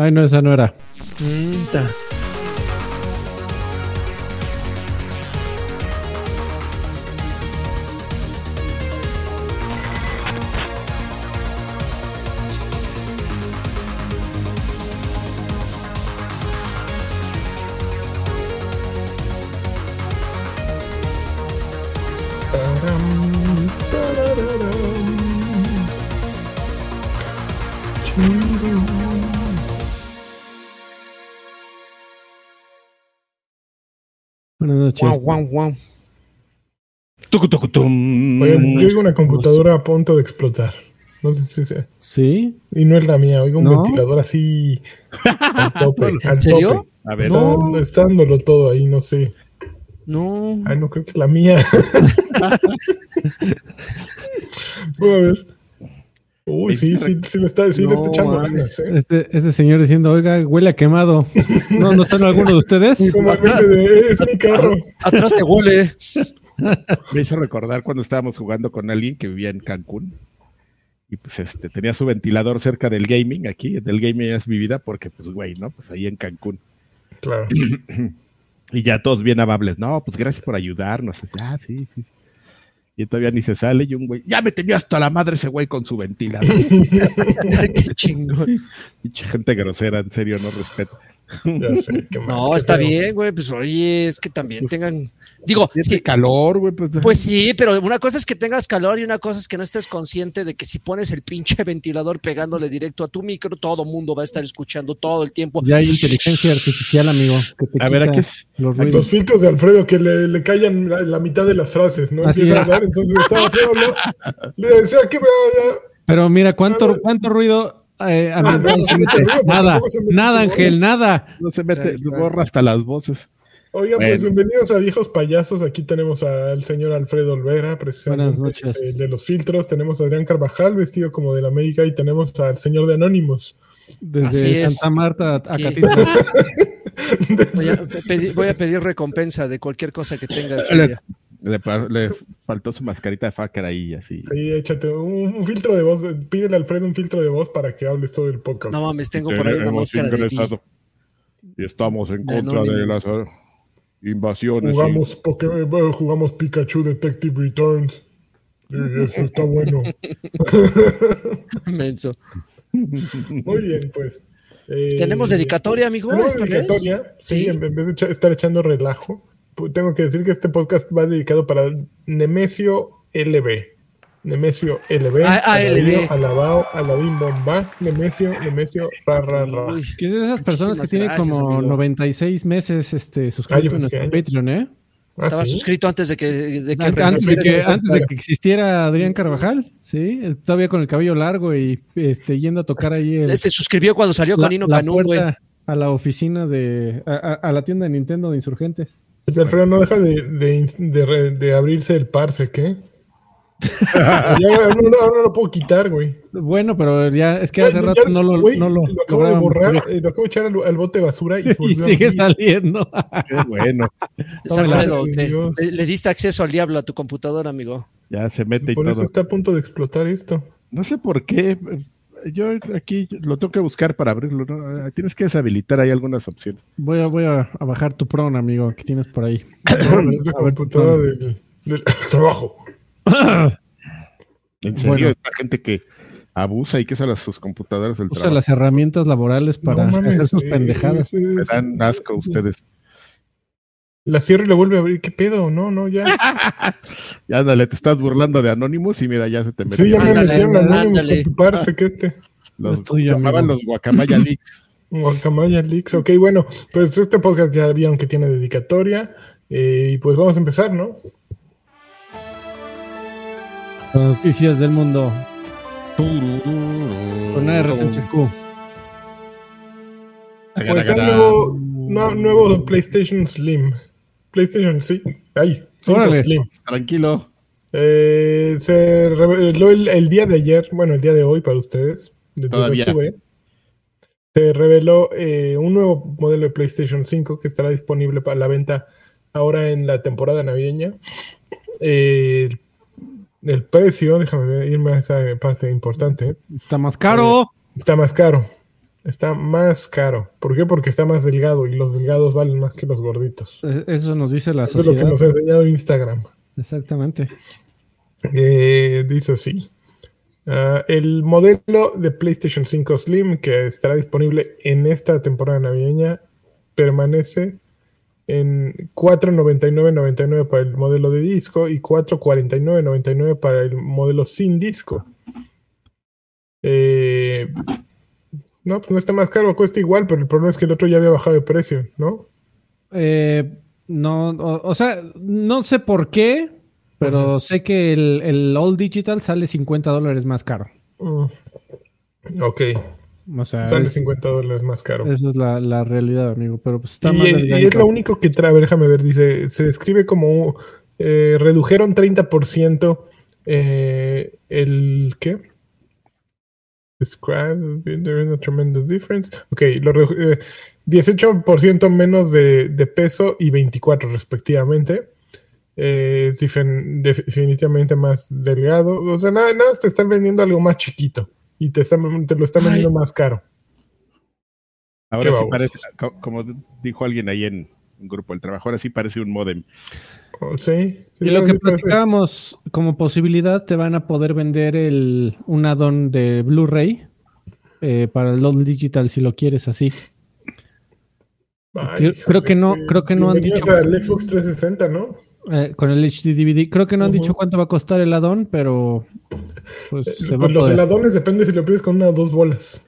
Ay, no, esa no era. Mm. Guau, guau, guau. Oigan, yo oigo una computadora a punto de explotar. No sé si sea. Sí. Y no es la mía, oigo un ¿No? ventilador así al tope. al ¿En serio? tope. A ver, Está, No. está dándolo todo ahí, no sé. No. Ay, no creo que es la mía. Voy a ver. Uy, sí, sí, sí le está, sí le está No, echando ganas, ¿eh? Este, este señor diciendo, oiga, huele a quemado. ¿No, ¿no están alguno de ustedes? De, es mi carro. Atrás te huele. me hizo recordar cuando estábamos jugando con alguien que vivía en Cancún. Y pues este tenía su ventilador cerca del gaming aquí, del gaming es mi vida, porque pues güey, ¿no? Pues ahí en Cancún. Claro. Y ya todos bien amables, no, pues gracias por ayudarnos. Ah, sí, sí. Y todavía ni se sale y un güey, ya me tenía hasta la madre ese güey con su ventilador. Qué chingón. Pinche gente grosera, en serio, no respeto. Ya sé, qué mal, No, está feo. bien, güey. Pues oye, es que también tengan. Digo, Tiene sí, calor, güey, pues. pues sí, pero una cosa es que tengas calor y una cosa es que no estés consciente de que si pones el pinche ventilador pegándole directo a tu micro, todo mundo va a estar escuchando todo el tiempo. Ya hay inteligencia artificial, amigo. Que te A ver, aquí es- los Los filtros de Alfredo que le, le callan la, la mitad de las frases, ¿no? Así Empieza a es. hablar, entonces estaba feo, ¿no? Le decía que me Pero mira, ¿cuánto, cuánto ruido eh, no, no se mete? Nada, luego se mete nada, Ángel, nada. No se mete, borra hasta las voces. Oigan, pues bienvenidos a Viejos Payasos. Aquí tenemos al señor Alfredo Olvera, precisamente Buenas noches. eh, de los filtros. Tenemos a Adrián Carvajal, vestido como del América, y tenemos al señor de Anónimos. Así Desde es. Santa Marta a Sí. Catitla. Voy a, pedir, voy a pedir recompensa de cualquier cosa que tenga. el Le, faltó su mascarita de fucker ahí, así. Ahí échate un, un filtro de voz. Pídele a Alfredo un filtro de voz para que hables todo el podcast. No mames, tengo por ahí una máscara de Y estamos en contra de las eh, invasiones. jugamos, eh, jugamos Pikachu Detective Returns. Sí, eso está bueno. Menso. Muy bien, pues. Eh, ¿Tenemos dedicatoria, amigo? Tenemos esta vez? dedicatoria, sí, Sí. en en vez de estar echando relajo, tengo que decir que este podcast va dedicado para Nemesio LB. Nemesio LB. Ah, ah, Alabío, LB. Alabao, Alabim Bomba, Nemesio, Nemesio, ra, ra, ra. Uy, Que es de esas personas que Muchísimas tienen como amigo. 96 meses este, Ah, suscrito en nuestro años. Patreon, ¿eh? Ah, estaba ¿sí? suscrito antes de que, de que An- Antes de renaciera que, este antes de que existiera Adrián Carvajal, sí, eh, todavía con el cabello largo y este, yendo a tocar ahí el, Se suscribió cuando salió la, con Nino Canún, güey. a la oficina de, a, a- a la tienda de Nintendo de Insurgentes. Alfredo, no deja de, de, de re- de abrirse el parse, ¿qué? ya no, no, no lo puedo quitar, güey. Bueno, pero ya es que hace Ya- rato ya, no lo, güey, no lo, acabo de borrar, eh, lo acabo de echar al, al bote de basura y, se y volvió a sigue saliendo. Qué bueno. Alfredo, le, le diste acceso al diablo a tu computadora, amigo. Ya se mete y Por eso todo. está a punto de explotar esto. No sé por qué. Yo aquí lo tengo que buscar para abrirlo. ¿no? Tienes que deshabilitar ahí algunas opciones. Voy a, voy a, a bajar tu pron, amigo, que tienes por ahí. La computadora del, del trabajo. En serio, Bueno. esta gente que abusa y que usa las, sus computadoras del Usa trabajo. las herramientas laborales para No mames, hacer sus eh, pendejadas. Me dan asco ustedes. La cierra y la vuelve a abrir. ¿Qué pedo? No, no, ya. Ya, ándale, te estás burlando de Anonymous y mira, ya se te metió. Sí, ya me metieron Anonymous ándale. con tu parce, que este. los, Es tuyo, se llamaban amigo. los Guacamaya Leaks. Guacamaya Leaks. Ok, bueno, pues este podcast ya vieron que tiene dedicatoria. eh, y pues vamos a empezar, ¿no? Las noticias del mundo. Con AR Sánchez Q. Pues hay nuevo, no- nuevo PlayStation Slim. PlayStation, sí. Cinco Órale. Tranquilo. Eh, se reveló el, el día de ayer, bueno, el día de hoy para ustedes, de 10 de Todavía. octubre, se reveló eh, un nuevo modelo de PlayStation 5 que estará disponible para la venta ahora en la temporada navideña. Eh, el, precio, déjame irme a esa parte importante, Está más caro. está más caro. Está más caro. ¿Por qué? Porque está más delgado y los delgados valen más que los gorditos. Eso nos dice la Eso es lo que nos ha enseñado Instagram. Exactamente. Eh, dice así. Ah, el modelo de PlayStation 5 Slim que estará disponible en esta temporada navideña permanece en 499.99 para el modelo de disco y 449.99 para el modelo sin disco. Eh, no, pues no está más caro, cuesta igual, pero el problema es que el otro ya había bajado de precio, ¿no? Eh, no, o, o sea, no sé por qué, pero sé que el, el All Digital sale 50 dólares más caro. Mm. Ok, O sea, sale es- 50 dólares más caro. esa es la, la realidad, amigo. Pero pues está Y, más y es lo único que trae, déjame ver, dice, se describe como eh, redujeron 30% eh, el ¿qué? Describe, there is a tremendous difference. Ok, lo eh, 18% menos de, de peso y 24 respectivamente. Eh, es definitivamente más delgado. O sea, nada, nada, te están vendiendo algo más chiquito y te, están, te lo están Ay. vendiendo más caro. Ahora sí parece, co- como dijo alguien ahí en un grupo del trabajo, ahora sí parece un modem. Oh, sí, Y lo que platicábamos como posibilidad, te van a poder vender el, un add-on de Blu-ray eh, para el All Digital si lo quieres así. Ay, Creo- que no- sí. creo que no han dicho- al Xbox 360, ¿no? eh, con el HD DVD. Creo que no han dicho cuánto va a costar el add-on, pero pues se Pues los heladones depende si lo pides con una o dos bolas.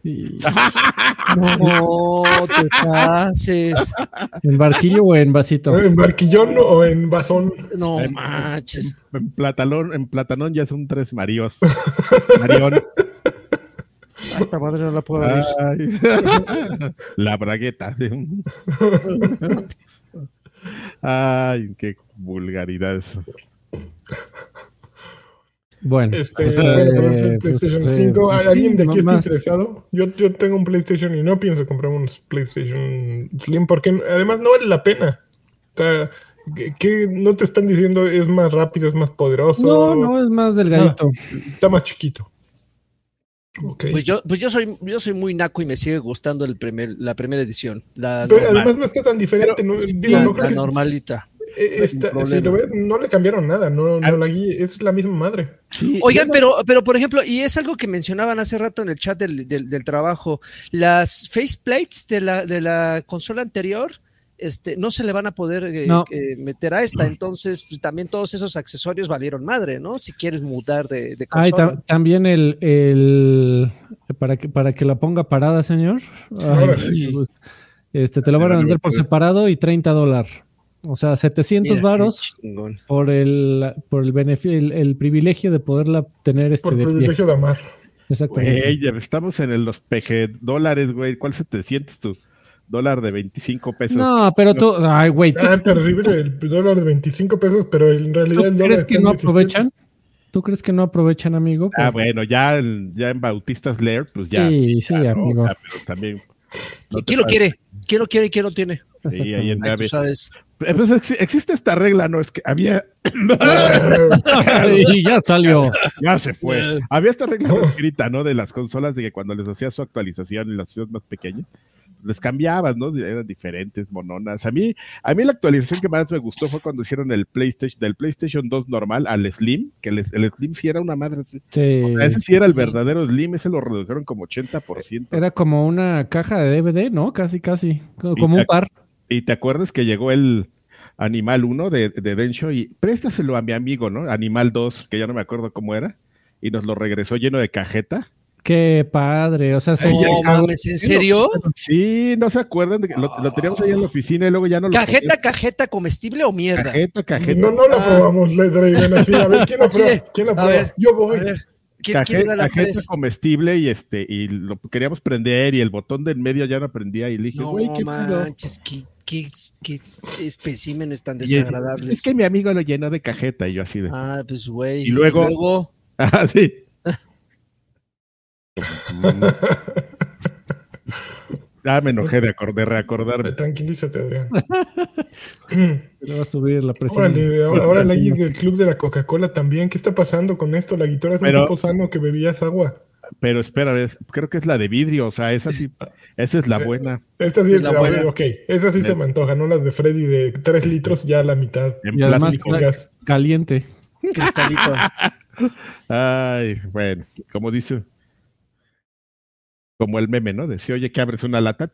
No te pases. ¿En barquillo o en vasito? ¿En barquillón o en vasón? No En- manches. En platalón, en platanón ya son tres marios. Marión. Esta madre no la puedo abrir. Ay. La bragueta. Ay, qué vulgaridades. Bueno, Este, bueno, pero es eh, el PlayStation pues, 5. eh, ¿Hay ¿Alguien de no aquí está más. interesado? Yo, yo tengo un PlayStation y no pienso comprar un PlayStation Slim porque además no vale la pena. O sea, ¿qué, qué no te están diciendo es más rápido, es más poderoso? No, no, es más delgadito. Está más chiquito. Pues yo, pues yo soy, yo soy muy naco y me sigue gustando el primer, la primera edición. La, Pero normal- además no está tan diferente. no, digo, la- no creo la que- normalita. Eh, si lo ves, no le cambiaron nada, no, no Ah. la guía, es la misma madre. Oigan, pero, pero por ejemplo, y es algo que mencionaban hace rato en el chat del, del- del trabajo, las faceplates de la, de la consola anterior, este, no se le van a poder eh, No. eh, meter a esta, entonces pues, también todos esos accesorios valieron madre, ¿no? Si quieres mudar de, de consola. ta- también el, el para que para que la ponga parada, señor. Ay, este te lo van a vender por separado y 30 dólares. O sea, 700 Mira, varos por el por el beneficio el, el privilegio de poderla tener este Por de pie. privilegio de amar. Exactamente. Güey, ya estamos en el- los PG dólares, güey. ¿Cuál 700 tu dólar de 25 pesos? No, pero tú, ay, güey, ¿tú, Ah, terrible, el dólar de 25 pesos, pero en tú realidad el dólar crees que no 17. aprovechan? ¿Tú crees que no aprovechan, amigo? Ah, bueno, ya, ya en Bautistas Lair, pues ya. Sí, sí, ya, ¿no? amigo. Ah, pero también. no ¿Quién lo quiere? ¿Quién lo quiere y quién lo tiene? Sí, ahí en Ay, tú Nave. sabes. Eh, pues, ex- existe esta regla, ¿no? Es que había. y ya salió. ya se fue. Había esta regla escrita, ¿no? De las consolas, de que cuando les hacías su actualización y las hacías más pequeñas, les cambiabas, ¿no? Eran diferentes, mononas. A mí, a mí la actualización que más me gustó fue cuando hicieron el PlayStation, del PlayStation 2 normal al Slim, que el, el Slim sí era una madre. Sí. O sea, ese sí era el verdadero Slim, ese lo redujeron como 80%. Era como una caja de DVD, ¿no? Casi, casi. Co- Como un par. Y te acuerdas que llegó el Animal 1 de, de Densho y préstaselo a mi amigo, ¿no? Animal 2, que ya no me acuerdo cómo era, y nos lo regresó lleno de cajeta. Qué padre. O sea, se No mames, ¿en serio? Sí, no se acuerdan de que lo, lo teníamos ahí en la oficina y luego ya no lo ¿Cajeta, cajeta comestible o mierda? Cajeta, cajeta. No, no la Ah. probamos, le traigan así. A ver, ¿quién la prueba? de, ¿Quién la a prueba? ver, Yo A voy. ver, ¿quién, Caje- quién da las cajeta tres? comestible y este y lo queríamos prender y el botón del medio ya no prendía y le dije, No güey, ¿qué pedo?". manches, qué, qué, qué especímenes tan Y es- desagradables. Es que mi amigo lo llenó de cajeta y yo así de. Ah, pues güey. Y luego- Ah, sí. Ah, me enojé de, acor- de reacordarme. Tranquilízate, Adrián. le va a subir la presión. Órale, ahora, ahora Lagui del club de la Coca-Cola también. ¿Qué está pasando con esto? La guitarra es un Pero- tipo sano que bebías agua. Pero espera, creo que es la de vidrio, o sea, esa sí, esa es la eh, buena. Esta sí es, la buena. Ok, esa sí se me antoja, no las de Freddy de 3 litros, ya a la mitad. y además caliente. Cristalito. Ay, bueno, como dice, como el meme, ¿no? Decía, oye, que abres una lata.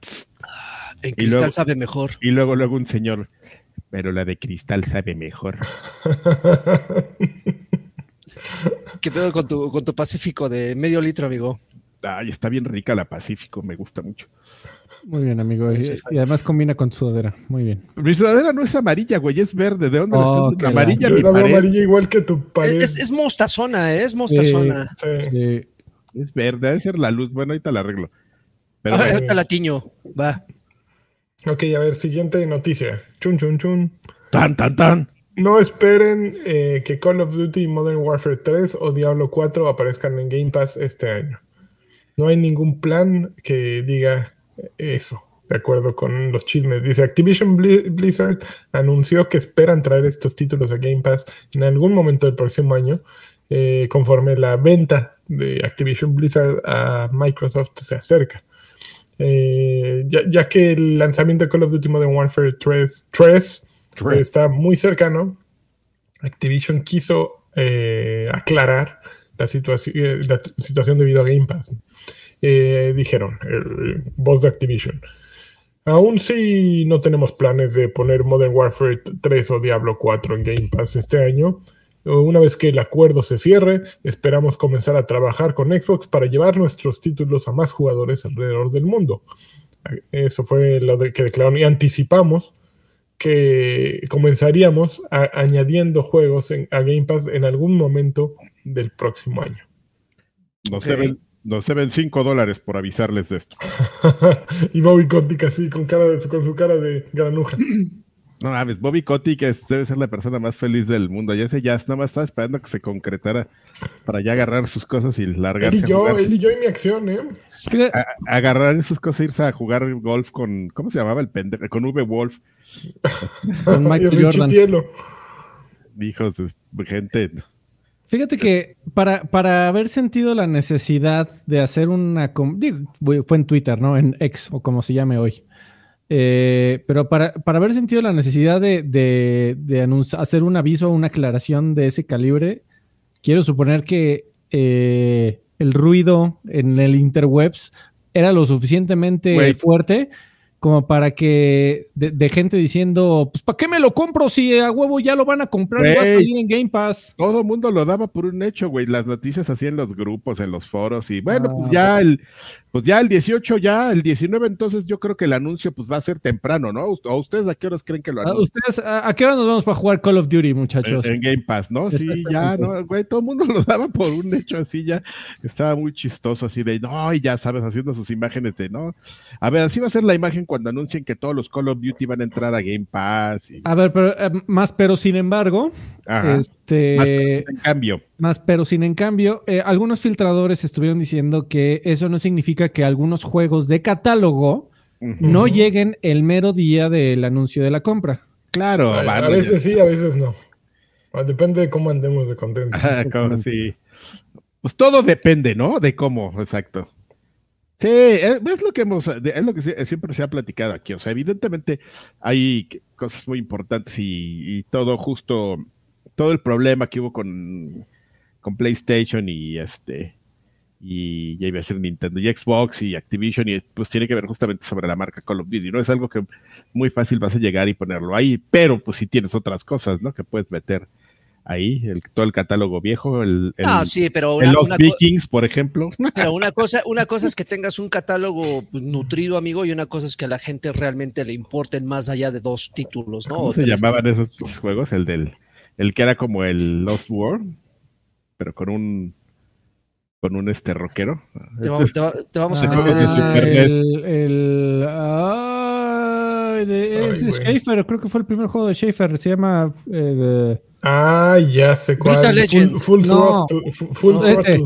En cristal sabe mejor. Y luego, luego un señor, pero la de cristal sabe mejor. ¿Qué pedo con tu, con tu Pacífico de medio litro, amigo? Ay, está bien rica la Pacífico, me gusta mucho. Muy bien, amigo. Y, además combina con tu sudadera. Muy bien. Mi sudadera no es amarilla, güey, es verde. ¿De dónde oh, la estás Amarilla, mi pared. amarilla igual que tu pared. Es, es mostazona, ¿eh? es mostazona. Es verde, debe ser la luz. Bueno, ahorita la arreglo. Pero, ah, ahorita la tiño. Va. Ok, a ver, siguiente noticia. Chun, chun, chun. Tan, tan, tan. No esperen eh, que Call of Duty Modern Warfare 3 o Diablo 4 aparezcan en Game Pass este año. No hay ningún plan que diga eso, de acuerdo con los chismes. Dice Activision Blizzard anunció que esperan traer estos títulos a Game Pass en algún momento del próximo año, eh, conforme la venta de Activision Blizzard a Microsoft se acerca. Eh, ya, que el lanzamiento de Call of Duty Modern Warfare 3, 3 está muy cercano, Activision quiso eh, aclarar la, la situación debido a Game Pass. Eh, dijeron, el voz de Activision. Aún si no tenemos planes de poner Modern Warfare 3 o Diablo 4 en Game Pass este año, una vez que el acuerdo se cierre, esperamos comenzar a trabajar con Xbox para llevar nuestros títulos a más jugadores alrededor del mundo. Eso fue lo que declararon y anticipamos que comenzaríamos añadiendo juegos a Game Pass en algún momento del próximo año. No, se ven, no se ven 5 dólares por avisarles de esto. y Bobby Kotick así, con, cara con su cara de granuja. No mames, Bobby Kotick debe ser la persona más feliz del mundo. Ya ese ya nada más estaba esperando que se concretara para ya agarrar sus cosas y largarse. Él y yo, él y yo y mi acción, ¿eh? agarrar sus cosas e irse a jugar golf con, ¿cómo se llamaba el pendejo? Con V Wolf. con Mike Jordan. Hijos de gente. Fíjate que para, para haber sentido la necesidad de hacer una... fue en Twitter, ¿no? En X o como se llame hoy. Eh, pero para, haber sentido la necesidad de, de, hacer un aviso o una aclaración de ese calibre, quiero suponer que eh, el ruido en el interwebs era lo suficientemente fuerte como para que de, gente diciendo, pues ¿para qué me lo compro si a huevo ya lo van a comprar y va a salir en Game Pass? Todo el mundo lo daba por un hecho, güey. Las noticias así en los grupos, en los foros y bueno, pues ah, ya el pues ya el 18, ya el 19, entonces yo creo que el anuncio pues va a ser temprano, ¿no? ¿O ustedes a qué horas creen que lo anuncian? ¿Ustedes a, qué hora nos vamos para jugar Call of Duty, muchachos? En, Game Pass, ¿no? Sí, ya, ¿no? Güey, todo el mundo lo daba por un hecho así, ya estaba muy chistoso así de, no, y ya sabes, haciendo sus imágenes de, no. A ver, así va a ser la imagen cuando anuncien que todos los Call of Duty van a entrar a Game Pass. A ver, pero eh, más, pero sin embargo, este... Más, en cambio. Más, pero sin en cambio, eh, algunos filtradores estuvieron diciendo que eso no significa que algunos juegos de catálogo no lleguen el mero día del anuncio de la compra. Claro, a, veces sí, a veces no. Depende de cómo andemos de contento. Pues todo depende, ¿no? De cómo, exacto. Sí, es, lo que hemos, es lo que siempre se ha platicado aquí. O sea, evidentemente hay cosas muy importantes y, todo justo, todo el problema que hubo con, con PlayStation y este y ya iba a ser Nintendo y Xbox y Activision y pues tiene que ver justamente sobre la marca Call of Duty, ¿no? Es algo que muy fácil vas a llegar y ponerlo ahí, pero pues si tienes otras cosas, ¿no? Que puedes meter ahí, el, todo el catálogo viejo, el, sí, pero los Vikings, por ejemplo. Pero una cosa, una cosa es que tengas un catálogo pues, nutrido, amigo, y una cosa es que a la gente realmente le importen más allá de dos títulos, ¿no? ¿Cómo se llamaban esos juegos? El del, el que era como el Lost World, pero con un con un este rockero. Te, vamos, te, vamos a meter el, el, de, Schaefer, creo que fue el primer juego de Schaefer, se llama eh, Ah, ya sé cuál. Full, full, no, full este.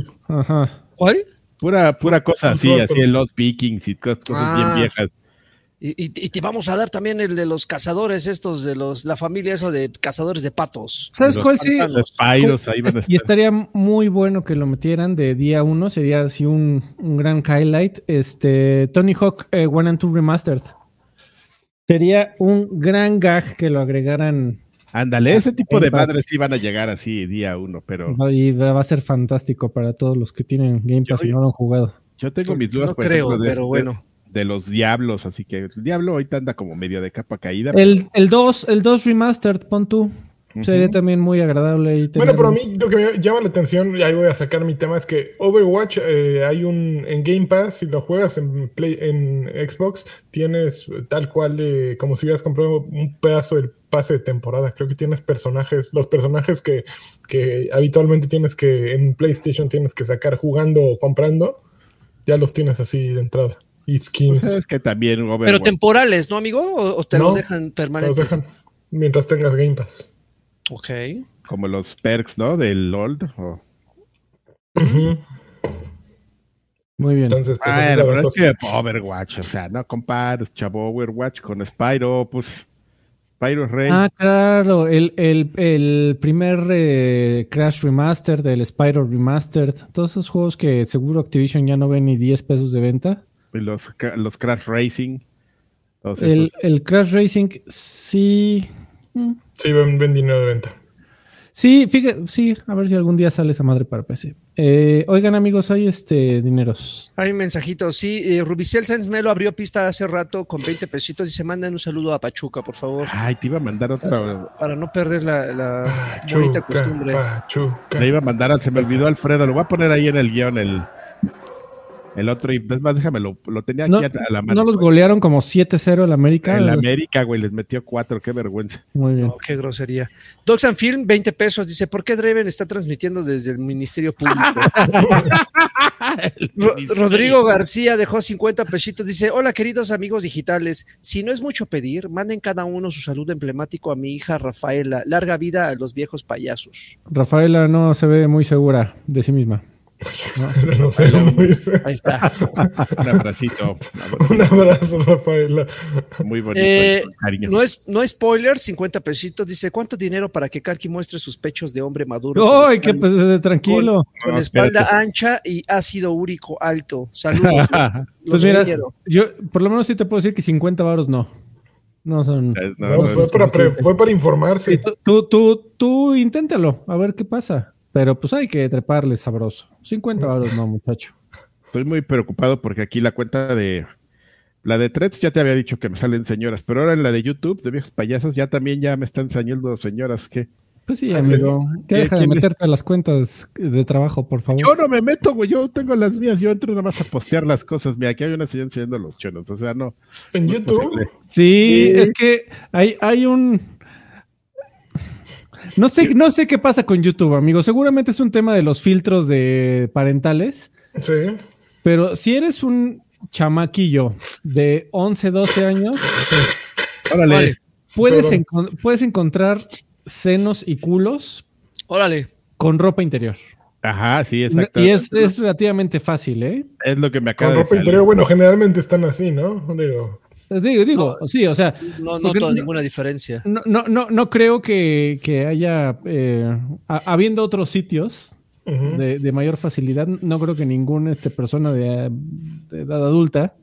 ¿Cuál? Pura, pura cosa así, así en los Vikings y cosas, bien ah. viejas. Y, te vamos a dar también el de los cazadores, estos de los, la familia eso de cazadores de patos. ¿Sabes cuál sí? ahí Y estaría muy bueno que lo metieran de día uno, sería así un, gran highlight. Este, Tony Hawk eh, One and Two Remastered. Sería un gran gag que lo agregaran. Ándale, ese tipo de madres sí van a llegar así día uno, pero. Y va a ser fantástico para todos los que tienen Game Pass y no lo han jugado. Yo tengo mis dudas. No creo, pero bueno de los diablos, así que el diablo ahorita anda como medio de capa caída. El, el 2, el 2 remastered, pon tú. Sería también muy agradable. Y bueno, pero a mí lo que me llama la atención, y ahí voy a sacar mi tema, es que Overwatch eh, hay un en Game Pass, si lo juegas en Play, en Xbox, tienes tal cual eh, como si hubieras comprado un pedazo del pase de temporada. Creo que tienes personajes, los personajes que, que habitualmente tienes que en PlayStation tienes que sacar jugando o comprando, ya los tienes así de entrada y skins. Pues que también Pero temporales, ¿no, amigo? ¿O, te los dejan permanentes? Te los dejan mientras tengas Game Pass. Ok. Como los perks, ¿no? Del old. Muy bien. Entonces, pues, ah, pero es que Overwatch, o sea, no compares chavo Overwatch con Spyro, pues Spyro Rey. Ah, claro, el, el, el primer eh, Crash Remastered, del Spyro Remastered, todos esos juegos que seguro Activision ya no ven ni 10 pesos de venta los, los Crash Racing. El, el, Crash Racing sí. Mm. Sí, ven, dinero de venta. Sí, fíjate, sí, a ver si algún día sale esa madre para PC. Eh, oigan, amigos, hay este dineros. Hay mensajitos, sí. Eh, Rubicel Sáenz Melo abrió pista hace rato con 20 pesitos y se mandan un saludo a Pachuca, por favor. Ay, te iba a mandar otra. Para no perder la, la bonita costumbre. Pachuca. Le iba a mandar, se me olvidó Alfredo, lo voy a poner ahí en el guion, el, el otro, y es más, déjame, lo, tenía aquí a, la mano. ¿No los golearon como 7-0 el América? El América, güey, les metió 4, qué vergüenza. Muy bien. qué grosería. Docs and Film, 20 pesos, dice, ¿por qué Draven está transmitiendo desde el Ministerio Público? Rodrigo García dejó 50 pesitos, dice, hola queridos amigos digitales, si no es mucho pedir, manden cada uno su saludo emblemático a mi hija Rafaela. Larga vida a los viejos payasos. Rafaela no se ve muy segura de sí misma. No, sé, Ahí está. Un abracito. Un abrazo, Rafaela. Muy bonito. Eh, cariño. No es, no spoiler, 50 pesitos. Dice, ¿cuánto dinero para que Karki muestre sus pechos de hombre maduro? ¡Ay, qué pues, tranquilo! Con, espalda ancha y ácido úrico alto. Saludos. pues mira, yo por lo menos sí te puedo decir que 50 varos no. No son. No, fue, para, fue, para, informarse. Tú, tú, tú inténtalo, a ver qué pasa. Pero pues hay que treparle sabroso. 50 euros no, muchacho. Estoy muy preocupado porque aquí la cuenta de. La de Threads ya te había dicho que me salen señoras, pero ahora en la de YouTube, de viejos payasos, ya también ya me están saliendo señoras que. Pues sí, amigo. Que deja de meterte a las cuentas de trabajo, por favor. Yo no me meto, güey. Yo tengo las mías. Yo entro nada más a postear las cosas. Mira, aquí hay una señora enseñando los chonos. O sea, no. ¿En YouTube? Sí, es que hay, hay un no sé, no sé qué pasa con YouTube, amigo. Seguramente es un tema de los filtros de parentales. Sí. Pero si eres un chamaquillo de 11, 12 años, órale, puedes, puedes encontrar senos y culos. Órale. Con ropa interior. Ajá, sí, exacto. Y es, relativamente fácil, ¿eh? Es lo que me acaba Con ropa interior, bueno, generalmente están así, ¿no? Digo. Digo, digo, sí, o sea. No noto ninguna diferencia. No, no, no, no creo que, que haya, eh, habiendo otros sitios de, mayor facilidad, no creo que ninguna este, persona de, edad adulta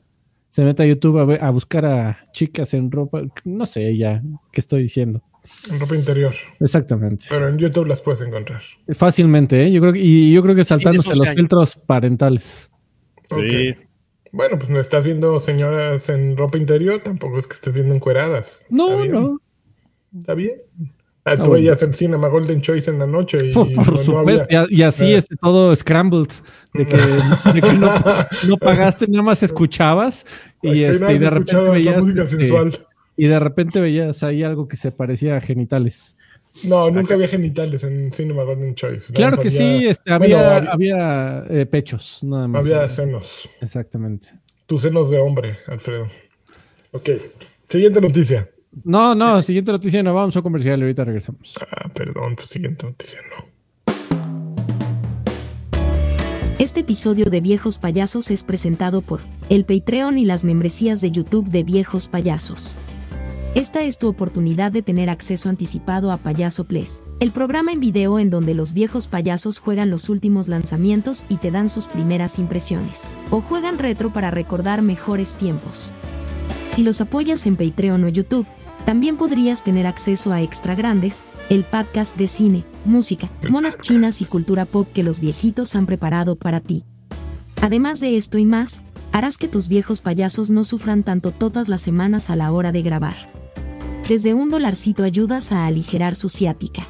se meta a YouTube a, a, buscar a chicas en ropa, no sé ya qué estoy diciendo. En ropa interior. Exactamente. Pero en YouTube las puedes encontrar. Fácilmente, ¿eh? Yo creo, y yo creo que saltándose los filtros parentales. Sí. Bueno, pues no estás viendo señoras en ropa interior, tampoco es que estés viendo encueradas. No, no. Está bien. Ah, tú veías el Cinema Golden Choice en la noche y, por, supuesto, y, así es todo scrambled, de que, no, pagaste, nada más escuchabas y, este, de repente veías este, y de repente veías ahí algo que se parecía a genitales. No, nunca había genitales en Cinema Golden Choice. Claro que sí, este, había, había, eh, pechos, nada más. Había senos. Exactamente. Tus senos de hombre, Alfredo. Ok. Siguiente noticia. No, no, siguiente noticia no vamos a comercial, ahorita regresamos. Ah, perdón, pues siguiente noticia no. Este episodio de Viejos Payasos es presentado por el Patreon y las membresías de YouTube de Viejos Payasos. Esta es tu oportunidad de tener acceso anticipado a Payaso Plus, el programa en video en donde los viejos payasos juegan los últimos lanzamientos y te dan sus primeras impresiones, o juegan retro para recordar mejores tiempos. Si los apoyas en Patreon o YouTube, también podrías tener acceso a Extra Grandes, el podcast de cine, música, monas chinas y cultura pop que los viejitos han preparado para ti. Además de esto y más, harás que tus viejos payasos no sufran tanto todas las semanas a la hora de grabar. Desde un dolarcito ayudas a aligerar su ciática.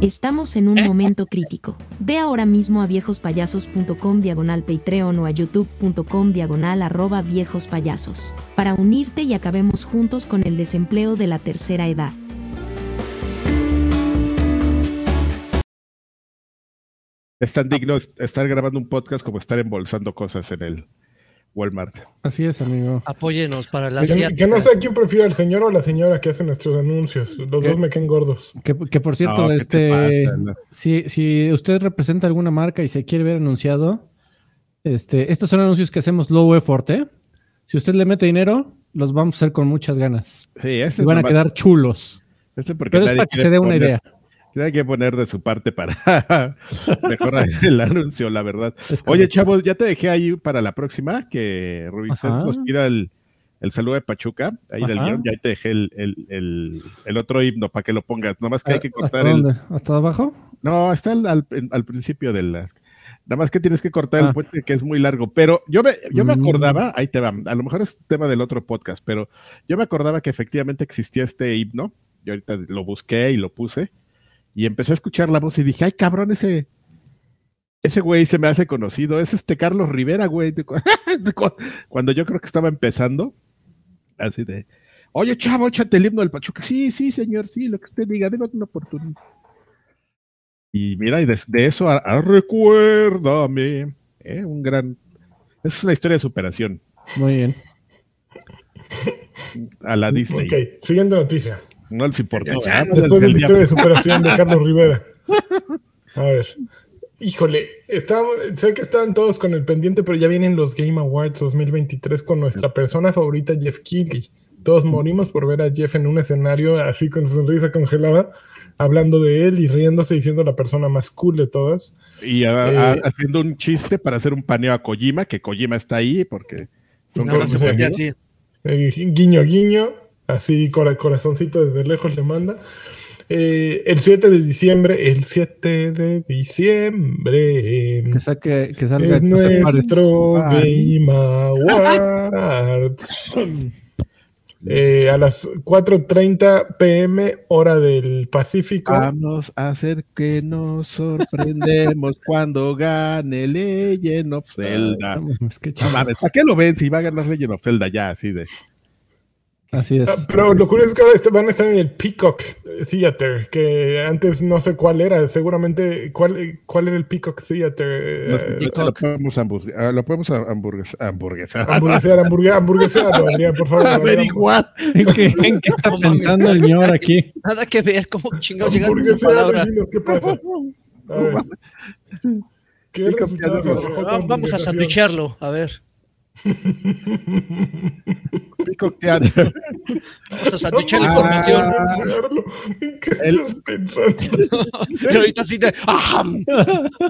Estamos en un momento crítico. Ve ahora mismo a viejospayasos.com diagonal Patreon o a youtube.com diagonal arroba viejospayasos para unirte y acabemos juntos con el desempleo de la tercera edad. Es tan digno estar grabando un podcast como estar embolsando cosas en el Walmart. Así es, amigo. Apóyenos para la Que, que no sé a quién prefiero, el señor o la señora que hace nuestros anuncios. Los ¿Qué? dos me quedan gordos. Que, que por cierto, No, ¿qué te este, pasa? No. si, si usted representa alguna marca y se quiere ver anunciado, este, estos son anuncios que hacemos low effort, ¿eh? Si usted le mete dinero, los vamos a hacer con muchas ganas. Sí, Y van a quedar chulos. este porque Pero es para que se dé una poner- idea. Tiene que poner de su parte para mejorar el anuncio, la verdad. Oye, chavos, ya te dejé ahí para la próxima, que Rubicés Ajá. nos pida el, el saludo de Pachuca, ahí del guion, ya te dejé el, el, el, el otro himno para que lo pongas, nomás que hay que ¿Hasta cortar el... dónde? ¿Hasta abajo? No, está al, al, al principio de la... Nada más que tienes que cortar Ah. el puente que es muy largo, pero yo me, yo me Mm. acordaba, ahí te va, a lo mejor es tema del otro podcast, pero yo me acordaba que efectivamente existía este himno, yo ahorita lo busqué y lo puse, y empecé a escuchar la voz y dije, ay cabrón, ese, ese güey se me hace conocido, es este Carlos Rivera, güey, de cu- de cu- cuando yo creo que estaba empezando, así de, oye chavo, échate el himno del Pachuca, sí, sí, señor, sí, lo que usted diga, déme una oportunidad. Y mira, y desde eso a, a recuérdame, ¿eh? un gran, es una historia de superación Muy bien. a la Disney. Ok, siguiente noticia. No les importó. Ya, ¿verdad? Después de Del la historia de superación de Carlos Rivera. A ver. Híjole, estábamos- sé que estaban todos con el pendiente, pero ya vienen los Game Awards 2023 con nuestra persona favorita, Jeff Keighley. Todos morimos por ver a Jeff en un escenario así con su sonrisa congelada, hablando de él y riéndose, diciendo la persona más cool de todas. Y a- a- Eh, haciendo un chiste para hacer un paneo a Kojima, que Kojima está ahí porque son Nada más se así. Eh, guiño, guiño, así cora- corazoncito desde lejos le manda. Eh, el 7 de diciembre, el 7 de diciembre. Que, saque, que salga Es nuestro Ay. Game Awards. Eh, a las 4.30 pm, hora del Pacífico. Vamos a hacer que nos sorprendemos cuando gane Legend of Zelda. Ay, es que ¿para qué lo ven si va a ganar Legend of Zelda ya así de? Así es. Ah, pero lo curioso es que ahora van a estar en el Peacock Theater, que antes no sé cuál era, seguramente, ¿cuál, cuál era el Peacock Theater? No, Eh, Peacock. lo podemos, hamburg- ah, lo podemos a- hamburgues- hamburguesar. hamburguesear, hamburgue- hamburguesearlo, Adrián, por favor. Averiguar. ¿En qué, en qué está pensando el señor aquí? Nada que ver, ¿cómo chingados llegaste a esa palabra? dinos ¿Qué pasa? A ver. ¿Qué Peacock resultados Theater. arrojó tu Va- Vamos a sandwicharlo, a ver. Peacock Theater. Vamos a sandwichar la Ah. información. Hamburguesearlo. ¿En qué El- estás pensando? Y ahorita de. ¡Ajam!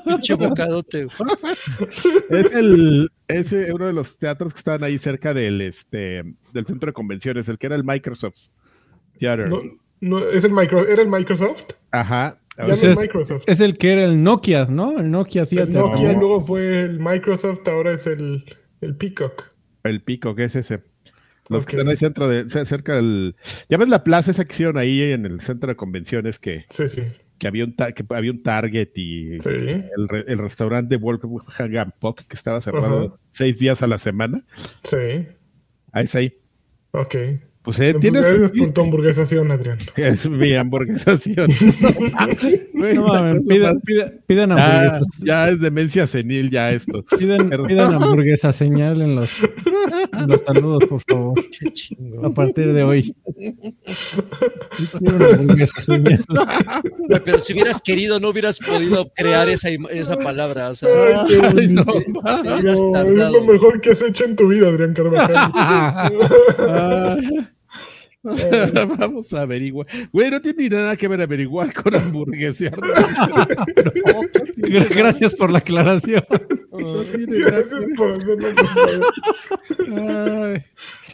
Pinche bocadote. Es el, es uno de los teatros que estaban ahí cerca del, este, del centro de convenciones, el que era el Microsoft Theater. No, no, ¿es el micro, ¿Era el Microsoft? Ajá. Ya no es es- Microsoft. Es el que era el Nokia, ¿no? El Nokia El Theater. Nokia ¿no? luego fue el Microsoft, ahora es el, el Peacock. El pico, que es ese. Los que están ahí centro de, ce- cerca del. Ya ves la plaza esa que hicieron ahí en el centro de convenciones que, Sí, sí. que había un que había un Target y Sí. el, re- el restaurante Wolfgang Puck que estaba cerrado seis días a la semana. Sí. Ahí es ahí. Ok. Pues eh, tienes por tu hamburguesación, Adrián. es mi hamburguesación. No mames, pidan, pidan- hamburguesas. ya es demencia senil ya esto. Pidan, pidan hamburguesa, señal en los, en los saludos, por favor. A partir de hoy. Pero si hubieras querido, no hubieras podido crear esa, esa palabra. O sea, Ay, no, no, es lo mejor que has hecho en tu vida, Adrián Carvajal. Vamos a averiguar. Güey, no tiene nada que ver averiguar con hamburguesa. Gracias por la aclaración. Gracias por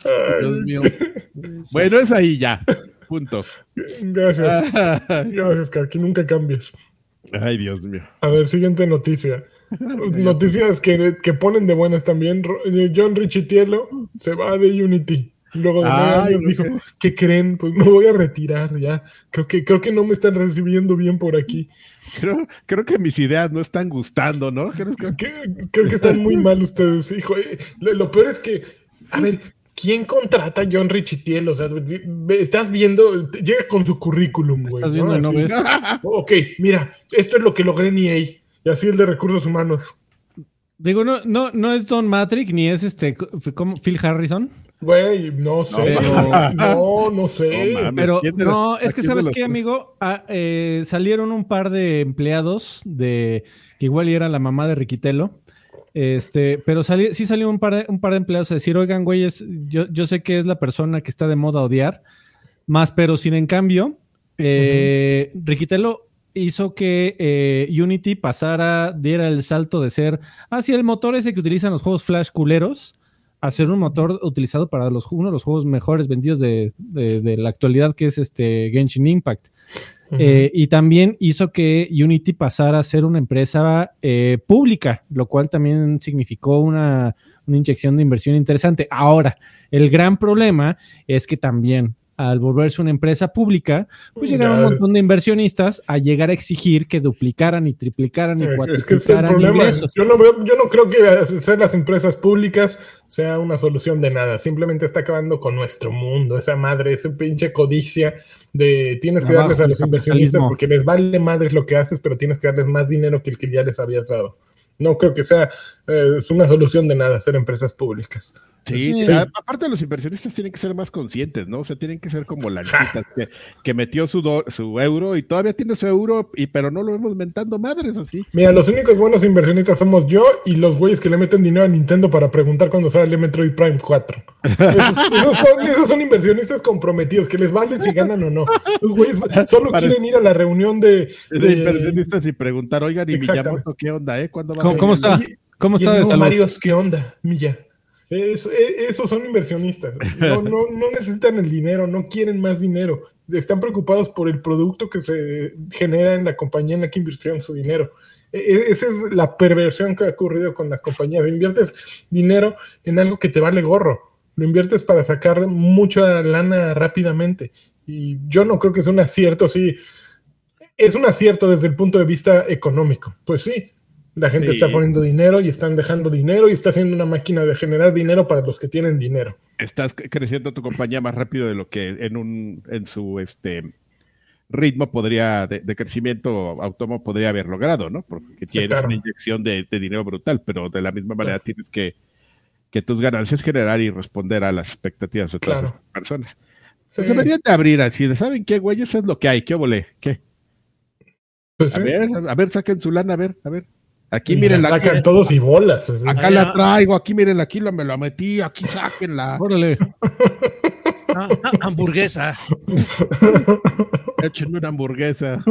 Ay, Dios mío. Bueno, es ahí ya. Punto. Gracias. Gracias, Karki. Nunca cambies. Ay, Dios mío. A ver, siguiente noticia. Noticias que, que ponen de buenas también. John Richitielo se va de Unity. Luego de años dijo, ¿qué creen? Pues me voy a retirar ya. Creo que, creo que no me están recibiendo bien por aquí. Creo, creo que mis ideas no están gustando, ¿no? Creo que, creo que están muy mal ustedes, hijo. Eh, lo, lo, peor es que, a ver, ¿quién contrata a John Richitiel? O sea, estás viendo, llega con su currículum, güey. Estás viendo, ¿no? ves? ok, mira, esto es lo que logré en EA. Y así el de recursos humanos. Digo, no, no, no es Don Matrix ni es este como Phil Harrison. Güey, no sé. No, no, no sé. No, pero no, es que sabes qué, amigo, ah, eh, salieron un par de empleados de que igual era la mamá de Riquitelo. Este, pero sali, sí salió un par, de, un par de empleados a decir, oigan, güeyes, yo, yo sé que es la persona que está de moda odiar, más, pero sin en cambio, eh, uh -huh. Riquitelo hizo que eh, Unity pasara, diera el salto de ser hacia el motor ese que utilizan los juegos Flash culeros, a ser un motor utilizado para los, uno de los juegos mejores vendidos de, de, de la actualidad, que es este Genshin Impact. Uh -huh. eh, y también hizo que Unity pasara a ser una empresa eh, pública, lo cual también significó una, una inyección de inversión interesante. Ahora, el gran problema es que también al volverse una empresa pública, pues llegaron un montón de inversionistas a llegar a exigir que duplicaran y triplicaran y cuatriplicaran es que ingresos. Yo no, veo, yo no creo que hacer las empresas públicas sea una solución de nada. Simplemente está acabando con nuestro mundo. Esa madre, esa pinche codicia de tienes que Abajo, darles a los inversionistas porque les vale madres lo que haces, pero tienes que darles más dinero que el que ya les habías dado. No creo que sea eh, es una solución de nada hacer empresas públicas. Sí, sí. aparte los inversionistas tienen que ser más conscientes, ¿no? O sea, tienen que ser como la que, que, metió su, do, su euro y todavía tiene su euro, y, pero no lo vemos mentando madres así. Mira, los únicos buenos inversionistas somos yo y los güeyes que le meten dinero a Nintendo para preguntar cuándo sale Metroid Prime 4. Esos, esos, son, esos son, inversionistas comprometidos, que les vale si ganan o no. Los güeyes solo Para... quieren ir a la reunión de, de... de inversionistas y preguntar, oigan, y Miyamoto, ¿qué onda, eh? ¿Cuándo va ¿Cómo, ¿Cómo está? ¿Cómo está de salud? Marios, ¿qué onda, Milla? Es, es, esos son inversionistas. No, no, no, necesitan el dinero, no quieren más dinero. Están preocupados por el producto que se genera en la compañía en la que invirtieron su dinero. E, esa es la perversión que ha ocurrido con las compañías. Inviertes dinero en algo que te vale gorro. Lo inviertes para sacar mucha lana rápidamente. Y yo no creo que sea un acierto, sí. Es un acierto desde el punto de vista económico. Pues sí, la gente sí. está poniendo dinero y están dejando dinero y está haciendo una máquina de generar dinero para los que tienen dinero. Estás creciendo tu compañía más rápido de lo que en un en su este ritmo podría de, de crecimiento autónomo podría haber logrado, ¿no? Porque tienes claro. una inyección de, de, dinero brutal, pero de la misma manera claro. tienes que que tus ganancias generar y responder a las expectativas de todas claro. las personas. Sí. Pues deberían de abrir así, de ¿saben qué, güey? Eso es lo que hay, ¿qué volé? ¿Qué? Pues, a, ver, a ver, saquen su lana, a ver, a ver. Aquí y miren la sacan aquí, todos y bolas. Acá la traigo, aquí miren, aquí la, me la metí, aquí sáquenla. Órale. Ah, ah, hamburguesa. Échenme una hamburguesa.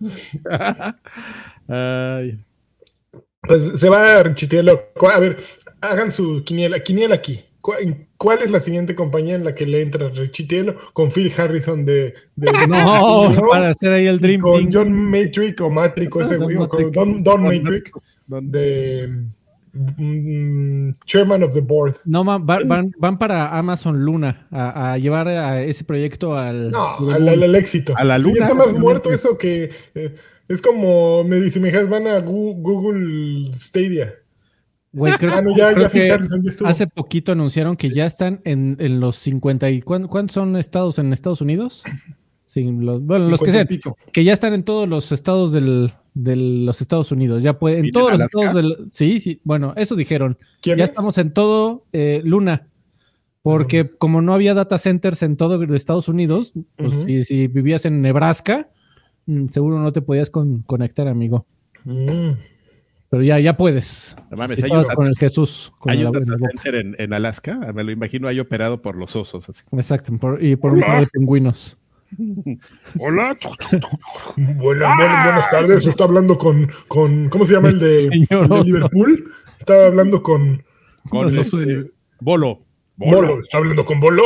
Ay. Pues se va a Richitielo. A ver, hagan su quiniela. Quiniela aquí. ¿Cuál es la siguiente compañía en la que le entra Richitielo? Con Phil Harrison de. de, de no, de para hacer ahí el Dream Con Team. John Matrix o Matrix, ese güey, o con Don, Don Matrix, de. Mm, chairman of the board. No, man, van, van, van, para Amazon Luna a, a, llevar a ese proyecto al. No, al, al, al, éxito. A la Luna. Sí, está más muerto eso que. Eh, es como me dice, me van a Google Stadia. Güey, creo, ah, ya, creo ya que hace poquito anunciaron que ya están en, en los 50 y ¿cuántos son estados en Estados Unidos? Sí, los, bueno, los que sean, que ya están en todos los estados del, de los Estados Unidos, ya pueden, en todos los estados del, sí, sí, bueno, eso dijeron, ya es? estamos en todo, eh, Luna, Porque como no había data centers en todo Estados Unidos, pues y si vivías en Nebraska, mm, seguro no te podías con- conectar, amigo. Mm. Pero ya, ya puedes. No mames, Si hay un- con el Jesús. Con Hay el un agua en data la boca. center en, en Alaska, me lo imagino ahí operado por los osos. así. Exacto, por- y por un par de pingüinos. Hola. Buenas, buenas, buenas tardes. Está hablando con, con ¿cómo se llama el de, Señor el de oso. Liverpool? Estaba hablando con Con No, no este, soy- Bolo. Bolo. Está hablando con Bolo.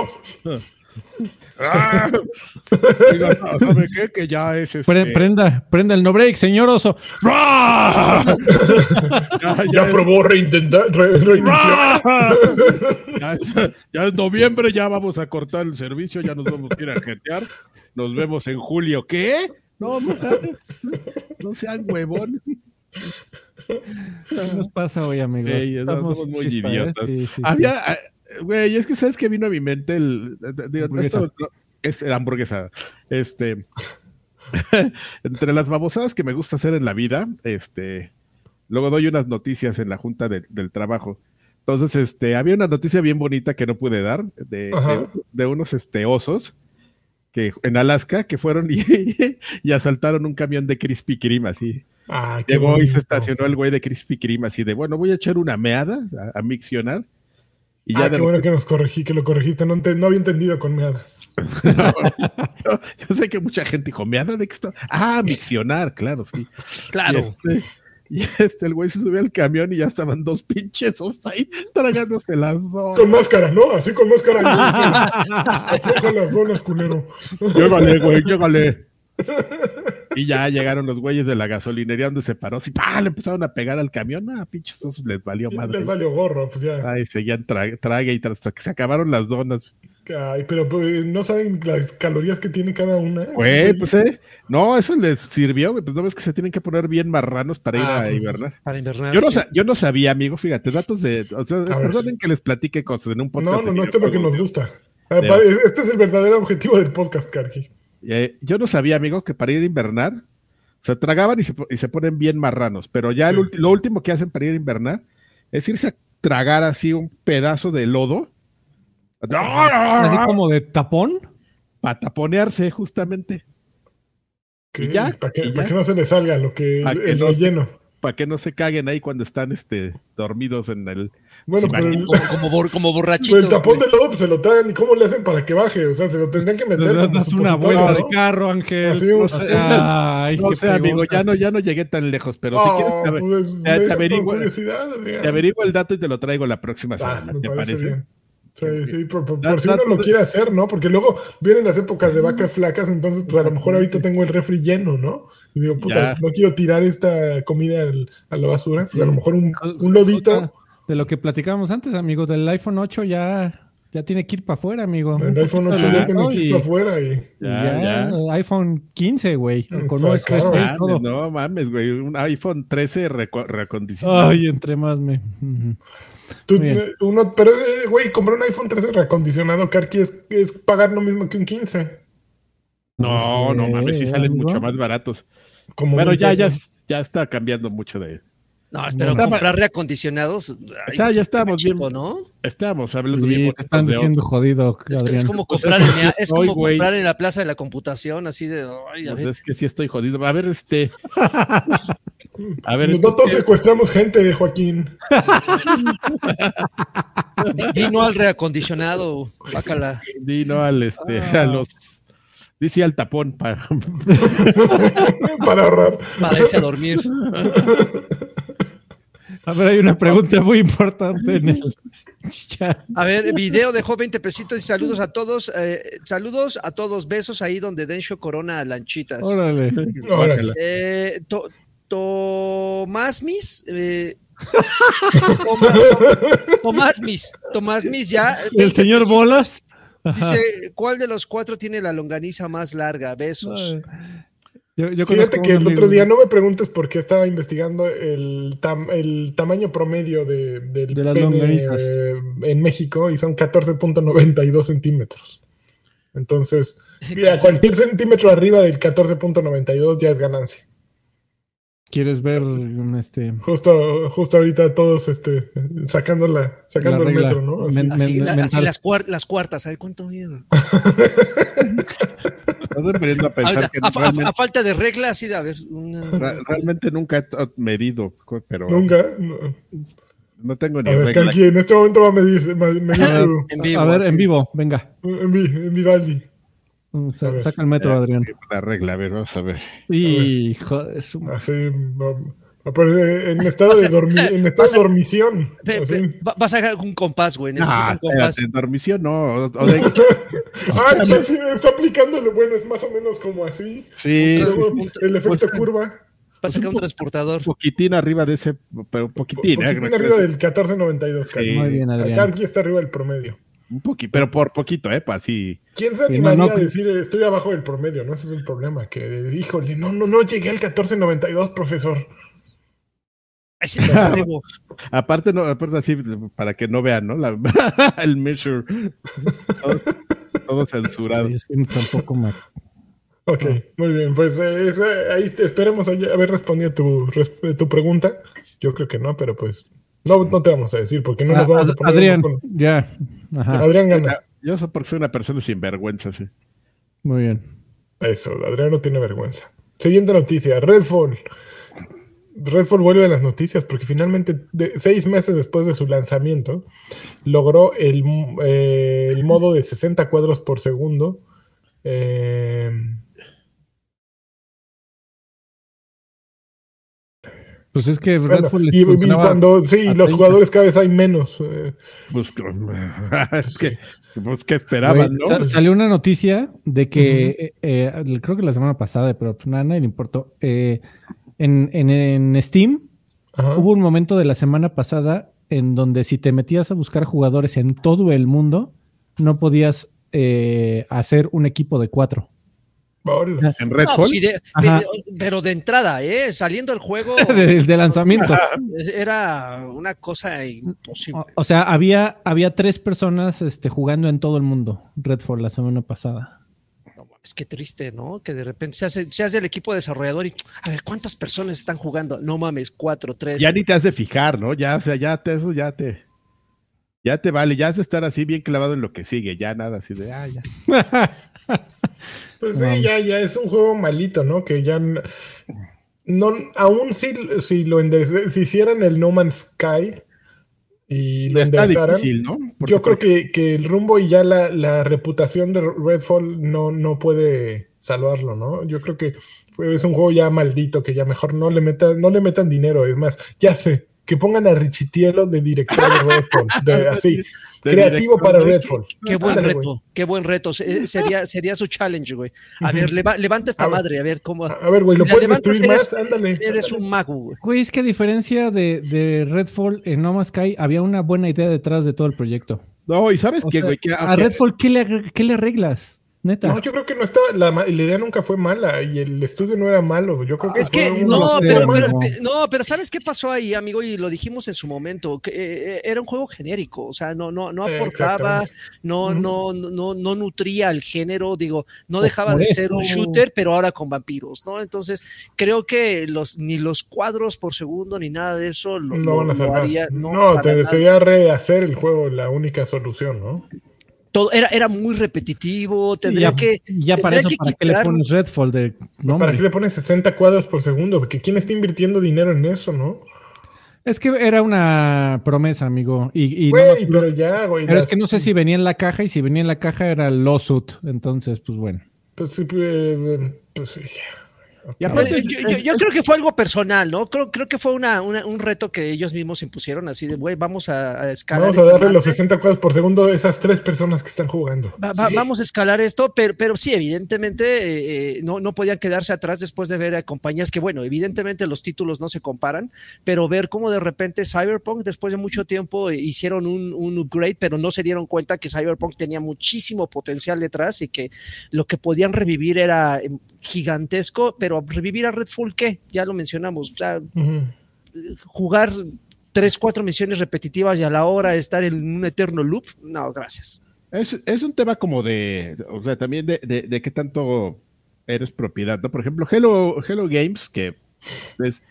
Ah. ¿Sabe qué? Que ya es este, Pre- prenda, prenda el no break, señor oso. ya, Ya ya es- probó reintentar, re- reiniciar. ya es- ya es noviembre, ya vamos a cortar el servicio, ya nos vamos a ir a jetear. Nos vemos en julio. ¿Qué? No mames. No sean huevón. ¿Qué nos pasa hoy, amigos? Ey, estamos muy chispa, ¿eh? idiotas. Sí, sí, sí. Había, ah, güey, es que sabes que vino a mi mente el. digo, Hamburguesa. esto no- es la hamburguesa. Este. entre las babosadas que me gusta hacer en la vida, este. Luego doy unas noticias en la junta de- del trabajo. Entonces, este, había una noticia bien bonita que no pude dar de, de- de unos este, osos que en Alaska que fueron y, y asaltaron un camión de Krispy Kreme así. Ah, qué Llegó y bonito. se estacionó el güey de Krispy Kreme así de, bueno, voy a echar una meada a, a miccionar. Y ya Ah, de qué bueno que nos corregí, que lo corregiste. No, no había entendido con meada. yo, yo sé que mucha gente dijo, ¿meada de qué está? Ah, miccionar, claro, sí. Claro. Y este, y este, el güey se subió al camión y ya estaban dos pinches ahí tragándose las dos. Con máscara, ¿no? Así con máscara. Así son las donas, culero. Llégale, güey, llégale. Y ya llegaron los güeyes de la gasolinería donde se paró, y ¡pah! le empezaron a pegar al camión. Ah, pinches osos les valió madre. Les valió gorro, pues ya. Ay, seguían tra- trague y hasta que se acabaron las donas. Ay, pero pues, no saben las calorías que tiene cada una. Güey, pues eh, no, eso les sirvió, güey, pues no ves que se tienen que poner bien marranos para ir Ah, a pues, hibernar. Para invernar. Yo no, sí. yo no sabía, amigo, fíjate, datos de, o sea, ver. perdonen que les platique cosas en un podcast. No, no, no, esto es lo que nos gusta. Este es el verdadero objetivo del podcast, Karki. Eh, yo no sabía, amigo, que para ir a invernar, o sea, tragaban y se, po- y se ponen bien marranos, pero ya Sí. lo último que hacen para ir a invernar es irse a tragar así un pedazo de lodo. Así como de tapón. Para taponearse, justamente. Y ya, Para que, y no se le salga lo que Pa' el, que el no se- relleno. Para que no se caguen ahí cuando están este, dormidos en el. Bueno, pero el, Como, como, bor- como pero borrachitos. el tapón de lodo pues, se lo traen. ¿Y cómo le hacen para que baje? O sea, se lo tendrían que meter. Le das una vuelta ¿no? de carro, Ángel. Así, un- No sé. Ay, No qué sé, amigo, ya no, ya no llegué tan lejos, pero si Ah, quieres te, pues, te- averiguo- te el dato y te lo traigo la próxima Ah, semana. me ¿Te parece, parece? bien. Sí, sí, por, por- Da- por si uno lo quiere hacer, ¿no? Porque luego vienen las épocas de vacas flacas, entonces pues a lo mejor ahorita tengo el refri lleno, ¿no? Y digo, puta, Ya. no quiero tirar esta comida al- a la basura, pues Sí. a lo mejor un, un lodito, De lo que platicábamos antes, amigo, del iPhone 8 ya, ya tiene que ir para afuera, amigo. el iPhone 8 ya tiene que ir y- para afuera y... Ya, ya, ya. iPhone 15, güey. Con claro, OS 13 claro. y todo. Mames, no mames, güey. Un iPhone 13 reco- reacondicionado. Ay, entre más me. Tú, eh, uno, pero, eh, güey, comprar un iPhone 13 reacondicionado, Karki, es, es pagar lo mismo que un 15. no, no sé, mames, sí salen mucho más baratos. Como Bueno, ya, ya, ya está cambiando mucho de. No, pero Estaba- comprar reacondicionados. ay, Está- ya bien. chico, ¿no? Estábamos hablando bien Sí, bonitos te están diciendo jodido, Es, como Pues comprar, es- en, es Hoy, como comprar en la plaza de la computación, así de. ay, a Pues ver. es que sí estoy jodido. A ver, este. A ver, Nosotros entonces, secuestramos gente, Joaquín. Di- di no al reacondicionado, bácala. di no al este, Ah. a los. Dice al tapón para. para ahorrar. Para irse a dormir. A ver, hay una pregunta muy importante en el chat. A ver, video dejó 20 pesitos y saludos a todos. eh, saludos a todos, besos ahí donde Densho corona lanchitas. Órale. Órale. Eh, to- Tomás Mis. eh, Toma- Tomás Mis. Tomás Mis, ya. El 20 señor pesitos. Bolas. Dice, ¿cuál de los cuatro tiene la longaniza más larga? Besos. Yo, yo Fíjate que el amigo- otro día no me preguntes por qué estaba investigando el, tam- el tamaño promedio de, del De las pene, eh, en México y son 14.92 centímetros. Entonces, mira, cualquier centímetro arriba del 14.92 ya es ganancia. ¿Quieres ver este Justo, justo ahorita todos este sacando la, sacando La el metro, ¿no? Así. Men- Así, la- mental. así las, cuar- las cuartas, ¿sabes cuánto miedo? A pensar Ahorita, que a, a falta de reglas, así de a ver. una- realmente nunca he medido, pero Nunca. no. no tengo ni A ver, regla. Kanki, en este momento va a medir, medir A ver, En vivo, a ver, así. en vivo, venga. en, en Vivaldi. Mm, sa- ver. saca el metro, Ya, Adrián. La regla, a ver, vamos a ver. Hijo de su pero en estado Vas de dormi- en estado vas de dormición. Ve- va- vas a sacar un compás, güey. Necesito Ah, un compás. en dormición no. o- o de- Ah, pues sí, está aplicándolo. Bueno, es más o menos como así. sí, Luego, un- el efecto pues, curva. Va a sacar un transportador. un poquitín arriba de ese, pero un poquitín, ¿eh? Poquitín arriba del 1492. Sí. Kanki. Muy bien, Adrián. Kanki está arriba del promedio. Un poquito, pero por poquito, ¿eh? Pues así. ¿Quién se Sí, no, animaría no, a decir estoy abajo del promedio? No, ese es el problema. Que, híjole, no, no, no llegué al 1492, profesor. Ese es. Aparte, no, aparte así, para que no vean, ¿no? La- el measure. Todo, todo censurado. Es que tampoco me. Ok, muy bien. Pues eh, ahí te- esperemos haber respondido tu, tu pregunta. Yo creo que no, pero pues no, no te vamos a decir porque no nos Ah, vamos a Ad- poner Adrián, con- ya. Ajá, Adrián gana. Yo soy porque soy una persona sin vergüenza, sí. muy bien. Eso, Adrián no tiene vergüenza. Siguiente noticia, Redfall. Redfall vuelve a las noticias porque finalmente, de- seis meses después de su lanzamiento, logró el, eh, el modo de 60 cuadros por segundo. Eh, Pues es que bueno, y, y cuando sí, los 30. jugadores cada vez hay menos. eh, Pues, es que, pues, ¿qué esperaban, Güey, no? sa- salió una noticia de que, eh, eh, creo que la semana pasada, pero pues nada, nadie le importó. Eh, en, en- en Steam ajá. hubo un momento de la semana pasada en donde si te metías a buscar jugadores en todo el mundo, no podías eh, hacer un equipo de cuatro. En No, de- de- de- pero de entrada, ¿eh? Saliendo el juego, de, de lanzamiento. era una cosa imposible. O, o sea, había, había tres personas este, jugando en todo el mundo, Redfall, la semana pasada. No mames, qué triste, ¿no? Que de repente se hace, se hace el equipo desarrollador y, a ver, ¿cuántas personas están jugando? No mames, cuatro, tres. Ya ni te has de fijar, ¿no? Ya, o sea, ya te, eso ya te. Ya te vale, ya has de estar así bien clavado en lo que sigue, ya nada así de, ah, ya. Pues sí, ya, ya es un juego malito, ¿no? Que ya no, aún si, si lo si hicieran el No Man's Sky y lo está enderezaran, difícil, ¿no? Porque, yo creo que, que el rumbo y ya la, la reputación de Redfall no, no puede salvarlo, ¿no? Yo creo que es un juego ya maldito que ya mejor no le metan, no le metan dinero, es más, ya sé, que pongan a Richitielo de director de Redfall, de- así, de creativo director para Redfall. Qué buen Ándale, reto, qué buen reto. Se- Sería, sería su challenge, güey. A ver, leva- levanta esta A ver. madre, a ver cómo. A ver, güey, lo puedes levantas, destruir más, ándale. Eres un mago, güey. Güey, es que a diferencia de, de Redfall, en No Man's Sky había una buena idea detrás de todo el proyecto. No, y sabes O qué, güey, a Redfall, ¿qué le, qué le arreglas? Neta. No, yo creo que no estaba, la, idea nunca fue mala y el estudio no era malo. Yo creo que Es que no, pero, no, pero ¿sabes qué pasó ahí, amigo? Y lo dijimos en su momento, que eh, era un juego genérico, o sea, no, no, no Eh, aportaba, exactamente. no, no, no, no nutría el género, digo, no dejaba de ser un shooter, pero ahora con vampiros, ¿no? Entonces, creo que los, ni los cuadros por segundo ni nada de eso lo, no lo- van a lo haría, No, no, te, nada. sería rehacer el juego la única solución, ¿no? Todo, era, era muy repetitivo, Sí, tendría ya, que. ya para tendría eso, que ¿para qué le pones Redfall de? ¿Para qué le pones 60 cuadros por segundo? Porque ¿quién está invirtiendo dinero en eso, no? Es que era una promesa, amigo. Y, y no Güey, me- pero ya, güey. pero es que no sé si venía en la caja y si venía en la caja era el lawsuit. Entonces, pues bueno. Pues sí, eh, pues sí. Y aparte, yo, yo- yo creo que fue algo personal, ¿no? Creo, creo que fue una, una- un reto que ellos mismos impusieron, así de, güey, vamos a, a escalar. Vamos a esta darle los madre. 60 cuadros por segundo a esas tres personas que están jugando. Va- va- Sí. Vamos a escalar esto, pero, pero sí, evidentemente eh, eh, no, no podían quedarse atrás después de ver a compañías que, bueno, evidentemente los títulos no se comparan, pero ver cómo de repente Cyberpunk, después de mucho tiempo, eh, hicieron un, un upgrade, pero no se dieron cuenta que Cyberpunk tenía muchísimo potencial detrás y que lo que podían revivir era eh, gigantesco, pero revivir a Redfall, ¿qué? Ya lo mencionamos, o sea, jugar tres, cuatro misiones repetitivas y a la hora de estar en un eterno loop, no, gracias. Es, es un tema como de, o sea, también de, de, de qué tanto eres propiedad, ¿no? Por ejemplo, Hello, Hello Games, que es,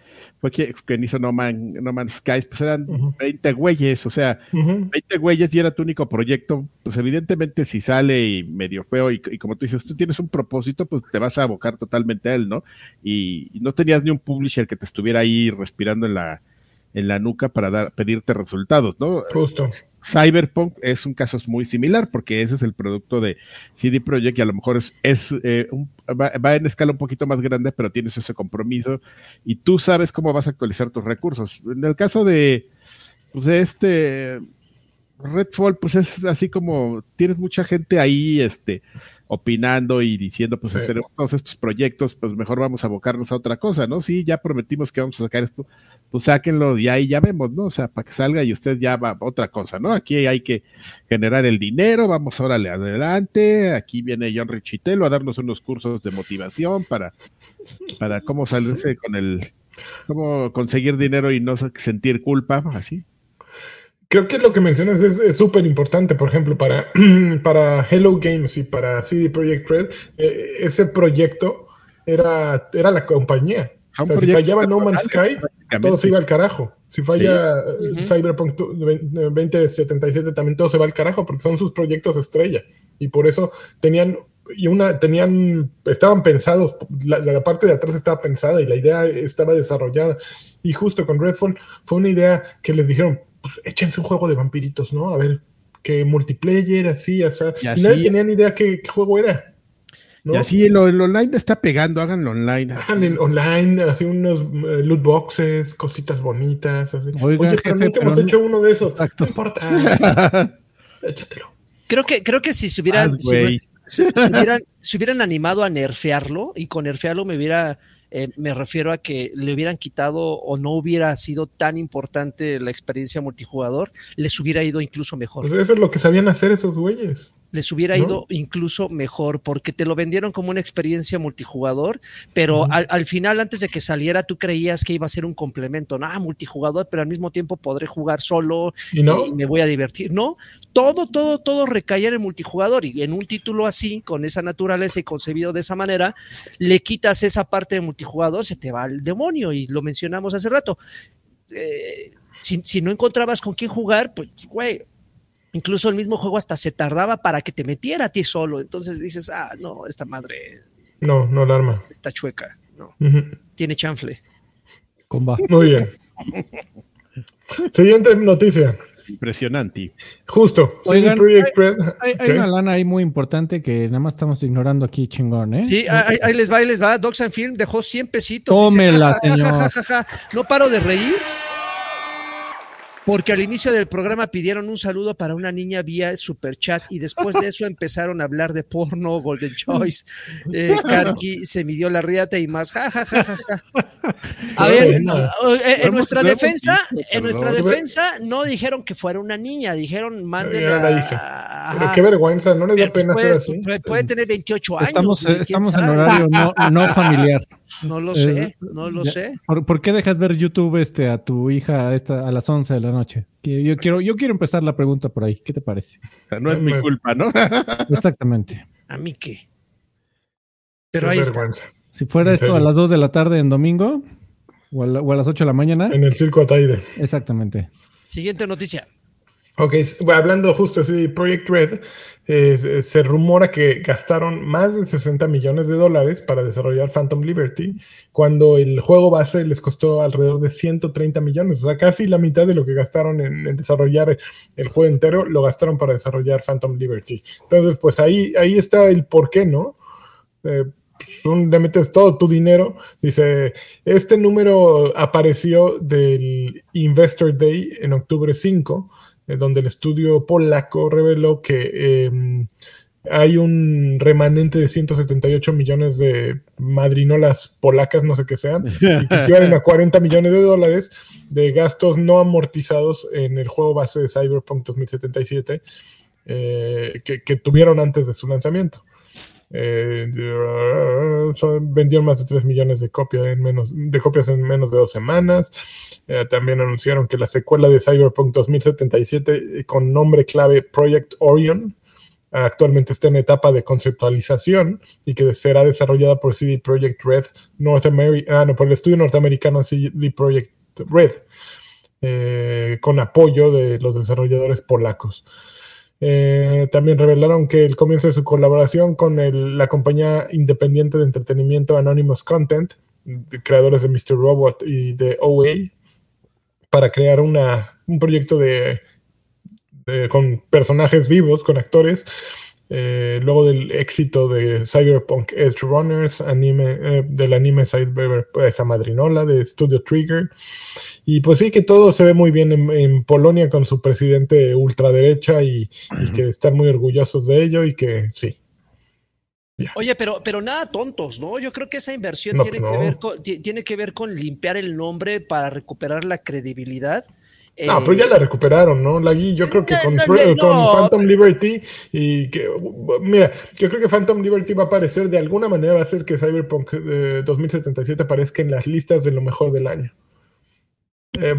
fue quien, hizo no, Man, no Man's Skies, pues eran 20 güeyes, o sea, 20 güeyes y era tu único proyecto, pues evidentemente si sale y medio feo y, como tú dices, tú tienes un propósito, pues te vas a abocar totalmente a él, ¿no? Y, y no tenías ni un publisher que te estuviera ahí respirando en la, en la nuca para dar, pedirte resultados, ¿no? Justo. Cyberpunk es un caso muy similar porque ese es el producto de CD Projekt y a lo mejor es, es eh, va, en escala un poquito más grande, pero tienes ese compromiso y tú sabes cómo vas a actualizar tus recursos. En el caso de, pues de este Redfall, pues es así como tienes mucha gente ahí, este, opinando y diciendo, pues tenemos todos estos proyectos, pues mejor vamos a abocarnos a otra cosa, ¿no? Sí, ya prometimos que vamos a sacar esto, pues sáquenlo y ahí ya vemos, ¿no? O sea, para que salga y usted ya va otra cosa, ¿no? Aquí hay que generar el dinero, vamos órale adelante, aquí viene John Richitelo a darnos unos cursos de motivación para, para cómo salirse con el, cómo conseguir dinero y no sentir culpa, así. Creo que lo que mencionas es súper importante, por ejemplo, para, para Hello Games y para CD Projekt Red, eh, ese proyecto era, era la compañía. O sea, si fallaba No Man's Sky, todo se iba al carajo. Si falla eh, Cyberpunk 2077, también todo se va al carajo porque son sus proyectos estrella. Y por eso tenían, y una, tenían, estaban pensados, la, la, parte de atrás estaba pensada y la idea estaba desarrollada. Y justo con Redfall fue una idea que les dijeron, pues échense un juego de vampiritos, ¿no? A ver, que multiplayer, así, sea, y, nadie tenía ni idea qué, juego era. Y así el, online está pegando, háganlo online. Hagan online, así unos eh, loot boxes, cositas bonitas, así. Oye, pero nunca hemos hecho uno de esos. No importa. Échatelo. Creo que, creo que si se hubieran, si, hubieran, se hubieran animado a nerfearlo, y con nerfearlo me hubiera eh, me refiero a que le hubieran quitado o no hubiera sido tan importante la experiencia multijugador, les hubiera ido incluso mejor. Pues eso es lo que sabían hacer esos güeyes les hubiera ido incluso mejor porque te lo vendieron como una experiencia multijugador, pero al, final, antes de que saliera, tú creías que iba a ser un complemento, no, multijugador, pero al mismo tiempo podré jugar solo y, me voy a divertir. No, todo, todo, todo recaía en el multijugador y en un título así, con esa naturaleza y concebido de esa manera, le quitas esa parte de multijugador, se te va al demonio y lo mencionamos hace rato. Eh, si, si no encontrabas con quién jugar, pues, güey, Incluso el mismo juego hasta se tardaba para que te metiera a ti solo. Entonces dices, ah, no, esta madre. No, no alarma. Está chueca. No. Tiene chanfle. Comba. Muy bien. Siguiente noticia. Impresionante. Justo. Oigan, hay, hay, una lana ahí muy importante que nada más estamos ignorando aquí, chingón, ¿eh? Sí, ahí, les va, ahí les va. Docs and Film dejó 100 pesitos. Tómela, señor. no paro de reír porque al inicio del programa pidieron un saludo para una niña vía super chat y después de eso empezaron a hablar de porno, Golden Choice, eh, Karki se midió la riata y más. Ja, ja, ja, ja, A ver, eh, en, nuestra defensa, en nuestra defensa no dijeron que fuera una niña, dijeron manden a la hija. Pero qué vergüenza, no les da pena ser así. Puede, tener 28 años. Estamos, estamos en horario no, no familiar. No lo sé, eh, no lo sé. ¿por, qué dejas ver YouTube este, a tu hija esta, a las 11 de la noche? Yo quiero, yo quiero empezar la pregunta por ahí. ¿Qué te parece? No es mi culpa, ¿no? Exactamente. ¿A mí qué? Pero ahí está. Si fuera esto a las 2 de la tarde en domingo o a, o a las 8 de la mañana. En el circo Ataide. Exactamente. Siguiente noticia. Ok, hablando justo así, Project Red, eh, se rumora que gastaron más de 60 millones de dólares para desarrollar Phantom Liberty, cuando el juego base les costó alrededor de 130 millones, o sea, casi la mitad de lo que gastaron en, desarrollar el juego entero, lo gastaron para desarrollar Phantom Liberty. Entonces, pues ahí, ahí está el por qué, ¿no? Eh, le metes todo tu dinero. Dice, este número apareció del Investor Day en octubre 5 eh, donde el estudio polaco reveló que em, hay un remanente de 178 millones de madrinolas polacas, no sé qué sean, y que equivalen a 40 millones de dólares de gastos no amortizados en el juego base de Cyberpunk 2077 eh, que, tuvieron antes de su lanzamiento. Eh, vendieron más de 3 millones de copias en menos de copias en menos de dos semanas. Eh, también anunciaron que la secuela de Cyberpunk 2077 eh, con nombre clave Project Orion actualmente está en etapa de conceptualización y que será desarrollada por CD Projekt Red North America, ah, no, por el estudio norteamericano CD Projekt Red, eh, con apoyo de los desarrolladores polacos. Eh, también revelaron que el comienzo de su colaboración con la compañía independiente de entretenimiento Anonymous Content, creadores de Mr. Robot y de OA, para crear una, un proyecto de, con personajes vivos, con actores, eh, luego del éxito de Cyberpunk Edge Runners, anime, eh, del anime Cyber, esa madrinola de Studio Trigger. Y pues sí que todo se ve muy bien en, Polonia con su presidente ultraderecha y, y que están muy orgullosos de ello y que sí, Oye, pero, pero nada tontos, ¿no? Yo creo que esa inversión tiene, que ver con, tiene que ver con limpiar el nombre para recuperar la credibilidad. No, pero ya la recuperaron, ¿no? La yo creo que con, Phantom Liberty y que, mira, yo creo que Phantom Liberty va a aparecer de alguna manera, va a hacer que Cyberpunk 2077 eh, aparezca en las listas de lo mejor del año. Eh,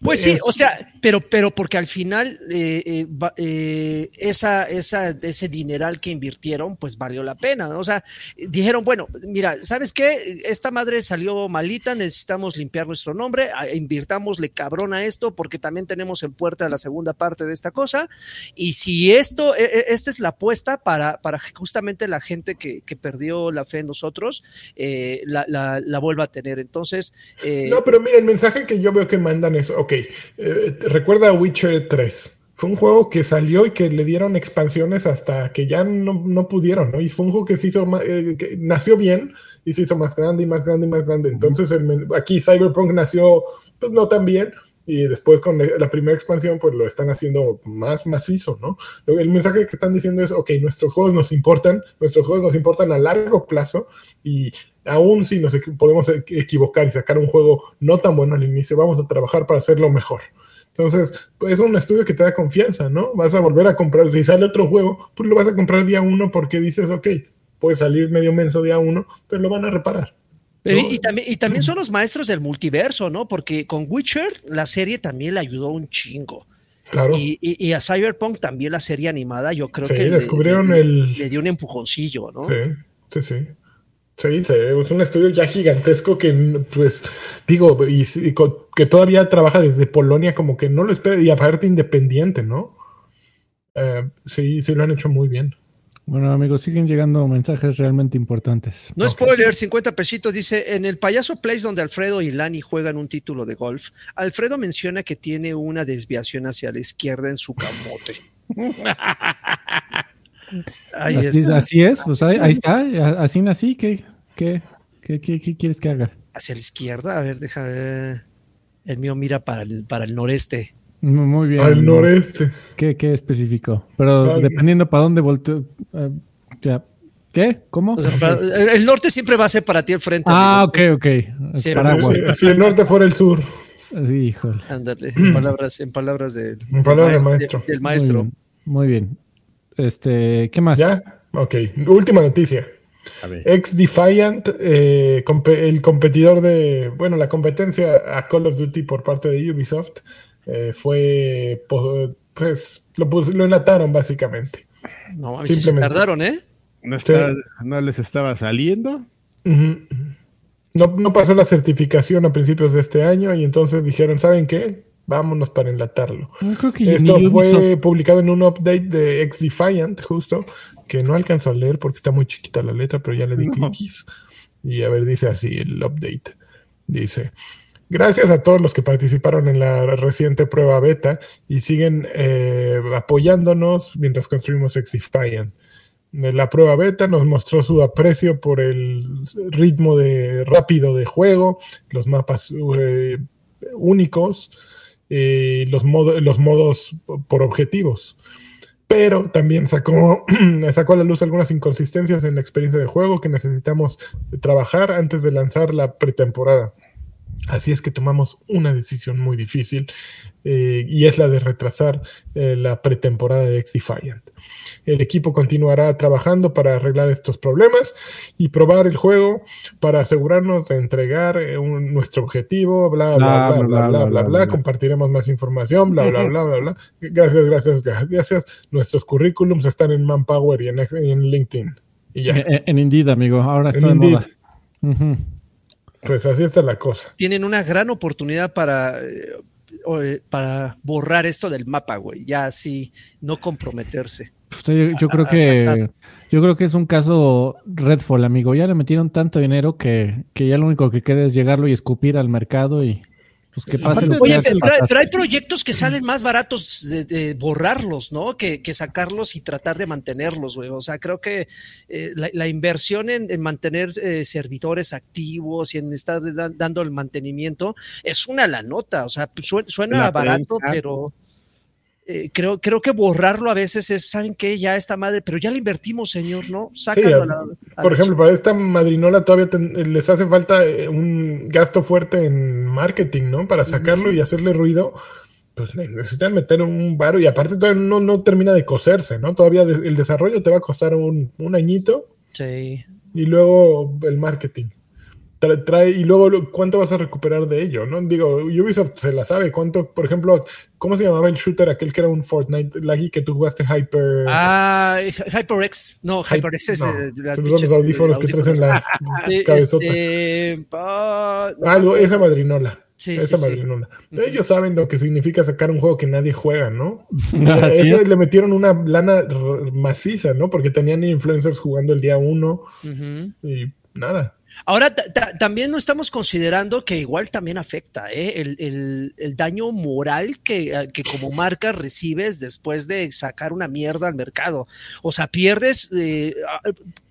pues sí, o sea, pero, pero porque al final eh, eh, eh, esa, esa, ese dineral que invirtieron, pues valió la pena. O sea, dijeron, bueno, mira, ¿sabes qué? Esta madre salió malita, necesitamos limpiar nuestro nombre, invirtámosle cabrón a esto porque también tenemos en puerta la segunda parte de esta cosa. Y si esto, e, e, esta es la apuesta para, para justamente la gente que, que perdió la fe en nosotros, la, la, la, vuelva a tener. Entonces... no, pero mira, el mensaje que yo veo que mandan es, ok, eh, recuerda Witcher 3. Fue un juego que salió y que le dieron expansiones hasta que ya no, pudieron, ¿no? Y fue un juego que se hizo, eh, que nació bien y se hizo más grande y más grande y más grande. Entonces, aquí Cyberpunk nació, pues no tan bien, y después con la primera expansión pues lo están haciendo más macizo, ¿no? El mensaje que están diciendo es, ok, nuestros juegos nos importan, nuestros juegos nos importan a largo plazo y aún si nos podemos equivocar y sacar un juego no tan bueno al inicio, vamos a trabajar para hacerlo mejor. Entonces, pues es un estudio que te da confianza, ¿no? Vas a volver a comprar, si sale otro juego, pues lo vas a comprar día uno porque dices, ok, puede salir medio menso día uno, pero lo van a reparar. Y, también, y también son los maestros del multiverso, ¿no? Porque con Witcher la serie también le ayudó un chingo. Claro. Y, a Cyberpunk también la serie animada, yo creo que descubrieron le, el... le dio un empujoncillo, ¿no? Sí, sí, sí. Sí, es un estudio ya gigantesco que, pues, digo, y, que todavía trabaja desde Polonia, como que no lo espera, y aparte independiente, ¿no? Eh, sí, sí lo han hecho muy bien. Bueno, amigos, siguen llegando mensajes realmente importantes. No spoiler, 50 pesitos. Dice, en el payaso place donde Alfredo y Lani juegan un título de golf, Alfredo menciona que tiene una desviación hacia la izquierda en su camote. ahí así, está. así es, pues ahí, está, así nací. ¿Qué, qué, qué, qué, quieres que haga? Hacia la izquierda, a ver, deja ver. El mío mira para el, para el noreste. Muy bien. Al noreste. ¿Qué, qué especificó? Pero dependiendo para dónde volteo. Eh, ya. ¿Qué? ¿Cómo? el norte siempre va a ser para ti el frente. Ah, ok, ok. Si, el norte fuera el sur. Sí, híjole. Ándale, en palabras, en palabras, de, en palabras maestro, del maestro. Muy bien. Este, ¿qué más? ¿Ya? Ok. Última noticia. Ex Defiant, eh, el competidor de, bueno, la competencia a Call of Duty por parte de Ubisoft, eh, fue, pues, lo, lo enlataron básicamente. No, se tardaron, ¿eh? No, les estaba saliendo. no, no, pasó la certificación a principios de este año y entonces dijeron, ¿saben qué? Vámonos para enlatarlo. Esto fue publicado en un update de Ex Defiant, justo, que no alcanzo a leer porque está muy chiquita la letra, pero ya le di clics. Y a ver, dice así el update. Dice, Gracias a todos los que participaron en la reciente prueba beta y siguen eh, apoyándonos mientras construimos Exifiant. La prueba beta nos mostró su aprecio por el ritmo de rápido de juego, los mapas eh, únicos y los, los modos por objetivos. Pero también sacó, sacó a la luz algunas inconsistencias en la experiencia de juego que necesitamos trabajar antes de lanzar la pretemporada. Así es que tomamos una decisión muy difícil eh, y es la de retrasar eh, la pretemporada de X-Defiant. El equipo continuará trabajando para arreglar estos problemas y probar el juego para asegurarnos de entregar eh, un- nuestro objetivo, bla, bla, bla, bla, bla, bla, bla, Compartiremos más información, bla, bla, bla, bla, bla. Gracias, gracias, gracias. Nuestros currículums están en Manpower y en, LinkedIn. Y ya, En, en Indeed, amigo. Ahora está En de Indeed. Pues así está la cosa. Tienen una gran oportunidad para, eh, eh, para borrar esto del mapa, güey. Ya así, no comprometerse. Yo, yo creo a que yo creo que es un caso Redfall, amigo. Ya le metieron tanto dinero que, que ya lo único que queda es llegarlo y escupir al mercado y pues que pase lo Oye, que hay proyectos que salen más baratos de, de borrarlos, ¿no? Que, que sacarlos y tratar de mantenerlos, güey. O sea, creo que eh, la, la inversión en, en mantener eh, servidores activos y en estar da- dando el mantenimiento es una la nota. O sea, su- suena barato, pero eh, creo, creo que borrarlo a veces es, ¿saben qué? Ya está madre, pero ya le invertimos, señor, ¿no? Sácalo a- a la- a Por ejemplo, para esta madrinola todavía ten- les hace falta eh, un gasto fuerte en marketing, ¿no? Para sacarlo y hacerle ruido. Pues necesitan meter un varo y aparte todavía no, no termina de coserse, ¿no? Todavía el desarrollo te va a costar un, un añito Sí. y luego el marketing. Trae, trae- y luego cuánto vas a recuperar de ello, ¿no? Digo, Ubisoft se la sabe, cuánto, por ejemplo, ¿cómo se llamaba el shooter aquel que era un Fortnite, Laggy, que tú jugaste Hyper? Ah, HyperX. No, Hy- HyperX es no, eh, las son pinches, los audífonos que traes en audífonos. la Sí, cabezota. este, ah, Algo, esa madrinola. Sí, esa sí, sí. madrinola. Ellos saben lo que significa sacar un juego que nadie juega, ¿no? Eso es. le metieron una lana r- maciza, ¿no? Porque tenían influencers jugando el día uno y nada. Ahora, ta- ta- también no estamos considerando que igual también afecta ¿eh? el, el- el daño moral que, eh, que como marca recibes después de sacar una mierda al mercado. O sea, pierdes, eh, ah,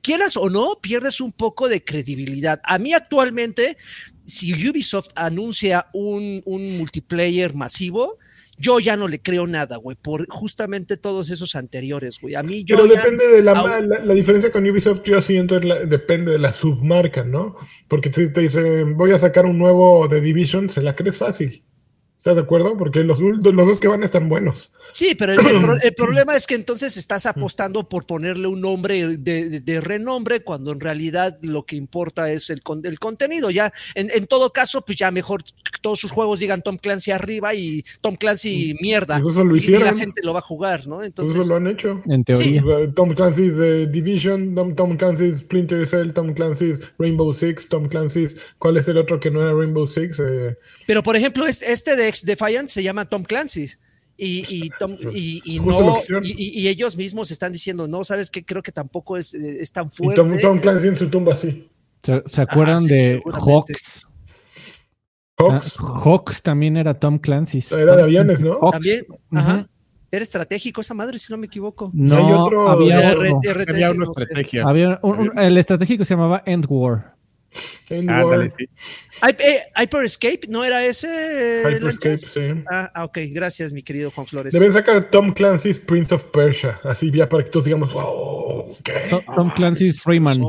quieras o no, pierdes un poco de credibilidad. A mí actualmente, si Ubisoft anuncia un, un multiplayer masivo, yo ya no le creo nada, güey, por justamente todos esos anteriores, güey. A mí yo Pero ya- depende de la, la, la diferencia con Ubisoft, yo siento, es la- depende de la submarca, ¿no? Porque si te dicen, voy a sacar un nuevo de Division, se la crees fácil. ¿Estás de acuerdo? Porque los, los dos que van están buenos. Sí, pero el, el pro- el problema es que entonces estás apostando por ponerle un nombre de, de- de renombre cuando en realidad lo que importa es el, con- el contenido. Ya, en, en todo caso, pues ya mejor que todos sus juegos digan Tom Clancy arriba y Tom Clancy mierda. Pues eso lo Y- y, hicieron. la gente lo va a jugar, ¿no? Entonces, eso lo han hecho. En teoría. Tom Clancy's eh, Division, Tom, Tom Clancy's Splinter Cell, Tom Clancy's Rainbow Six, Tom Clancy's. ¿Cuál es el otro que no era Rainbow Six? Eh, pero por ejemplo, este, de Ex Defiant se llama Tom Clancy. Y, y, Tom- y- y Justo lo no, que hicieron. y, y- y ellos mismos están diciendo, no, sabes que creo que tampoco es, eh, es tan y fuerte. Tom, Tom Clancy en su tumba, sí. ¿Se, se acuerdan sí, de seguramente. Hawks? Hawks. Ah, Hawks también era Tom Clancy. Era de aviones, ¿no? Hawks. También. Era estratégico esa madre, si no me equivoco. No, Hay otro- había otro. Había una estrategia. Había un- un- el estratégico se llamaba End War. Ándale, sí. Eh, Hyper Escape, ¿no era ese? Hyperscape, Lanchas? sí. Ah, ah, ok, gracias, mi querido Juan Flores. Deben sacar Tom Clancy's Prince of Persia. Así ya para que todos digamos, wow, Tom Clancy's es Rayman.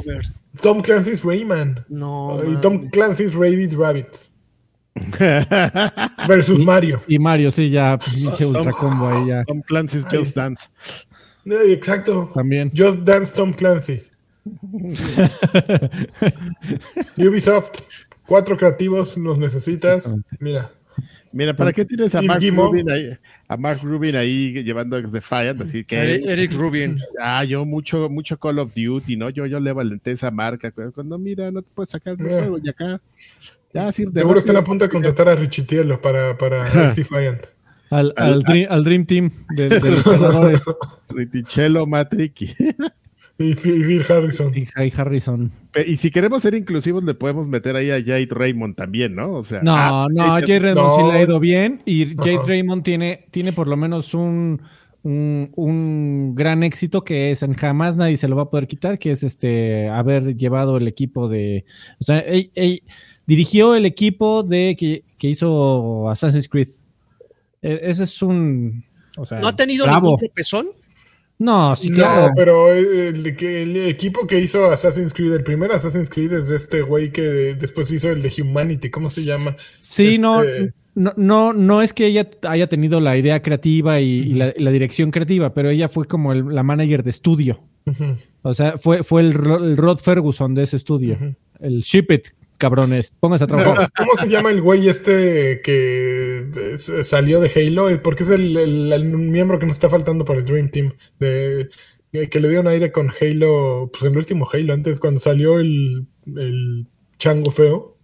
Tom Clancy's Rayman. No. y Tom. Clancy's Rabbit Rabbit. Versus Mario. Y Mario, sí, ya, pinche ultra combo ahí ya. Tom Clancy's Just Dance. Eh, Exacto. También. Just Dance Tom Clancy. Ubisoft, cuatro creativos los necesitas. Mira, Mira, ¿para qué tienes a Mark. Rubin ahí? A Mark Rubin ahí llevando a Defiant, así que Eric, Eric Rubin. ah, yo mucho, mucho Call of Duty, ¿no? Yo, yo le valenté esa marca. Cuando mira, no te puedes sacar de juego y acá. Ya, sí, de seguro están rápido. a punto de contratar a Richitielo para, para Defiant. Al, al, dream, al Dream Team de, de los. Y- Y Phil Harrison. Y Harrison. Y si queremos ser inclusivos, le podemos meter ahí a Jade Raymond también, ¿no? O sea, No, ah, no, Jay Raymond sí no. le ha ido bien. Y Jade. Raymond tiene, tiene por lo menos un, un, un gran éxito que es en jamás nadie se lo va a poder quitar, que es este haber llevado el equipo de. O sea, él- él dirigió el equipo de que, que hizo Assassin's Creed. E- Ese es un. O sea, ¿No ha tenido bravo. ningún tropezón? No, sí, claro. No, pero el, el equipo que hizo Assassin's Creed, el primer Assassin's Creed es de este güey que después hizo el de Humanity, ¿cómo se llama? Sí, no, Este- no, no, no es que ella haya tenido la idea creativa y, y la, y la dirección creativa, pero ella fue como el- la manager de estudio. O sea, fue, fue el, Ro- el Rod Ferguson de ese estudio. El Ship It, cabrones. Pónganse a ¿Cómo, trabajar. cómo se llama el güey este que eh, salió de Halo? Porque es el, el- el miembro que nos está faltando para el Dream Team. De, eh, que le dieron aire con Halo, pues en el último Halo, antes cuando salió el, el chango feo.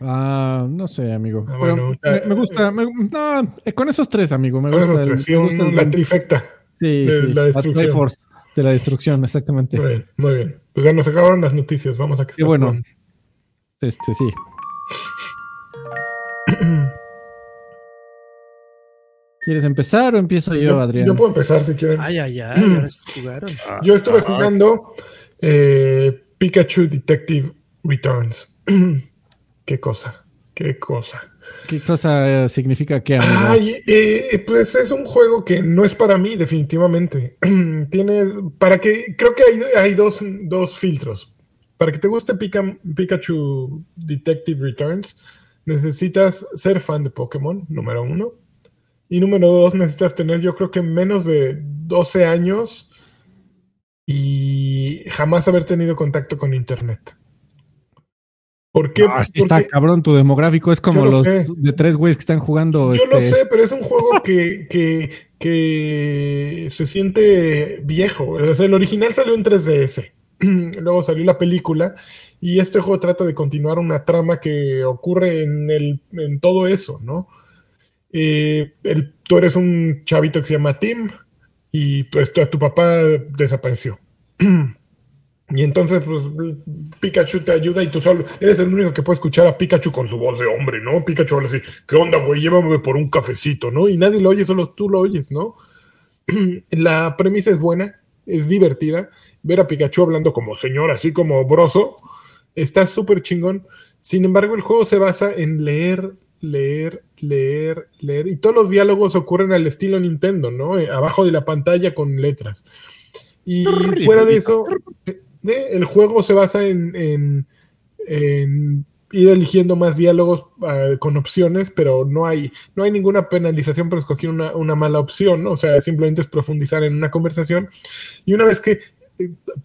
Ah, no sé, amigo. Ah, Pero me, me gusta. me- no, eh, con esos tres, amigo. Me Con gusta. el- tres, me el- la trifecta. sí, de sí, la destrucción. De la destrucción, exactamente. Muy bien, muy bien. Pues ya nos acabaron las noticias. Vamos a que estás bueno. Este, sí. ¿Quieres empezar o empiezo yo, Adrián? Yo puedo empezar si quieren. Ay, ay, ay, ahora jugaron. Yo estuve jugando eh, Pikachu Detective Returns. qué cosa, qué cosa. ¿Qué cosa eh, significa qué, amigo? Ay, eh, pues es un juego que no es para mí, definitivamente. Tiene, para que, creo que hay, hay dos, dos filtros. Para que te guste Pika- Pikachu Detective Returns, necesitas ser fan de Pokémon, número uno. Y número dos, necesitas tener, yo creo que menos de 12 años y jamás haber tenido contacto con Internet. ¿Por qué? Ah, está cabrón, tu demográfico es como lo los sé. de tres güeyes que están jugando. Yo lo este, sé, pero es un juego que, que, que se siente viejo. O sea, el original salió en 3DS. Luego salió la película. Y este juego trata de continuar una trama que ocurre en, el, en todo eso, ¿no? Eh, el- tú eres un chavito que se llama Tim. Y pues tu, tu papá desapareció. Y entonces, pues, Pikachu te ayuda y tú solo eres el único que puede escuchar a Pikachu con su voz de hombre, ¿no? Pikachu habla así, ¿qué onda, güey? Llévame por un cafecito, ¿no? Y nadie lo oye, solo tú lo oyes, ¿no? La premisa es buena, es divertida. Ver a Pikachu hablando como señor, así como broso, está súper chingón. Sin embargo, el juego se basa en leer, leer, leer, leer. Y todos los diálogos ocurren al estilo Nintendo, ¿no? Eh, abajo de la pantalla con letras. Y fuera de eso, eh, el juego se basa en, en- en ir eligiendo más diálogos ah, con opciones, pero no hay, no hay ninguna penalización por escoger una, una mala opción, ¿no? O sea, simplemente es profundizar en una conversación. Y una vez que eh,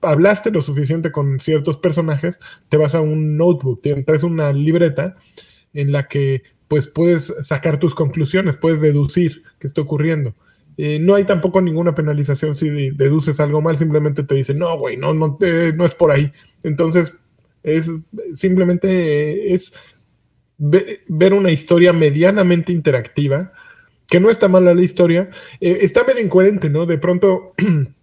hablaste lo suficiente con ciertos personajes, te vas a un notebook, te traes una libreta en la que pues puedes sacar tus conclusiones, puedes deducir qué está ocurriendo. Eh, no hay tampoco ninguna penalización si de- deduces algo mal, simplemente te dicen, no, güey, no, no, eh, no es por ahí. Entonces, es simplemente eh, es ve- ver una historia medianamente interactiva, que no está mala la historia, está medio incoherente, ¿no? De pronto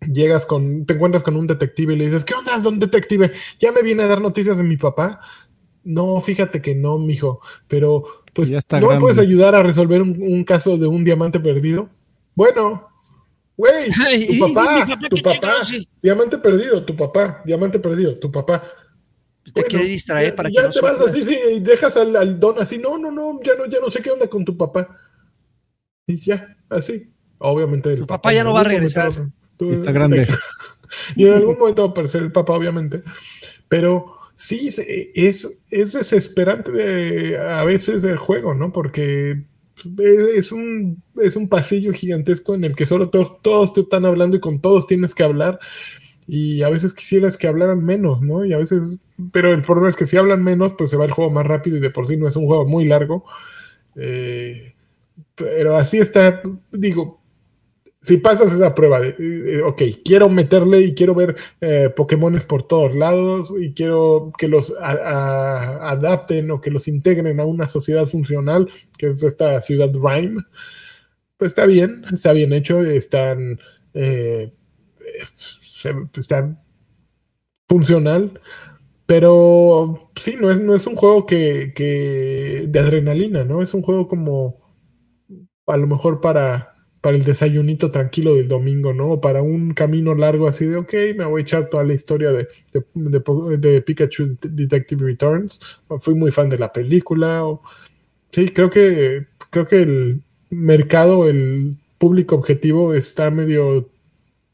llegas con, te encuentras con un detective y le dices, ¿qué onda, don detective? ¿Ya me viene a dar noticias de mi papá? No, fíjate que no, mijo, pero pues Ya está ¿no me puedes ayudar a resolver un, un caso de un diamante perdido? Bueno, güey, tu y- y papá, mi papá, tu qué papá, sí. diamante perdido, tu papá, diamante perdido, tu papá. Te Bueno, quiere distraer ya- para que ya no te vas así, sí, y dejas al, al don así, no, no, no, ya no, ya no sé qué onda con tu papá. Y ya, así. Obviamente el Tu papá ya en no va a momento regresar. Está grande. y en algún momento va a aparecer el papá, obviamente. Pero sí, es, es desesperante de- a veces el juego, ¿no? Porque es un, es un pasillo gigantesco en el que solo todos, todos te están hablando y con todos tienes que hablar. Y a veces quisieras que hablaran menos, ¿no? Y a veces, pero el problema es que si hablan menos, pues se va el juego más rápido y de por sí no es un juego muy largo. Eh, pero así está, digo, si pasas esa prueba de, eh, ok, quiero meterle y quiero ver eh, Pokémones por todos lados y quiero que los adapten o que los integren a una sociedad funcional, que es esta ciudad Rhyme, pues está bien, está bien hecho, están, eh, se- está funcional, pero sí, no es, no es un juego que, que de adrenalina, ¿no? Es un juego como a lo mejor para, para el desayunito tranquilo del domingo, ¿no? O para un camino largo así de, ok, me voy a echar toda la historia de, de, de Pikachu Detective Returns. Fui muy fan de la película. o- sí, creo que, creo que el mercado, el público objetivo está medio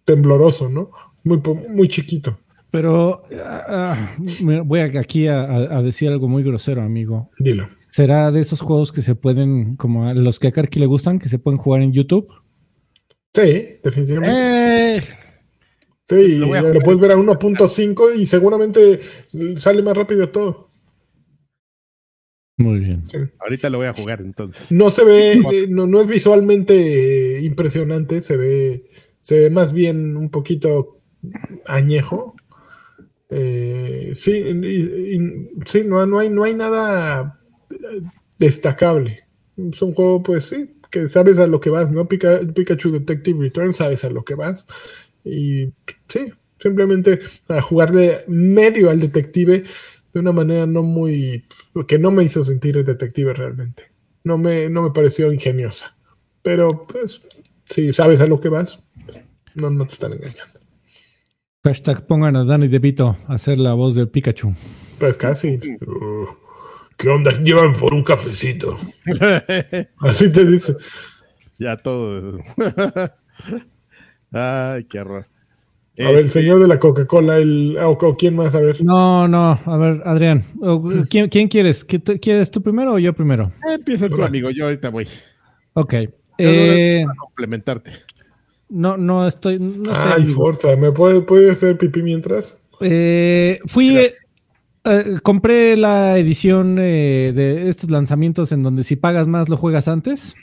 tembloroso, ¿no? Muy, muy chiquito. Pero ah, voy aquí a, decir algo muy grosero, amigo. Dilo. ¿Será de esos juegos que se pueden, como a los que a Karki le gustan, que se pueden jugar en YouTube? Sí, definitivamente. Eh. sí, lo, puedes ver a 1.5 y seguramente sale más rápido todo. Muy bien. Ahorita lo voy a jugar entonces. No se ve, eh, no, no es visualmente impresionante, se ve, se ve más bien un poquito añejo. Eh, sí, sí no, no, hay, no hay nada destacable. Es un juego, pues sí, que sabes a lo que vas, ¿no? Pikachu Detective Return, sabes a lo que vas. Y sí, simplemente a jugarle medio al detective de una manera no muy. que no me hizo sentir el detective realmente. No me, no me pareció ingeniosa. Pero, pues, si sabes a lo que vas, no, no te están engañando. Hashtag pongan a Danny DeVito a hacer la voz del Pikachu. Pues casi. ¿Qué onda? Llévame por un cafecito. Así te dice. Ya todo. Ay, qué horror. A ver, el este, señor de la Coca-Cola, el, o, quién más, a ver. No, no, a ver, Adrián, ¿quién, quién quieres? ¿Quieres tú primero o yo primero? empieza tu amigo, yo ahorita voy. Ok. Eh, complementarte. No, no estoy. No Ay, Forza, ¿me puede, puede hacer pipí mientras? Eh, fui. Eh, compré la edición de estos lanzamientos en donde si pagas más lo juegas antes.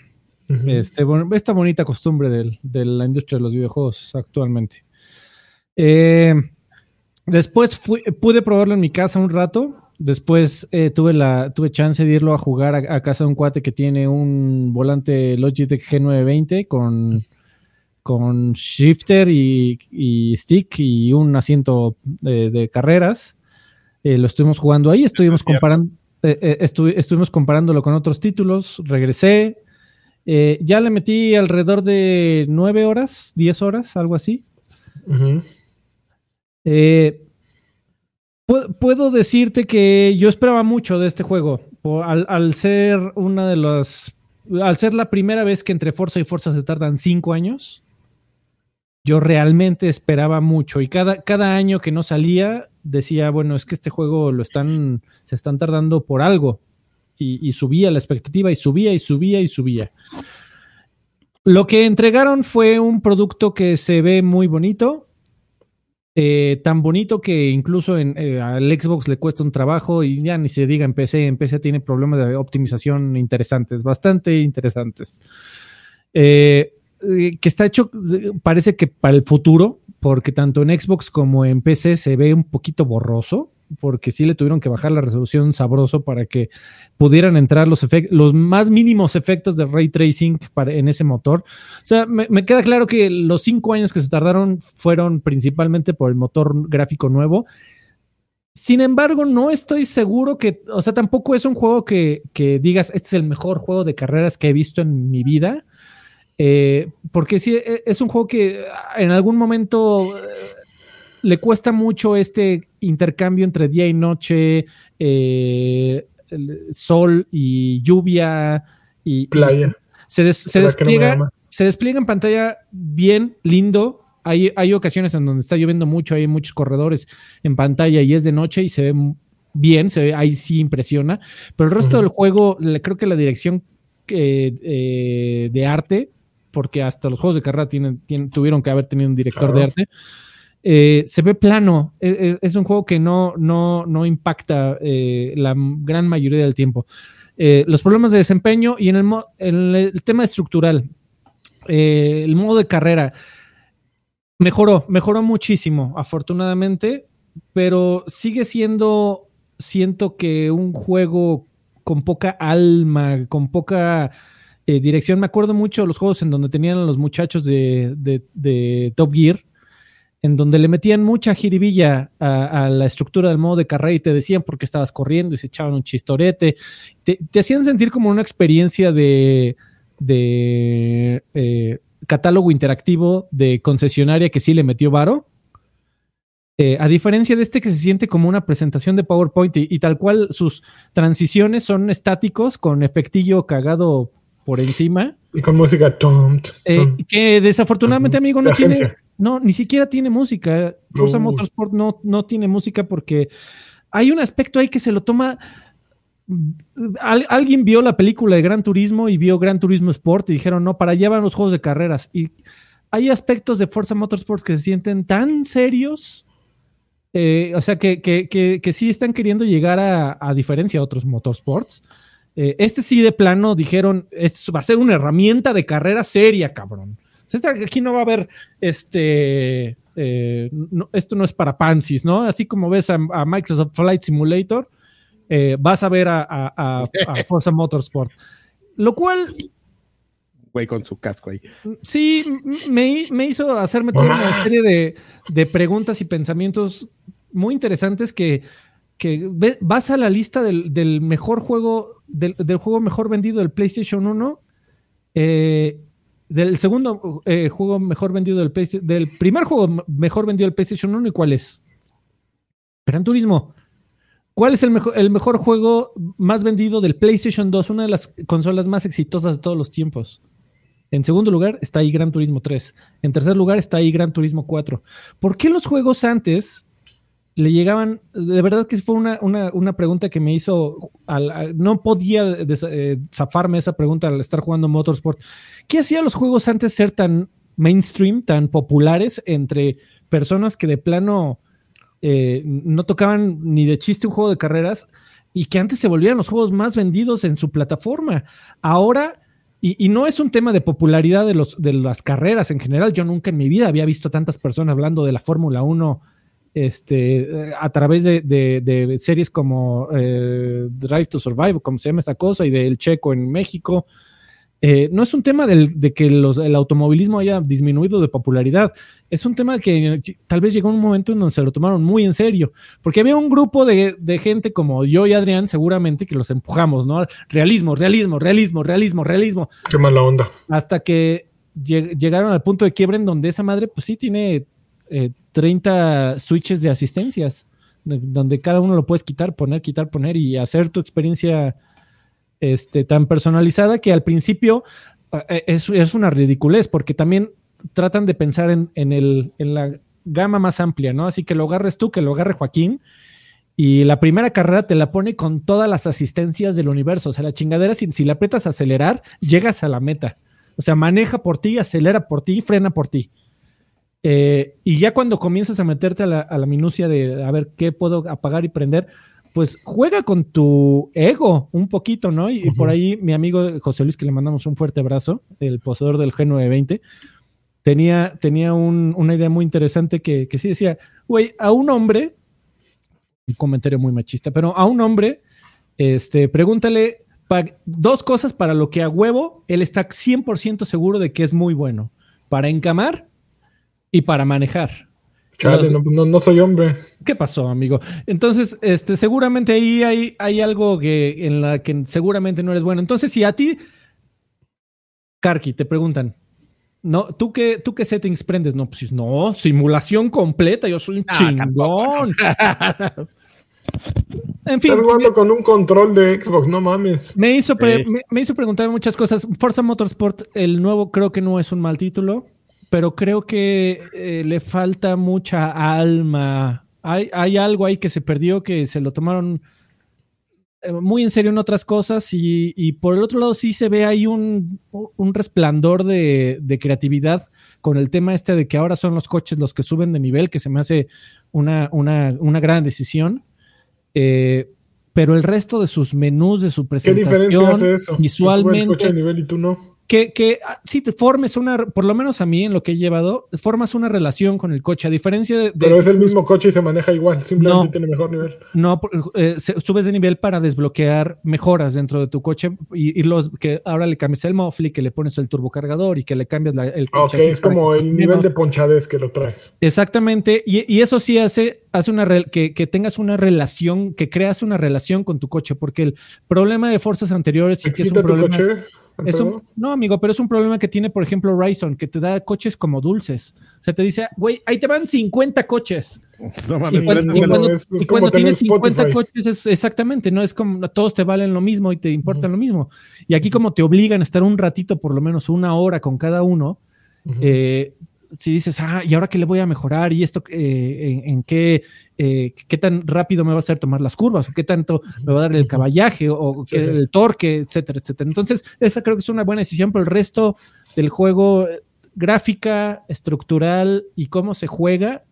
este, esta bonita costumbre de la industria de los videojuegos actualmente. Eh, después pude probarlo en mi casa un rato. Después eh, tuve la tuve chance de irlo a jugar a, casa de un cuate que tiene un volante Logitech G920 con, con shifter y, stick y un asiento de, carreras. Eh, lo estuvimos jugando ahí, estuvimos comparando, estuvimos comparándolo con otros títulos. Regresé. ya le metí alrededor de nueve horas, 10 horas, algo así. Eh, puedo decirte que yo esperaba mucho de este juego. al, ser una de las. Al ser la primera vez que entre Forza y Forza se tardan cinco años, yo realmente esperaba mucho. Y cada, cada año que no salía, decía, bueno, es que este juego lo están. se están tardando por algo. y subía la expectativa, y subía, y subía, y subía. Lo que entregaron fue un producto que se ve muy bonito, eh, tan bonito que incluso en, eh, al Xbox le cuesta un trabajo y ya ni se diga en PC. En PC tiene problemas de optimización interesantes, bastante interesantes. Eh, que está hecho, parece que para el futuro, porque tanto en Xbox como en PC se ve un poquito borroso porque sí le tuvieron que bajar la resolución sabroso para que pudieran entrar los, los más mínimos efectos de ray tracing para, en ese motor. O sea, me, queda claro que los cinco años que se tardaron fueron principalmente por el motor gráfico nuevo. Sin embargo, no estoy seguro que, o sea, tampoco es un juego que, digas, este es el mejor juego de carreras que he visto en mi vida. Eh, porque sí, e, es un juego que en algún momento le cuesta mucho este intercambio entre día y noche, eh, sol y lluvia y playa. se, despliega, se despliega en pantalla bien, lindo. Hay, hay ocasiones en donde está lloviendo mucho, hay muchos corredores en pantalla y es de noche y se ve bien, se ve, ahí sí impresiona. Pero el resto del juego, creo que la dirección eh, de arte, porque hasta los juegos de carrera tienen, tuvieron que haber tenido un director de arte eh, se ve plano. E, e, es, un juego que no, no, no impacta eh, la gran mayoría del tiempo. Eh, los problemas de desempeño y en el, el tema estructural, el modo de carrera, mejoró, mejoró muchísimo, afortunadamente, pero sigue siendo, siento que un juego con poca alma, con poca dirección. Me acuerdo mucho de los juegos en donde tenían a los muchachos de, de Top Gear en donde le metían mucha jiribilla a, la estructura del modo de carrera y te decían por qué estabas corriendo y se echaban un chistorete. Te, hacían sentir como una experiencia de, eh, catálogo interactivo de concesionaria que sí le metió varo. Eh, a diferencia de este que se siente como una presentación de PowerPoint y, tal cual sus transiciones son estáticos con efectillo cagado por encima. Y con música. Eh, que desafortunadamente, amigo, no tiene, No, ni siquiera tiene música. Forza Motorsport no, no tiene música porque hay un aspecto ahí que se lo toma. alguien vio la película de Gran Turismo y vio Gran Turismo Sport y dijeron, no, para allá van los juegos de carreras. Y hay aspectos de Forza Motorsport que se sienten tan serios. Eh, o sea, que, que, sí están queriendo llegar a, a diferencia de otros motorsports. Eh, este sí de plano dijeron, esto va a ser una herramienta de carrera seria, cabrón. aquí no va a haber, este, eh, esto no es para pansies, ¿no? Así como ves a, Microsoft Flight Simulator, eh, vas a ver a, Forza Motorsport. Lo cual güey con su casco ahí. Sí, me, hizo hacerme toda una serie de, de, preguntas y pensamientos muy interesantes que que vas a la lista del, mejor juego, del, juego mejor vendido del PlayStation 1, eh, del segundo eh, juego mejor vendido del PlayStation, del primer juego mejor vendido del PlayStation 1, ¿y cuál es? Gran Turismo. ¿Cuál es el mejor, el mejor juego más vendido del PlayStation 2, una de las consolas más exitosas de todos los tiempos? En segundo lugar está ahí Gran Turismo 3. En tercer lugar está ahí Gran Turismo 4. ¿Por qué los juegos antes le llegaban, de verdad que fue una, pregunta que me hizo, no podía eh, zafarme esa pregunta al estar jugando Motorsport. ¿Qué hacía los juegos antes ser tan mainstream, tan populares entre personas que de plano eh, no tocaban ni de chiste un juego de carreras y que antes se volvían los juegos más vendidos en su plataforma? Ahora... Y, no es un tema de popularidad de, los, de las carreras en general. Yo nunca en mi vida había visto tantas personas hablando de la Fórmula 1 este, a través de, series como eh, Drive to Survive, como se llama esa cosa, y del Checo en México. Eh, no es un tema de que el automovilismo haya disminuido de popularidad, es un tema que tal vez llegó un momento en donde se lo tomaron muy en serio, porque había un grupo de, gente como yo y Adrián, seguramente que los empujamos, ¿no? Realismo, realismo, realismo, realismo, realismo. Qué mala onda. Hasta que llegaron al punto de quiebre en donde esa madre, pues sí tiene 30 eh, switches de asistencias, donde cada uno lo puedes quitar, poner, quitar, poner y hacer tu experiencia este, tan personalizada que al principio eh, es, una ridiculez, porque también tratan de pensar en, el, en la gama más amplia, ¿no? Así que lo agarres tú, que lo agarre Joaquín. Y la primera carrera te la pone con todas las asistencias del universo. O sea, la chingadera, si, si la aprietas a acelerar, llegas a la meta. O sea, maneja por ti, acelera por ti, frena por ti. Eh, y ya cuando comienzas a meterte a la, minucia de a ver qué puedo apagar y prender, pues juega con tu ego un poquito, ¿no? Y, por ahí mi amigo José Luis, que le mandamos un fuerte abrazo, el poseedor del G920, tenía, tenía una idea muy interesante que, que sí decía, güey, a un hombre, un comentario muy machista, pero a un hombre, este, pregúntale dos cosas para lo que a huevo él está 100% seguro de que es muy bueno. Para encamar y para manejar. Chale, no, soy hombre. ¿Qué pasó, amigo? Entonces, este, seguramente ahí hay, hay algo que, en la que seguramente no eres bueno. Entonces, si a ti, Karki, te preguntan, no, ¿tú qué, ¿tú qué settings prendes? No, pues no, simulación completa, yo soy un ah, chingón. en fin. Estás jugando con un control de Xbox, no mames. Me hizo, me hizo preguntar muchas cosas. Forza Motorsport, el nuevo, creo que no es un mal título pero creo que eh, le falta mucha alma. Hay, hay, algo ahí que se perdió, que se lo tomaron eh, muy en serio en otras cosas y, por el otro lado sí se ve ahí un, resplandor de, creatividad con el tema este de que ahora son los coches los que suben de nivel, que se me hace una, una, gran decisión. Eh, pero el resto de sus menús, de su presentación, ¿Qué diferencia hace eso? visualmente... El coche de nivel y tú no que, que ah, si te formes una, por lo menos a mí en lo que he llevado, formas una relación con el coche, a diferencia de... Pero es el mismo coche y se maneja igual, simplemente tiene mejor nivel. No, eh, subes de nivel para desbloquear mejoras dentro de tu coche y, los que ahora le cambias el mofli, que le pones el turbocargador y que le cambias el coche. Ok, es como el nivel de ponchadez que lo traes. Exactamente, y, y eso sí hace, hace una que, que, tengas una relación, que creas una relación con tu coche, porque el problema de fuerzas anteriores sí que es un problema... Coche? No, amigo, pero es un problema que tiene, por ejemplo, Ryzen, que te da coches como dulces. O sea, te dice, güey, ahí te van 50 coches. y cuando, tienes 50 coches es exactamente, no es como todos te valen lo mismo y te importan lo mismo. Y aquí como te obligan a estar un ratito, por lo menos una hora con cada uno, eh, si dices, ah, ¿y ahora qué le voy a mejorar? ¿Y esto eh, en, qué, eh, qué tan rápido me va a hacer tomar las curvas? ¿O qué tanto me va a dar el caballaje? ¿O, el torque? Etcétera, etcétera. Entonces, esa creo que es una buena decisión, pero el resto del juego, gráfica, estructural y cómo se juega,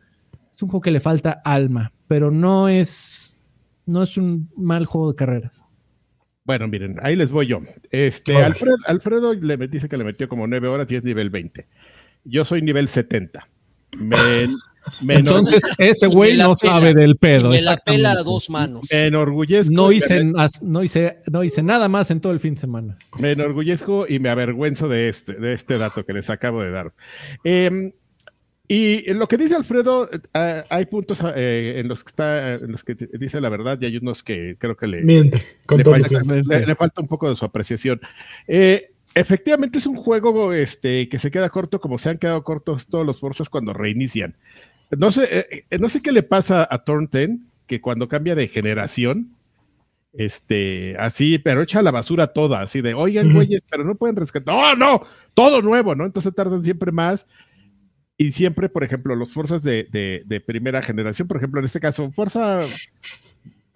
es un juego que le falta alma, pero no es, no es un mal juego de carreras. Bueno, miren, ahí les voy yo. Este, Alfredo le dice que le metió como nueve horas y es nivel 20. Yo soy nivel 70. Entonces, ese güey no sabe del pedo. Me la pela a dos manos. Me enorgullezco. No hice, no, hice, no hice nada más en todo el fin de semana. Me enorgullezco y me avergüenzo de este, de este dato que les acabo de dar. Eh, y lo que dice Alfredo, eh, hay puntos eh, en los que está, en los que dice la verdad y hay unos que creo que le, Miente, le, falta, un poco de su apreciación. Eh, efectivamente es un juego este, que se queda corto como se han quedado cortos todos los Forzas cuando reinician. No sé, no sé qué le pasa a Turn 10, que cuando cambia de generación, este, así, pero echa la basura toda, así de, oigan, güeyes, pero no pueden rescatar, no, no, todo nuevo, ¿no? Entonces tardan siempre más y siempre, por ejemplo, los fuerzas de, primera generación, por ejemplo, en este caso, Fuerza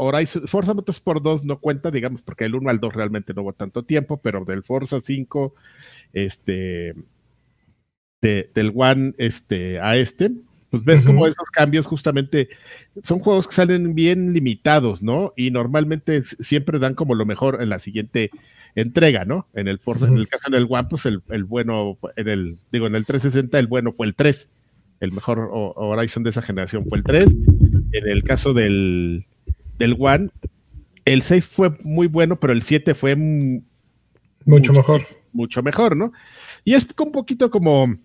Horizon, Forza Motorsport 2 no cuenta, digamos, porque el 1 al 2 realmente no hubo tanto tiempo, pero del Forza 5, este, del One este, a este, pues ves como esos cambios justamente son juegos que salen bien limitados, ¿no? Y normalmente siempre dan como lo mejor en la siguiente entrega, ¿no? En el Forza, en el caso del One, pues el, bueno, en el, digo, en el 360 el bueno fue el 3. El mejor Horizon de esa generación fue el 3. En el caso del, del One, el 6 fue muy bueno, pero el 7 fue mucho, mejor. Mucho mejor, ¿no? Y es un poquito como,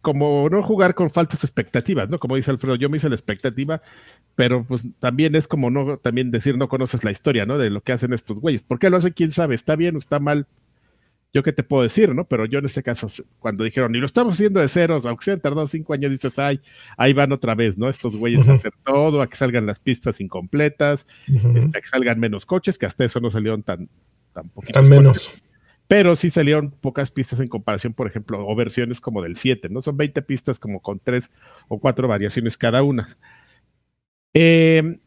como no jugar con faltas expectativas, ¿no? Como dice Alfredo, yo me hice la expectativa pero pues también es como no, también decir no conoces la historia, ¿no? De lo que hacen estos güeyes. ¿Por qué lo hacen? ¿Quién sabe? ¿Está bien o está mal? Yo qué te puedo decir, ¿no? Pero yo en este caso, cuando dijeron, y lo estamos haciendo de ceros, aunque se han tardado cinco años, dices, ay, ahí van otra vez, ¿no? Estos güeyes a hacer todo, a que salgan las pistas incompletas, este, a que salgan menos coches, que hasta eso no salieron tan, tan poquitos. Tan menos. Pero sí salieron pocas pistas en comparación, por ejemplo, o versiones como del 7, ¿no? Son 20 pistas como con tres o cuatro variaciones cada una. Eh,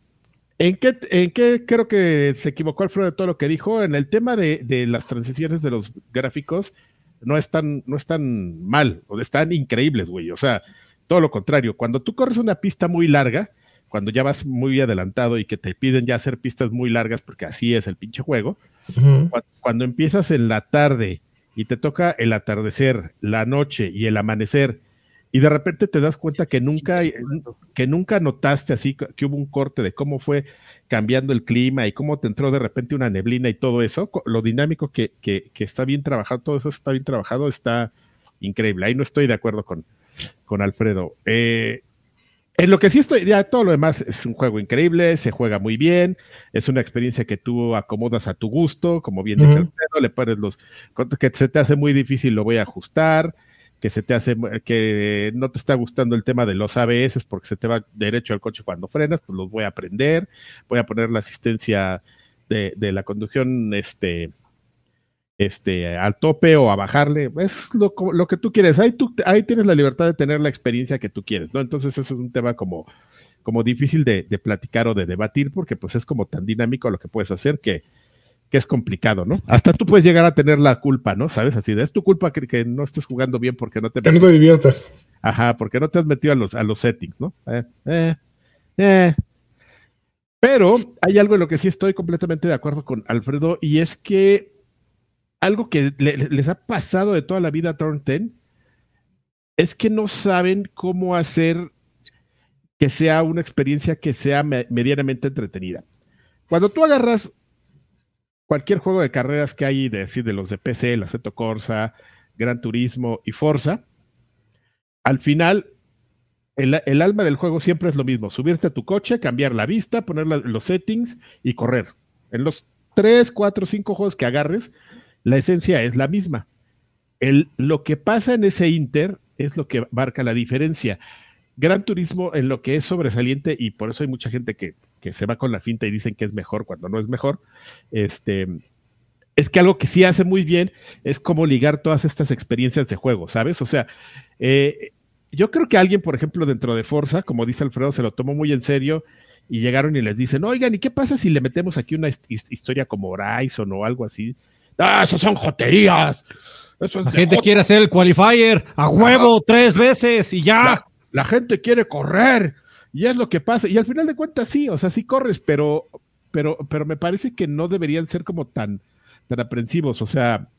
¿en, qué, ¿En qué creo que se equivocó Alfredo de todo lo que dijo? En el tema de, las transiciones de los gráficos, no están, no están mal, o están increíbles, güey. O sea, todo lo contrario. Cuando tú corres una pista muy larga, cuando ya vas muy adelantado y que te piden ya hacer pistas muy largas, porque así es el pinche juego, cuando empiezas en la tarde y te toca el atardecer, la noche y el amanecer, y de repente te das cuenta que nunca, que nunca notaste así que hubo un corte de cómo fue cambiando el clima y cómo te entró de repente una neblina y todo eso, lo dinámico que, que, está bien trabajado, todo eso está bien trabajado, está increíble. Ahí no estoy de acuerdo con, con Alfredo. Eh, en lo que sí estoy, ya todo lo demás es un juego increíble, se juega muy bien, es una experiencia que tú acomodas a tu gusto, como bien dice Alfredo, le pones los que se te hace muy difícil, lo voy a ajustar que se te hace, que no te está gustando el tema de los ABS porque se te va derecho al coche cuando frenas, pues los voy a aprender, voy a poner la asistencia de, la conducción este, este, al tope o a bajarle, es lo, lo que tú quieres, ahí, tú, ahí tienes la libertad de tener la experiencia que tú quieres, ¿no? Entonces eso es un tema como, como difícil de, de platicar o de debatir porque pues es como tan dinámico lo que puedes hacer que, que es complicado, ¿no? Hasta tú puedes llegar a tener la culpa, ¿no? ¿Sabes? Así de, es tu culpa que, no estés jugando bien porque no te... Que no te diviertas. Ajá, porque no te has metido a los, a los settings, ¿no? Eh, eh, eh. Pero hay algo en lo que sí estoy completamente de acuerdo con Alfredo y es que algo que les ha pasado de toda la vida a Turn 10 es que no saben cómo hacer que sea una experiencia que sea medianamente entretenida. Cuando tú agarras cualquier juego de carreras que hay, de, decir, de los de PC, la Seto Corsa, Gran Turismo y Forza, al final el, alma del juego siempre es lo mismo, subirte a tu coche, cambiar la vista, poner los settings y correr. En los 3, 4, 5 juegos que agarres, la esencia es la misma. El, lo que pasa en ese Inter es lo que marca la diferencia. Gran Turismo en lo que es sobresaliente, y por eso hay mucha gente que, se va con la finta y dicen que es mejor cuando no es mejor, este, es que algo que sí hace muy bien es cómo ligar todas estas experiencias de juego, ¿sabes? O sea, eh, yo creo que alguien, por ejemplo, dentro de Forza, como dice Alfredo, se lo tomó muy en serio y llegaron y les dicen, oigan, ¿y qué pasa si le metemos aquí una historia como Horizon o algo así? Ah, eso son joterías. la gente quiere hacer el qualifier a huevo tres veces y ya. La, gente quiere correr y es lo que pasa. Y al final de cuentas sí, o sea, sí corres, pero, pero, pero me parece que no deberían ser como tan, tan aprensivos. O sea,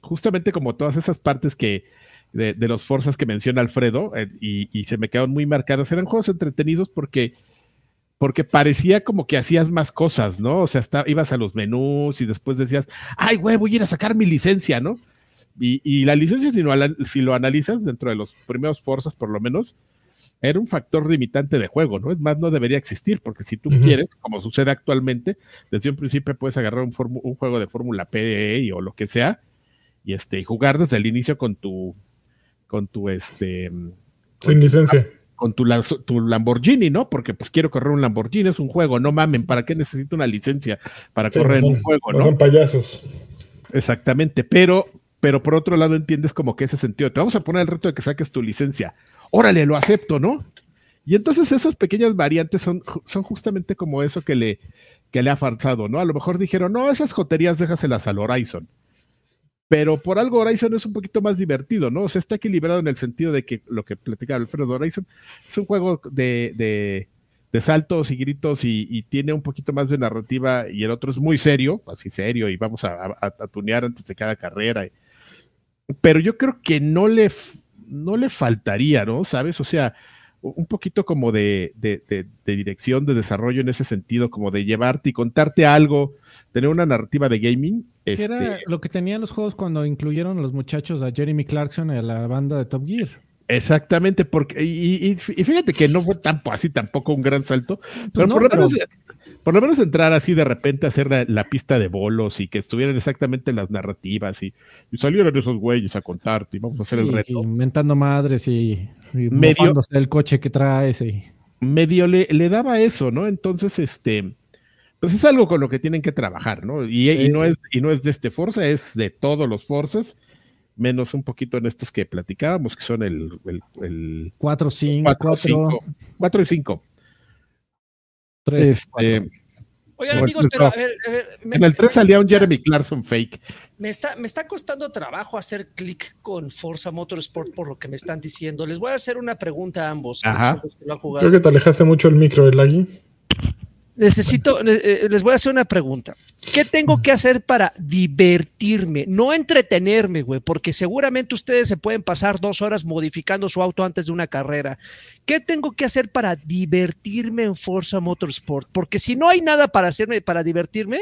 justamente como todas esas partes que de, los forzas que menciona Alfredo eh, y, se me quedaron muy marcadas, eran juegos entretenidos porque porque parecía como que hacías más cosas, ¿no? O sea, está, ibas a los menús y después decías, ay, güey, voy a ir a sacar mi licencia, ¿no? Y, la licencia, si, si lo analizas dentro de los primeros Forzas, por lo menos, era un factor limitante de juego, ¿no? Es más, no debería existir, porque si tú quieres, como sucede actualmente, desde un principio puedes agarrar un, un juego de Fórmula PDE o lo que sea, y este, y jugar desde el inicio con tu, con tu, este... Sin licencia con tu, tu, Lamborghini, ¿no? Porque pues quiero correr un Lamborghini, es un juego, no mamen, ¿para qué necesito una licencia para correr en un juego? No son payasos. Exactamente, pero, pero por otro lado entiendes como que ese sentido, te vamos a poner el reto de que saques tu licencia, órale, lo acepto, ¿no? Y entonces esas pequeñas variantes son, son justamente como eso que le, que le ha faltado, ¿no? A lo mejor dijeron, no, esas joterías déjaselas al Horizon pero por algo Horizon es un poquito más divertido, ¿no? O sea, está equilibrado en el sentido de que lo que platicaba Alfredo Horizon es un juego de, de, saltos y gritos y, tiene un poquito más de narrativa y el otro es muy serio, así serio, y vamos a, tunear antes de cada carrera. Pero yo creo que no le, no le faltaría, ¿no? ¿Sabes? O sea, un poquito como de, dirección, de desarrollo en ese sentido, como de llevarte y contarte algo, tener una narrativa de gaming. ¿Qué era este lo que tenían los juegos cuando incluyeron a los muchachos a Jeremy Clarkson y a la banda de Top Gear? Exactamente, porque, y, fíjate que no fue tan, así tampoco un gran salto, pero, por, lo menos, por, lo menos, entrar así de repente a hacer la, pista de bolos y que estuvieran exactamente las narrativas y, salieron esos güeyes a contarte y vamos a hacer el reto. Inventando madres y medio el coche que trae ese. Medio le, le, daba eso, ¿no? Entonces, este, pues es algo con lo que tienen que trabajar, ¿no? Y, no, es, y no es de este Forza, es de todos los Forzas, menos un poquito en estos que platicábamos, que son el, el, 4, 5, 4, y 5. 3, este, Oigan, amigos, pero a ver, en el 3 salía un Jeremy Clarkson fake. Me está, me está costando trabajo hacer clic con Forza Motorsport por lo que me están diciendo. Les voy a hacer una pregunta a ambos. Creo que te alejaste mucho el micro, el Lagui. Necesito, eh, les voy a hacer una pregunta. ¿Qué tengo que hacer para divertirme? No entretenerme, güey, porque seguramente ustedes se pueden pasar dos horas modificando su auto antes de una carrera. ¿Qué tengo que hacer para divertirme en Forza Motorsport? Porque si no hay nada para hacerme, para divertirme,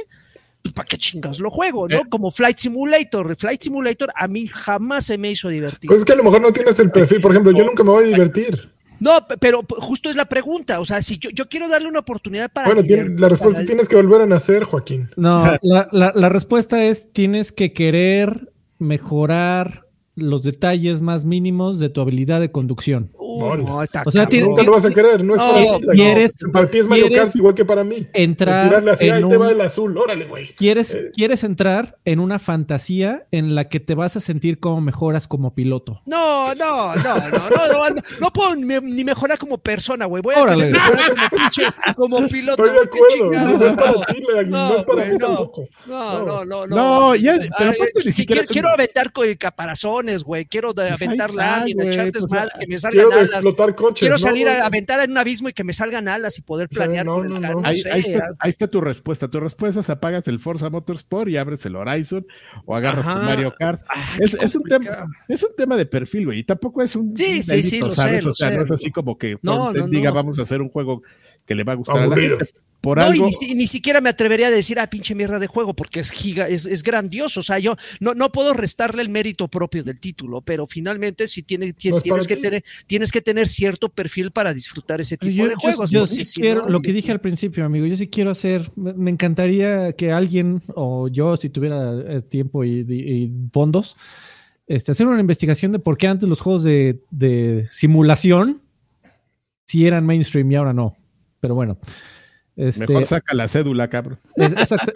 pues ¿para qué chingas lo juego, no? Eh. Como Flight Simulator. Flight Simulator a mí jamás se me hizo divertir. Pues es que a lo mejor no tienes el perfil. Por ejemplo, yo nunca me voy a divertir. No, pero justo es la pregunta. O sea, si yo, yo quiero darle una oportunidad para. Bueno, la respuesta tienes que volver a nacer, Joaquín. No, la, la, la respuesta es: tienes que querer mejorar los detalles más mínimos de tu habilidad de conducción. O sea, no lo vas a querer, no es para ti. es Mario Kart igual que para mí. Entrar en te va el azul, órale, güey. Quieres, eh. quieres entrar en una fantasía en la que te vas a sentir como mejoras como piloto. No, no, no, no, no, no, no, puedo ni mejorar como persona, güey. Voy a órale. como, como piloto. Estoy de acuerdo, no, es para ti, no, es para mí tampoco. No, no, no, no. No, ya, pero quiero, quiero aventar caparazones güey. Quiero pues aventar láminas, echar pues, desmadre, que me salgan alas. quiero salir a aventar en un abismo y que me salgan alas y poder planear con el carro. Ahí, está, tu respuesta. Tu respuesta es apagas el Forza Motorsport y abres el Horizon o agarras tu Mario Kart. es, un tema, es un tema de perfil, güey. Y tampoco es un. Sí, sí, sí, lo sé. O sea, no es así como que no, diga vamos a hacer un juego que le va a gustar a la gente no, y ni, siquiera me atrevería a decir, ah, pinche mierda de juego, porque es giga, es, es, grandioso. O sea, yo no, no puedo restarle el mérito propio del título, pero finalmente sí tiene, tienes, que tener, tienes que tener cierto perfil para disfrutar ese tipo de juegos. Yo, sí quiero, lo que dije al principio, amigo, yo sí quiero hacer, me encantaría que alguien, o yo, si tuviera eh, tiempo y, fondos, este, hacer una investigación de por qué antes los juegos de, de simulación si eran mainstream y ahora no. Pero bueno. Este, Mejor saca la cédula, cabrón.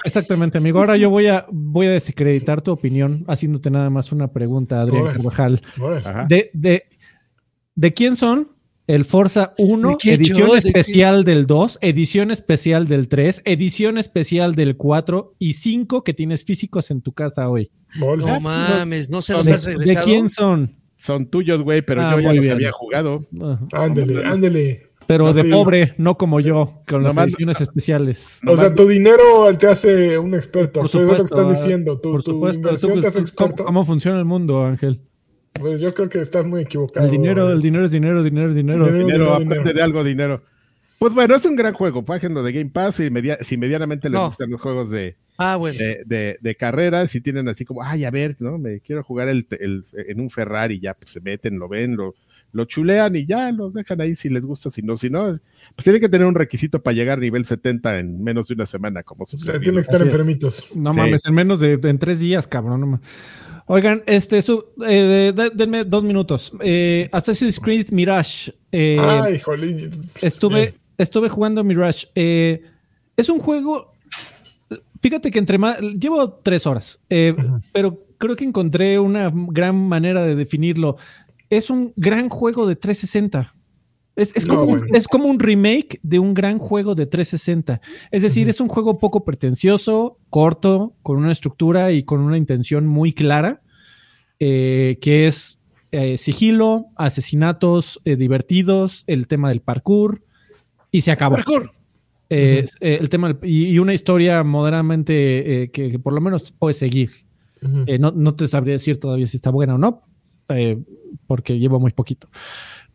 exactamente, amigo. Ahora yo voy a, voy a desacreditar tu opinión haciéndote nada más una pregunta, Adrián Carvajal. De, ¿De quién son? El Forza 1, qué edición yo? ¿De especial del 2, edición especial del 3, edición especial del 4 y 5 que tienes físicos en tu casa hoy. Bola. No mames, no se los ¿De, has de regresado. quién son? Son tuyos, güey, pero Ah, yo ya los bien. había jugado. Ándele, ándele. Pero de Sí. pobre, no como yo, con las ediciones especiales. O sea, tu dinero te hace un experto. Por Eso es lo que supuesto, estás ah, diciendo. Tu, Por tu supuesto, inversión ¿tú- te hace tú- ¿cómo, funciona el mundo, Ángel? Pues yo creo que estás muy equivocado. El dinero, el dinero es dinero, dinero, dinero. Dinero. Dinero, dinero. aprende de algo, dinero. Pues bueno, es un gran juego. Págenlo de Game Pass y media- si medianamente les No. gustan los juegos de, Ah, bueno. de, de, de carreras, si tienen así como, ay, a ver, ¿no? Me quiero jugar el, el- en un Ferrari, ya pues se meten, lo ven, lo, lo chulean y ya los dejan ahí si les gusta, si no, si no, pues tienen que tener un requisito para llegar a nivel 70 en menos de una semana, como sucedió. tienen que estar Así es. enfermitos. No Sí. mames, en menos de en tres días, cabrón. no mames. Oigan, este, su, eh, de- denme dos minutos. Eh, Assassin's Creed Mirage. eh, Ay, jolín. estuve, Bien. estuve jugando Mirage. Eh, es un juego. Fíjate que entre más. Llevo tres horas, eh, pero creo que encontré una gran manera de definirlo. Es un gran juego de 360. Es, es No, como, un- bueno. es como un remake de un gran juego de 360. Es decir, es un juego poco pretencioso, corto, con una estructura y con una intención muy clara, eh, que es eh, sigilo, asesinatos eh, divertidos, el tema del parkour, y se acabó. Parkour. El tema y, y una historia moderadamente que, que por lo menos puedes seguir. No, no te sabría decir todavía si está buena o no, eh, porque llevo muy poquito.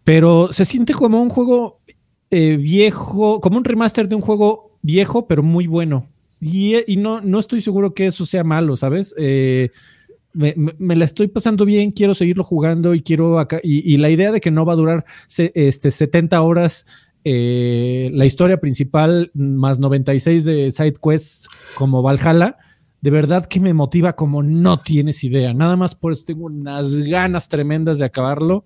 Pero se siente como un juego eh, viejo, como un remaster de un juego viejo, pero muy bueno. Y, no, no estoy seguro que eso sea malo, ¿sabes? Eh, me, la estoy pasando bien, quiero seguirlo jugando y quiero acá. Y, la idea de que no va a durar este, 70 horas la historia principal más 96 de side quests como Valhalla, de verdad que me motiva como no tienes idea. Nada más por eso tengo unas ganas tremendas de acabarlo.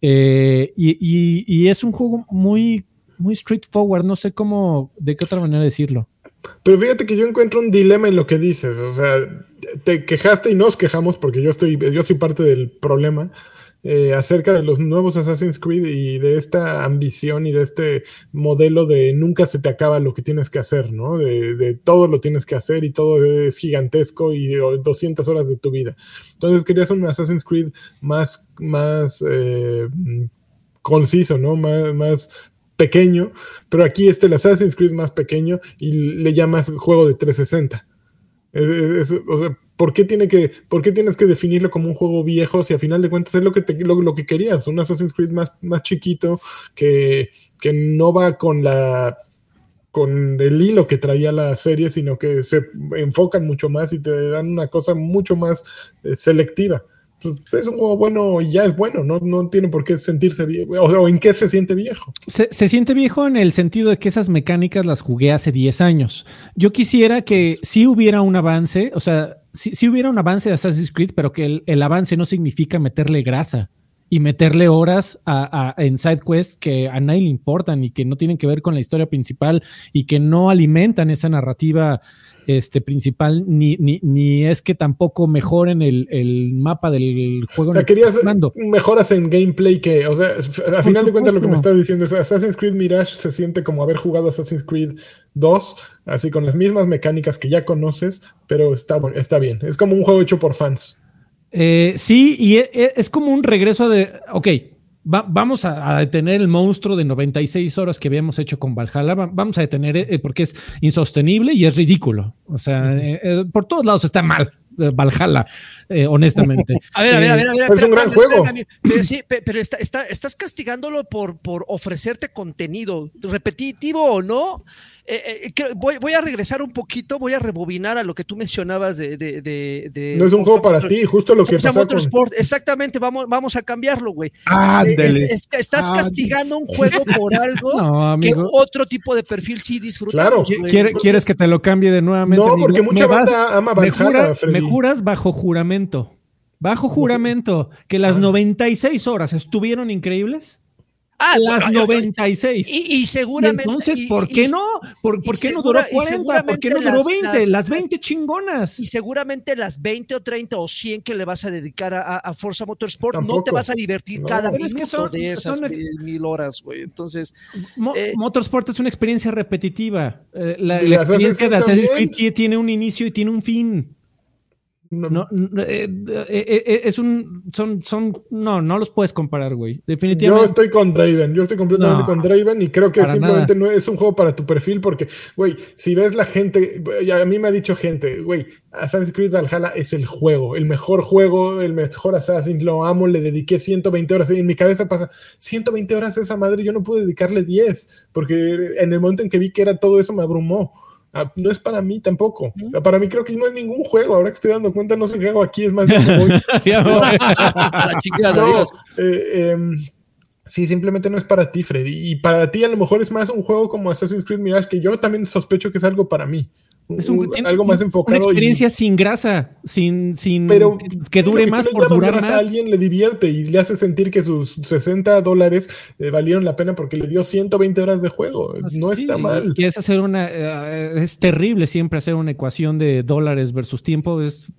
Eh, y, y- y es un juego muy, muy straightforward. No sé cómo, de qué otra manera decirlo. Pero fíjate que yo encuentro un dilema en lo que dices. O sea, te quejaste y nos quejamos porque yo estoy, yo soy parte del problema eh, acerca de los nuevos Assassin's Creed y de esta ambición y de este modelo de nunca se te acaba lo que tienes que hacer, ¿no? De, todo lo tienes que hacer y todo es gigantesco y de 200 horas de tu vida. Entonces querías un Assassin's Creed más, más eh, conciso, ¿no? Más, más pequeño, pero aquí este el Assassin's Creed más pequeño y le llamas juego de 360. Es- ¿por qué, tiene que, ¿Por qué tienes que definirlo como un juego viejo si a final de cuentas es lo que, te- lo, lo que querías? Un Assassin's Creed más, más chiquito que, que no va con la con el hilo que traía la serie, sino que se enfocan mucho más y te dan una cosa mucho más eh, selectiva. Pues, es un juego bueno y ya es bueno, no, no tiene por qué sentirse viejo. O, en qué se siente viejo. Se, se siente viejo en el sentido de que esas mecánicas las jugué hace 10 años. Yo quisiera que si hubiera un avance, o sea, si hubiera un avance de Assassin's Creed, pero que el, avance no significa meterle grasa y meterle horas a, a- en side quests que a nadie le importan y que no tienen que ver con la historia principal y que no alimentan esa narrativa este, principal, ni, ni, ni es que tampoco mejoren el, el mapa del juego. O sea, querías mejoras en gameplay que, o sea, a final de cuentas lo que me estás diciendo es Assassin's Creed Mirage se siente como haber jugado Assassin's Creed 2, así con las mismas mecánicas que ya conoces, pero está, está bien. Es como un juego hecho por fans. Eh, sí, y e- e- es, como un regreso de, ok, va- vamos a, a detener el monstruo de 96 horas que habíamos hecho con Valhalla, va- vamos a detener eh, porque es insostenible y es ridículo. O sea, eh, eh, por todos lados está mal eh, Valhalla, eh, honestamente. A ver, a ver, a ver, a ver. Pero es un gran juego. Pero sí, pe- pero está, está- estás castigándolo por, por ofrecerte contenido, repetitivo o no. Eh, eh, creo- voy, voy a regresar un poquito, voy a rebobinar a lo que tú mencionabas de. de, de- de No es un juego para ti, justo lo que pasa con... Exactamente, vamos, vamos a cambiarlo, güey. Eh, es- es- estás Ándale. castigando un juego por algo No, que otro tipo de perfil sí disfruta. Claro. ¿Quiere- ¿Quieres que te lo cambie de nuevamente? No, porque mucha Me vas- banda ama me, Valhalla, jura- Freddy. me juras bajo juramento. Bajo juramento que las 96 horas estuvieron increíbles. Ah, las 96. Y, y seguramente. entonces, ¿por qué no? ¿Por, qué no duró 40? ¿Por qué no duró 20? Las, 20 chingonas. Y seguramente las 20 o 30 o 100 que le vas a dedicar a, Forza Motorsport, no te vas a divertir cada minuto de esas mil horas, güey. Entonces. Eh, Motorsport es una experiencia repetitiva. Eh, la, la experiencia de Assassin's Creed tiene un inicio y tiene un fin. No, eh, eh, eh, es un. Son, son. No, no los puedes comparar, güey. Definitivamente. Yo estoy con Draven. Yo estoy completamente con Draven y creo que simplemente no es un juego para tu perfil porque, güey, si ves la gente. A mí me ha dicho gente, güey, Assassin's Creed Valhalla es el juego, el mejor juego, el mejor Assassin's. Lo amo, le dediqué 120 horas. Y en mi cabeza pasa 120 horas a esa madre. Yo no pude dedicarle 10 porque en el momento en que vi que era todo eso me abrumó. Ah, no es para mí tampoco. Para mí creo que no es ningún juego. Ahora que estoy dando cuenta, no sé qué hago aquí. Es más, sí, simplemente no es para ti, Freddy. Y para ti a lo mejor es más un juego como Assassin's Creed Mirage, que yo también sospecho que es algo para mí. Es un, algo más enfocado. Una experiencia sin grasa, sin, sin pero, que dure más por durar más. A alguien le divierte y le hace sentir que sus 60 dólares eh, valieron la pena porque le dio 120 horas de juego. no está mal. es hacer una. Eh, es terrible siempre hacer una ecuación de dólares versus tiempo. Es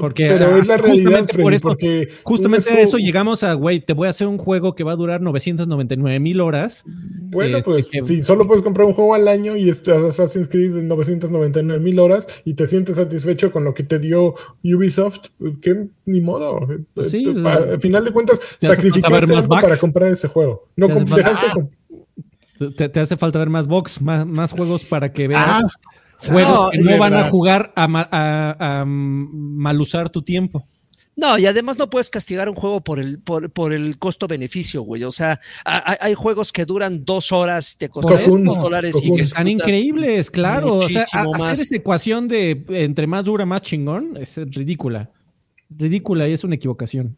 porque, pero es la realidad, porque justamente a eso llegamos a, güey, te voy a hacer un juego que va a durar 999 mil horas. Bueno, este, pues si solo puedes comprar un juego al año y estás Assassin's Creed en 999 mil horas y te sientes satisfecho con lo que te dio Ubisoft, que ni modo. Pues sí, al final de cuentas, sacrificaste algo para comprar ese juego. No te, hace, te, hace falta ver más box, más, más juegos para que veas. Ah, juegos que no van a jugar a, mal usar tu tiempo. No, y además no puedes castigar un juego por el, por, el costo-beneficio, güey. O sea, hay, juegos que duran dos horas, te costan dos dólares y que están increíbles, claro. O sea, hacer esa ecuación de entre más dura, más chingón es ridícula. Ridícula y es una equivocación.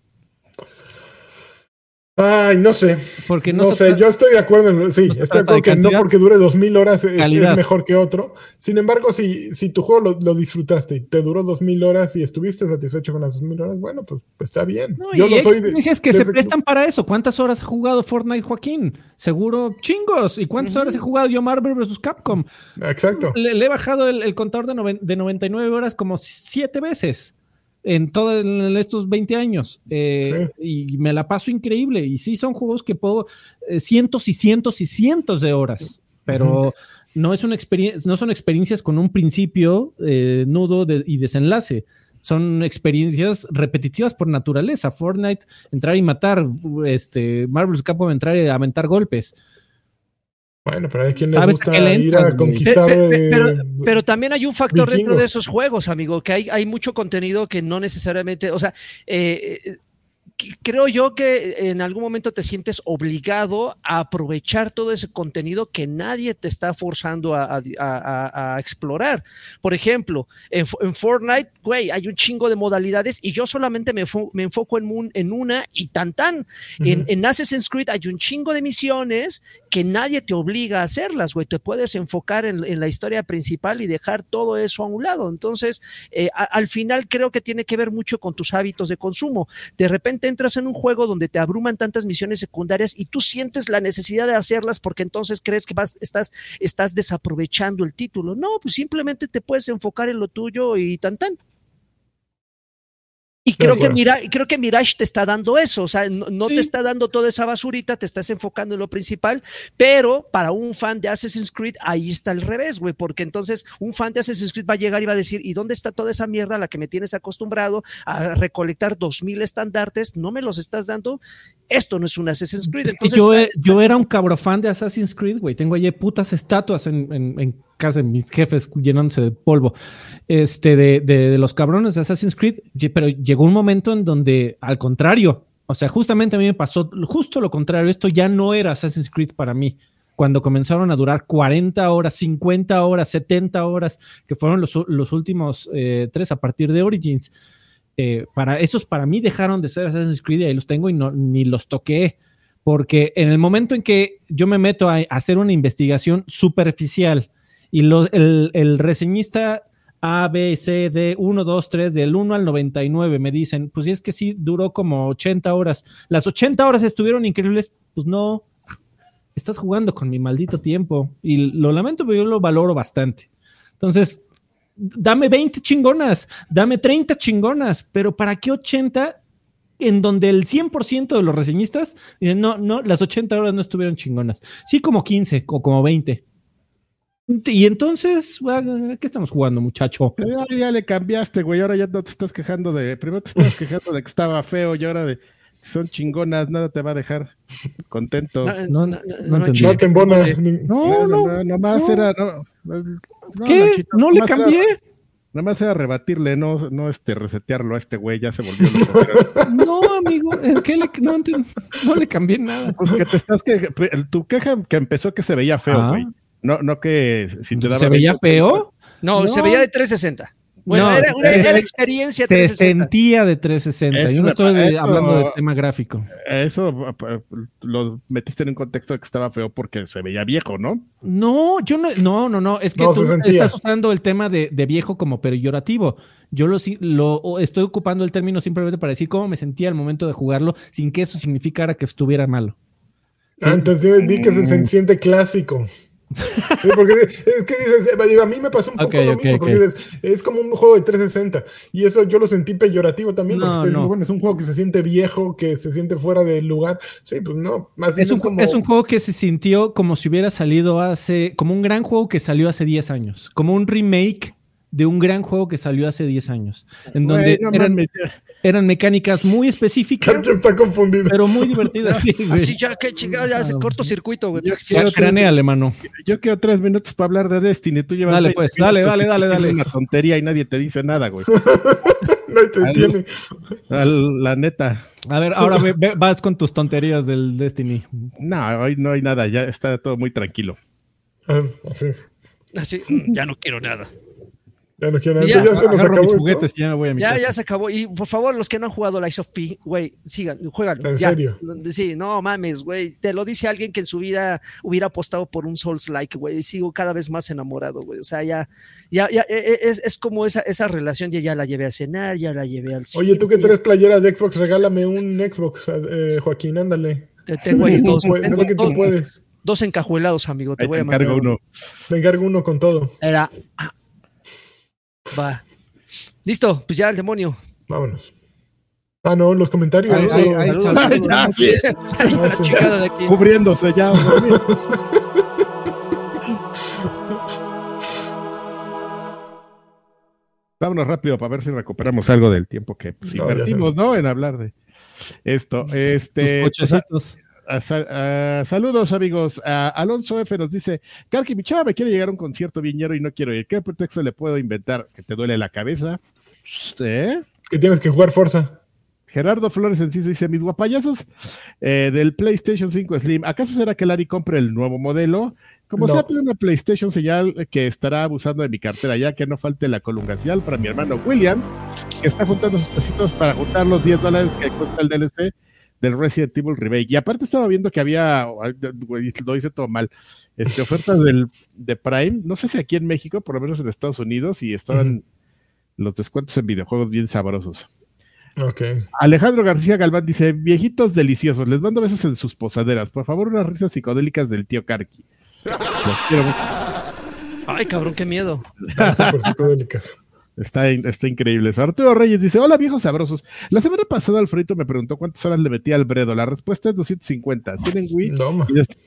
Ay, no sé. Porque no, sé, yo estoy de acuerdo en, sí, estoy de acuerdo que no porque dure dos mil horas es, mejor que otro. Sin embargo, si, si tu juego lo, disfrutaste y te duró dos mil horas y estuviste satisfecho con las dos mil horas, bueno, pues, pues está bien. yo y no soy que se prestan para eso. ¿Cuántas horas ha jugado Fortnite Joaquín? Seguro chingos. ¿Y cuántas horas he jugado yo Marvel vs. Capcom? Exacto. Le, he bajado el, contador de, de 99 horas como siete veces en todos estos 20 años. Eh, y me la paso increíble. Y sí, son juegos que puedo eh, cientos y cientos y cientos de horas, pero no, es una no son experiencias con un principio, eh, nudo y desenlace. Son experiencias repetitivas por naturaleza. Fortnite, entrar y matar. Este, Marvel's Capcom, entrar y aventar golpes. Bueno, pero hay quien le gusta ir a conquistar. Pero, también hay un factor dentro de esos juegos, amigo, que hay, hay mucho contenido que no necesariamente, o sea, eh, creo yo que en algún momento te sientes obligado a aprovechar todo ese contenido que nadie te está forzando a, explorar. Por ejemplo, en, Fortnite, güey, hay un chingo de modalidades y yo solamente me, enfoco en, en, una y tan tan. en, Assassin's Creed hay un chingo de misiones que nadie te obliga a hacerlas, güey. Te puedes enfocar en, la historia principal y dejar todo eso a un lado. Entonces, eh, al final creo que tiene que ver mucho con tus hábitos de consumo. De repente entras en un juego donde te abruman tantas misiones secundarias y tú sientes la necesidad de hacerlas porque entonces crees que vas, estás, estás desaprovechando el título. No, pues simplemente te puedes enfocar en lo tuyo y tan tan. Y creo que, Mira, creo que Mirage te está dando eso, o sea, no, te está dando toda esa basurita, te estás enfocando en lo principal, pero para un fan de Assassin's Creed, ahí está el revés, güey, porque entonces un fan de Assassin's Creed va a llegar y va a decir, ¿y dónde está toda esa mierda a la que me tienes acostumbrado a recolectar dos mil estandartes? ¿No me los estás dando? Esto no es un Assassin's Creed. yo, yo, era un cabrofan de Assassin's Creed, güey, tengo ahí putas estatuas en, en casa de mis jefes llenándose de polvo, este, de, de, los cabrones de Assassin's Creed, pero llegó un momento en donde, al contrario, o sea, justamente a mí me pasó justo lo contrario, esto ya no era Assassin's Creed para mí. Cuando comenzaron a durar 40 horas, 50 horas, 70 horas, que fueron los, los últimos eh, tres a partir de Origins, eh, para esos para mí dejaron de ser Assassin's Creed y ahí los tengo y no, ni los toqué porque en el momento en que yo me meto a hacer una investigación superficial y el, el, reseñista A, B, C, D, 1, 2, 3, del 1 al 99 me dicen, pues es que sí duró como 80 horas. Las 80 horas estuvieron increíbles, pues no, estás jugando con mi maldito tiempo. Y lo lamento, pero yo lo valoro bastante. Entonces, dame 20 chingonas, dame 30 chingonas, pero ¿para qué 80 en donde el 100% de los reseñistas dicen, no, no, las 80 horas no estuvieron chingonas. Sí, como 15 o como 20. Y entonces, ¿qué estamos jugando, muchacho? Ya, ya, le cambiaste, güey. Ahora ya no te estás quejando de. Primero te estás quejando de que estaba feo y ahora de son chingonas, nada te va a dejar contento. No, no, no, no, no te embona. No, no, no, más era. ¿Qué? ¿No le cambié? Nada más era rebatirle, no, no este, resetearlo a este güey, ya se volvió loco. no, amigo, ¿qué le, no, no, le cambié nada. Pues que te estás que tu queja que empezó que se veía feo, ah. güey. No, no que si te daba ¿Se veía feo? No, se veía de 360. Bueno, era, una, era, la experiencia se sentía de 360. Yo no estoy hablando del tema gráfico. Eso lo metiste en un contexto de que estaba feo porque se veía viejo, ¿no? No, yo no, no, no, no. Es que tú estás usando el tema de, de, viejo como peyorativo. Yo lo, lo estoy ocupando el término simplemente para decir cómo me sentía al momento de jugarlo sin que eso significara que estuviera malo. Ah, entonces di que se siente clásico porque es que dices, a mí me pasó un poco lo mismo, porque es como un juego de 360 y eso yo lo sentí peyorativo también, porque bueno, es un juego que se siente viejo, que se siente fuera del lugar. Sí, pues no, más bien es, un, como... es un juego que se sintió como si hubiera salido hace, como un gran juego que salió hace 10 años, como un remake de un gran juego que salió hace 10 años, en donde eran, mecánicas muy específicas. está confundido. Pero muy divertidas. sí, Así ya, qué chingada, ya hace cortocircuito, güey. Yo, quiero, Yo quiero tres minutos para hablar de Destiny. Tú llevas dale, pues, dale, dale, dale, dale. una tontería y nadie te dice nada, güey. no te entiende. La neta. A ver, ahora vas con tus tonterías del Destiny. No, hoy no hay nada, ya está todo muy tranquilo. Ah, así. Así, ya no quiero nada. Ya no quiero ya, ya se nos acabó juguetes, ya, voy a mi ya, ya, se acabó. Y por favor, los que no han jugado Lies of P, güey, sigan, juegan. ¿En serio? Sí, no mames, güey. Te lo dice alguien que en su vida hubiera apostado por un Souls-like, güey. Y sigo cada vez más enamorado, güey. O sea, ya, ya, ya e, e, es, es, como esa, esa relación. Ya, ya la llevé a cenar, ya la llevé al cine. Oye, tú que traes playera de Xbox, regálame un Xbox, eh, Joaquín, ándale. Te tengo ahí dos. Tengo, que tú puedes. Dos encajuelados, amigo. Te voy a mandar. uno. Te encargo uno con todo. Era. Va. Listo, pues ya el demonio. Vámonos. Ah, no, los comentarios. Cubriéndose ya. Vámonos rápido para ver si recuperamos algo del tiempo que pues, invertimos, ¿no? En hablar de esto. Este. Saludos, amigos. Alonso F nos dice: Karki, mi chava me quiere llegar a un concierto viñero y no quiero ir. ¿Qué pretexto le puedo inventar? ¿Que te duele la cabeza? ¿Eh? Que tienes que jugar Forza. Gerardo Flores Enciso dice: Mis guapayazos eh, del PlayStation 5 Slim, ¿acaso será que Larry compre el nuevo modelo? Como sea, pide una PlayStation señal que estará abusando de mi cartera, ya que no falte la colungacial para mi hermano Williams, que está juntando sus pesitos para juntar los 10 dólares que cuesta el DLC del Resident Evil Remake. Y aparte estaba viendo que había, lo hice todo mal, este, ofertas del, de Prime, no sé si aquí en México, por lo menos en Estados Unidos, y estaban los descuentos en videojuegos bien sabrosos. Okay. Alejandro García Galván dice: Viejitos deliciosos, les mando besos en sus posaderas. Por favor, unas risas psicodélicas del tío Karki. Ay, cabrón, qué miedo. psicodélicas. Está, está increíble. Arturo Reyes dice: Hola, viejos sabrosos. La semana pasada Alfredo me preguntó cuántas horas le metía al Bredo. La respuesta es 250. Tienen Wii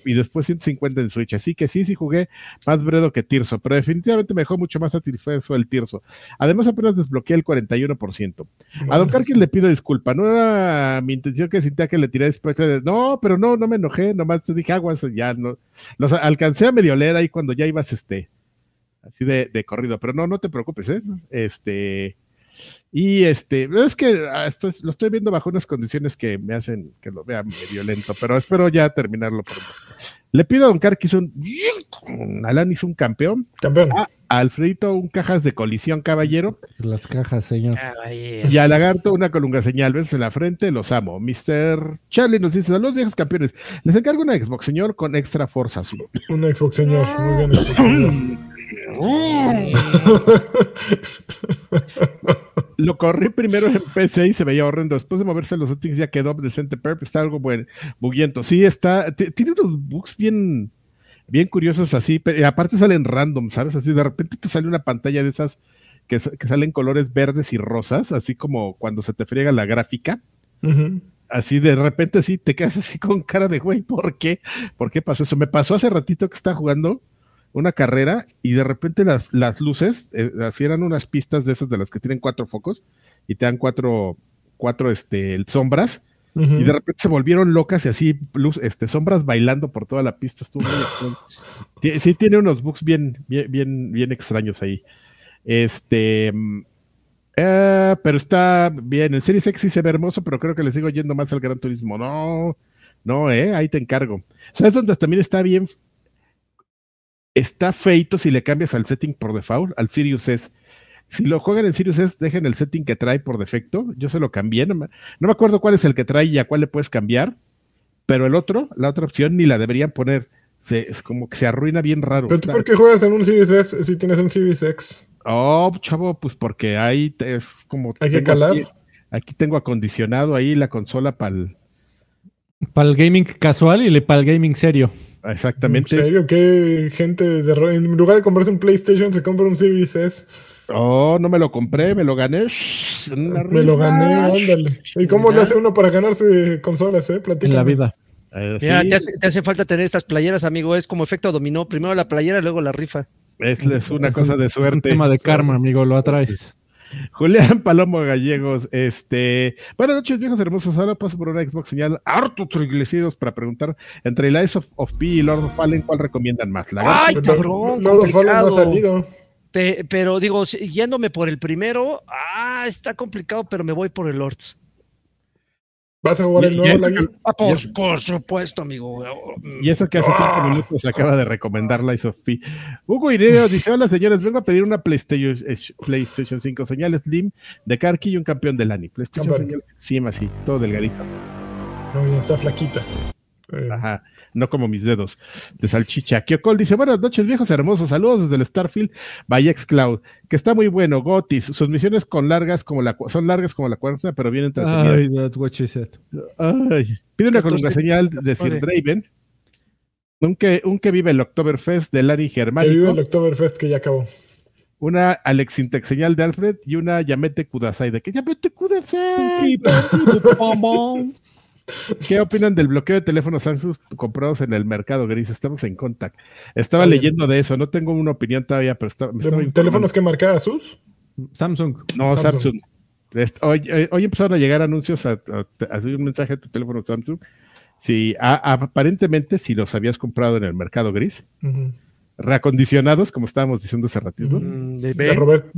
y, después 150 en Switch. Así que sí, sí jugué más Bredo que Tirso, pero definitivamente me dejó mucho más satisfecho el Tirso. Además, apenas desbloqueé el 41%. A Don Carquis le pido disculpa. No era mi intención que sintiera que le tiré después. De... No, pero no, no me enojé. Nomás te dije aguas, ya no. Los alcancé a medio leer ahí cuando ya ibas este así de, de, corrido, pero no, no te preocupes, ¿eh? Este, y este, es que ah, lo estoy viendo bajo unas condiciones que me hacen que lo vea medio lento, pero espero ya terminarlo pronto. Le pido a Don Carquis un, Alanis un campeón. Campeón. A Alfredito un cajas de colisión, caballero. Las cajas, señor. Y a Lagarto una colunga señal. Ves en la frente, los amo. Mr. Charlie nos dice, saludos viejos campeones. Les encargo una Xbox, señor, con extra fuerza. Una Xbox, señor. Muy bien, lo corrí primero en PC y se veía horrendo. Después de moverse los settings ya quedó decente perp, está algo bueno, buguiento. Sí, está, tiene unos bugs bien, bien curiosos así, pero aparte salen random, ¿sabes? Así de repente te sale una pantalla de esas que, salen colores verdes y rosas, así como cuando se te friega la gráfica. Así de repente sí te quedas así con cara de güey, ¿por qué? ¿Por qué pasó eso? Me pasó hace ratito que estaba jugando una carrera y de repente las, las luces, eh, así eran unas pistas de esas de las que tienen cuatro focos y te dan cuatro, cuatro este, sombras. Y de repente se volvieron locas y así luz, este, sombras bailando por toda la pista. Estuvo muy sí, tiene unos bugs bien, bien, bien, bien extraños ahí. Este, mm, eh, pero está bien. En Series X sí se ve hermoso, pero creo que le sigo yendo más al Gran Turismo. No, no, eh, ahí te encargo. ¿Sabes dónde también está bien está feito si le cambias al setting por default, al Sirius S. Si lo juegan en Sirius S, dejen el setting que trae por defecto. Yo se lo cambié, no me, acuerdo cuál es el que trae y a cuál le puedes cambiar, pero el otro, la otra opción, ni la deberían poner. es como que se arruina bien raro. ¿Pero tú por qué juegas en un Sirius S si tienes un Sirius X? Oh, chavo, pues porque ahí es como... Hay que calar. Aquí, tengo acondicionado ahí la consola para el... Para el gaming casual y para el gaming serio. Exactamente. ¿En serio? ¿Qué gente de en lugar de comprarse un PlayStation se compra un Series S? Oh, no me lo compré, me lo gané. Me lo gané, ándale. ¿Y cómo le hace uno para ganarse consolas, eh? En la vida. Eh, te, hace, falta tener estas playeras, amigo. Es como efecto dominó. Primero la playera, luego la rifa. Es, es una cosa de suerte. Es un tema de karma, amigo. Lo atraes. Julián Palomo Gallegos, este, buenas noches, viejos hermosos. Ahora paso por una Xbox señal harto triglicidos para preguntar entre el Ice of, of, P y Lord of Fallen, ¿cuál recomiendan más? La Ay, cabrón, Lord of Fallen no ha salido. pero digo, yéndome por el primero, ah, está complicado, pero me voy por el Lords. ¿Vas a jugar el nuevo ah, por, por, supuesto, amigo. Y eso que hace cinco ah. minutos acaba de recomendar Lies of P. Hugo Ireo dice: Hola señores, vengo a pedir una PlayStation, eh, PlayStation 5 señal Slim de Karki y un campeón de Lani. PlayStation señal Slim así, todo delgadito. No, está flaquita. Ajá no como mis dedos de salchicha. Kyokol dice, buenas noches, viejos hermosos, saludos desde el Starfield by Cloud, que está muy bueno, Gotis, sus misiones con largas como la, son largas como la cuarta, pero bien entretenidas. Ay, that's what she said. Ay, pide una columna señal de Sir Draven, un que, un que vive el Oktoberfest de Larry Germánico. Que vive el Oktoberfest que ya acabó. Una Alexintec señal de Alfred y una Yamete Kudasai. ¿De que Yamete Kudasai? ¿Qué opinan del bloqueo de teléfonos Samsung comprados en el mercado gris? Estamos en contact. Estaba leyendo de eso, no tengo una opinión todavía, pero estaba, ¿Teléfonos que marcaba Sus? Samsung. No, Samsung. Hoy, eh, hoy, empezaron a llegar anuncios a, a, un mensaje a tu teléfono Samsung. Si aparentemente si los habías comprado en el mercado gris, reacondicionados, como estábamos diciendo hace ratito. Mm, de,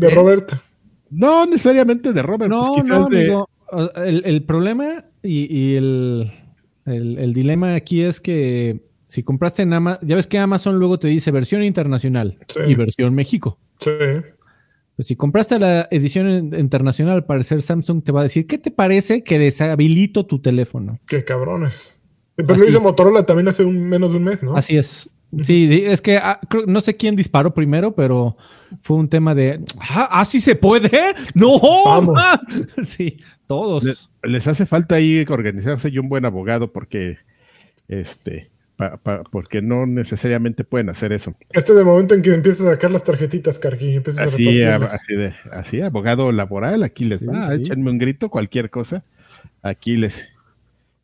Roberta. No necesariamente de Robert. Pues no, no, de... el, el, problema y, el, dilema aquí es que si compraste en Amazon, ya ves que Amazon luego te dice versión internacional y versión México. Sí. Pues si compraste la edición internacional, al parecer Samsung te va a decir, ¿qué te parece que deshabilito tu teléfono? Qué cabrones. Pero lo hizo Motorola también hace un, menos de un mes, ¿no? Así es. Sí, es que ah, no sé quién disparó primero, pero fue un tema de, ah, ¿así se puede? No, sí, todos. Les, hace falta ahí organizarse y un buen abogado porque, este, porque no necesariamente pueden hacer eso. Este es el momento en que empiezas a sacar las tarjetitas, Carqui, así, a así, de, así, abogado laboral, aquí les va, échenme un grito, cualquier cosa, aquí les,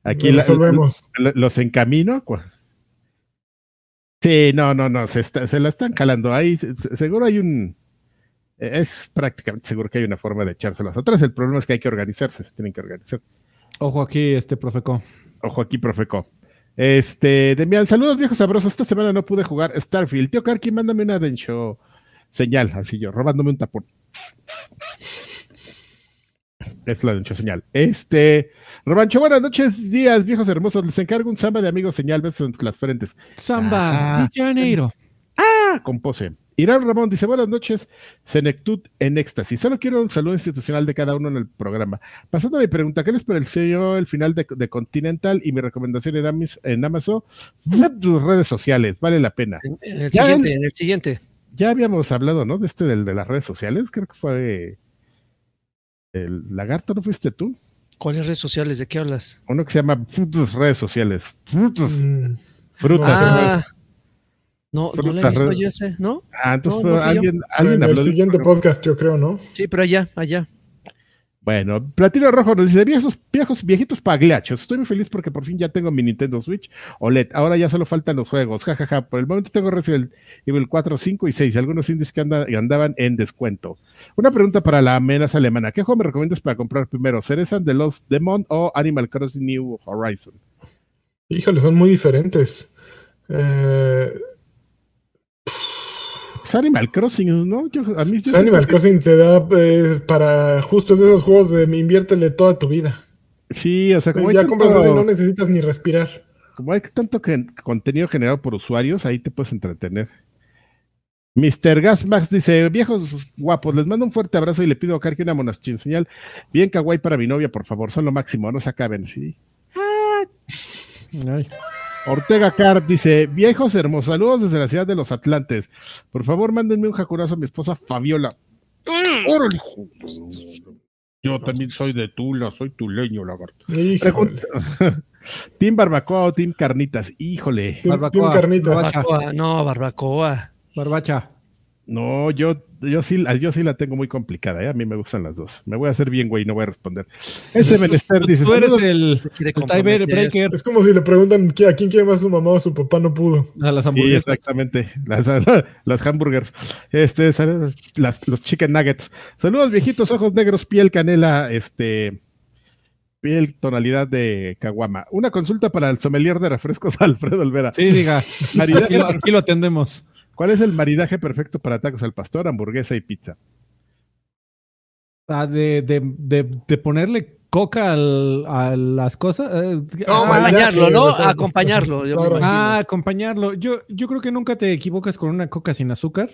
aquí los encamino. Sí, no, no, no, se, se la están calando ahí, seguro hay un, es prácticamente seguro que hay una forma de echárselas atrás. El problema es que hay que organizarse, se tienen que organizar. Ojo aquí, este Profeco. Ojo aquí, Profeco. Este, Demian, saludos viejos sabrosos. Esta semana no pude jugar Starfield. Tío Karki, mándame una Densho señal, así yo, robándome un tapón. Es la Densho señal. Este, Robancho, buenas noches, días, viejos hermosos. Les encargo un samba de amigos señal, besos en las frentes. Samba, ah, Janeiro. Ah, con pose. Irán Ramón dice, buenas noches, Senectud en éxtasis. Solo quiero un saludo institucional de cada uno en el programa. Pasando a mi pregunta, ¿qué les pareció el final de, Continental y mi recomendación en, en Amazon? Tus redes sociales, vale la pena. En, el siguiente, en el siguiente. Ya habíamos hablado, ¿no? De este del de las redes sociales, creo que fue... el lagarto, ¿no fuiste tú? ¿Cuáles redes sociales? ¿De qué hablas? Uno que se llama Frutos redes sociales. Frutos. Mm, Frutas. Ah, no, no Frutas, le he visto yo ese, ¿no? Ah, entonces no, no alguien, alguien en habló el de- siguiente podcast, yo creo, ¿no? Sí, pero allá, allá. Bueno, Platino Rojo nos dice, viejos, viejos, viejitos pagliachos, estoy muy feliz porque por fin ya tengo mi Nintendo Switch OLED, ahora ya solo faltan los juegos, jajaja, por el momento tengo Resident Evil 4, 5 y 6, algunos indies que anda- andaban en descuento. Una pregunta para la amenaza alemana, ¿qué juego me recomiendas para comprar primero, Cerezan de Lost Demon o Animal Crossing New Horizon? Híjole, son muy diferentes. Eh, Pues Animal Crossing, ¿no? Yo, a mí yo Animal que- Crossing te da eh, para justo esos juegos de inviértele toda tu vida. Sí, o sea, como hay, ya tanto, compras eso y no necesitas ni respirar. como hay tanto que- contenido generado por usuarios, ahí te puedes entretener. Mr. Gasmax dice, viejos guapos, les mando un fuerte abrazo y le pido a Karki una monachín señal bien kawaii para mi novia, por favor, son lo máximo, no se acaben, sí. Ay. Ortega Card dice, viejos hermosos, saludos desde la ciudad de los Atlantes. Por favor, mándenme un jacurazo a mi esposa Fabiola. ¡Órale, hijo! Yo también soy de Tula, soy tuleño, lagarto. ¿Team Barbacoa o Team Carnitas? Híjole. Team- Barbacoa, Team Carnitas. Barbacoa, no, barbacoa. Barbacha. No, yo, yo, sí, la- yo sí la tengo muy complicada, ¿eh? a mí me gustan las dos. Me voy a hacer bien, güey, no voy a responder. Ese menester dice, Tú eres el, quiere el tiebreaker Es como si le preguntan ¿qui- a quién quiere más su mamá o su papá no pudo. a las Sí, hamburguesas. exactamente. Las, las hamburgers. Este, las- los chicken nuggets. Saludos, viejitos, ojos negros, piel canela, este, piel tonalidad de caguama. Una consulta para el sommelier de refrescos, Alfredo Olvera. Sí, diga. Maridaje Aquí lo, aquí lo atendemos. ¿Cuál es el maridaje perfecto para tacos al pastor, hamburguesa y pizza? Ah, de, de, de, de ponerle coca al- a las cosas. eh, No, Acompañarlo, ¿no? Acompañarlo. yo me Claro. imagino. ah, acompañarlo. Yo, yo creo que nunca te equivocas con una coca sin azúcar.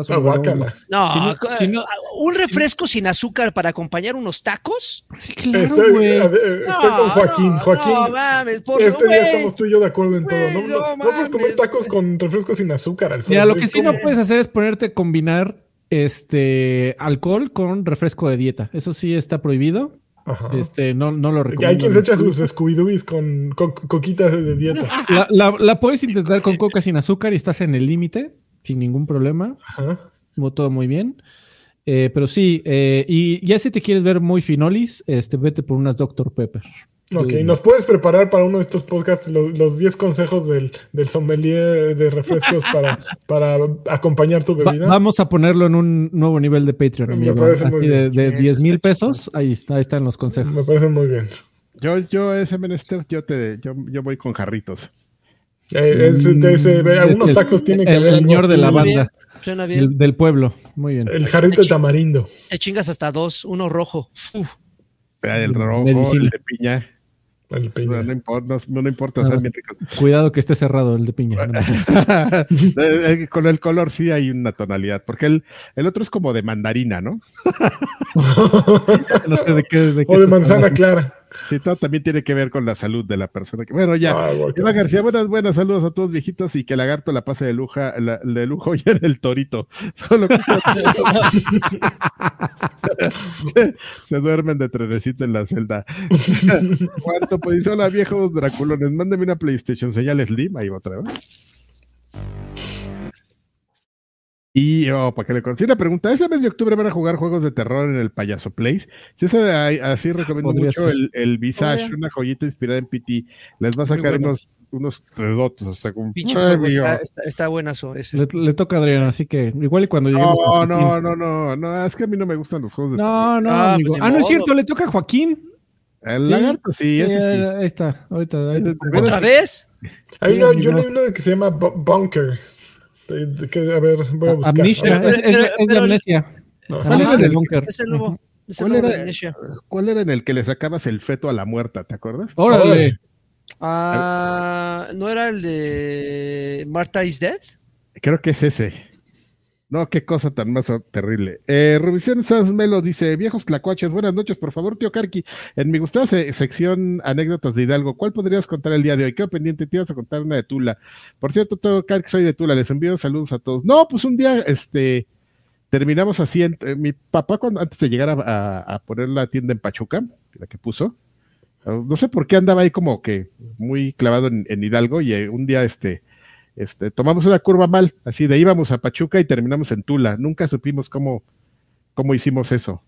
Paso número guácala. No, Si no- co- si no- un refresco sin azúcar para acompañar unos tacos. Sí, claro, Estoy, güey. eh, estoy con Joaquín. no, Joaquín, No, mames, por este día estamos tú y yo de acuerdo en Güey, todo. No, no no- no puedes comer tacos güey. con refrescos sin azúcar, Alfredo. Mira, lo que sí no puedes hacer es ponerte a combinar este alcohol con refresco de dieta. Eso sí está prohibido. Ajá. Este, no, no lo recomiendo. hay quien se echa sus Scooby-Doobies con, con coquitas de dieta. La, la- la puedes intentar con coca sin azúcar y estás en el límite, sin ningún problema. Ajá. Todo muy bien. Eh, pero sí, eh, y ya si te quieres ver muy finolis, este, vete por unas Dr. Pepper. Ok, Sí. ¿nos puedes preparar para uno de estos podcasts los, los 10 consejos del, del sommelier de refrescos para, para acompañar tu Va- bebida? vamos a ponerlo en un nuevo nivel de Patreon, Me amigo. parece muy de, bien. de Eso 10 mil pesos, ahí, está, ahí están los consejos. Me parece muy bien. Yo, yo, ese menester, yo te, yo, yo voy con jarritos. Eh, es- es- eh, algunos el- tacos tienen que el haber algo señor de la banda, Suena bien. del, del pueblo. Muy bien. El jarrito de tamarindo. Te chingas hasta dos, uno rojo. Uf. El rojo, Medicina. el de piña. El No, piña. no importa, no, no importa, No. bien ricos. Cuidado que esté cerrado el de piña. No, Eh, Con el color sí hay una tonalidad, porque el, el otro es como de mandarina, ¿no? no sé de qué. De qué o de manzana hablando. clara. Sí, todo también tiene que ver con la salud de la persona. que- Bueno, ya. Ah, Eva García, buenas, buenas saludos a todos viejitos y que Lagarto la pase de, luja, la- de lujo y en el torito. Solo que- se, se duermen de trenecito en la celda. ¿Cuánto? Pues hola viejos draculones, mándeme una PlayStation, señal Slim, ahí va otra vez. Y oh, para que le consiga una pregunta, ese mes de octubre van a jugar juegos de terror en el Payaso Place. Si ese de ahí- así recomiendo Podría mucho el, el Visage, Podría. una joyita inspirada en PT. Les va a sacar bueno. unos, unos redotos, o sea, como está, está, está buenazo ese. Le, le toca a Adrián, así que igual y cuando lleguemos. No, no, no, no, no, es que a mí no me gustan los juegos de No, no, Ah, amigo. pues Ah, no es cierto, le toca a Joaquín. terror. El Sí, lagarto, sí, Sí, ese sí. ahí está. Ahorita, ¿Otra vez? Hay Sí, uno, amigo. yo leí uno que se llama Bu- Bunker. De- de que, a ver, voy a buscar. Amnesia, es, es de- es de amnesia. no, ¿Cuál Amnesia es de el- Bunker. Es el nuevo. Es el ¿Cuál nuevo era? de Amnesia. ¿Cuál era en el que le sacabas el feto a la muerta? ¿Te acuerdas? Órale. Ah, ¿No era el de Martha is Dead? Creo que es ese. No, qué cosa tan más terrible. Eh, Rubicén Sanz Melo dice: Viejos tlacuaches, buenas noches, por favor, tío Karki. En mi gustada se- sección anécdotas de Hidalgo, ¿cuál podrías contar el día de hoy? Quedo pendiente, te ibas a contar una de Tula. Por cierto, tío Karki, soy de Tula, les envío saludos a todos. No, pues un día, este, terminamos así. Eh, mi papá, cuando antes de llegar a, poner la tienda en Pachuca, la que puso, no sé por qué andaba ahí como que muy clavado en, Hidalgo y eh, un día este, este, tomamos una curva mal, así de íbamos a Pachuca y terminamos en Tula. Nunca supimos cómo, cómo hicimos eso.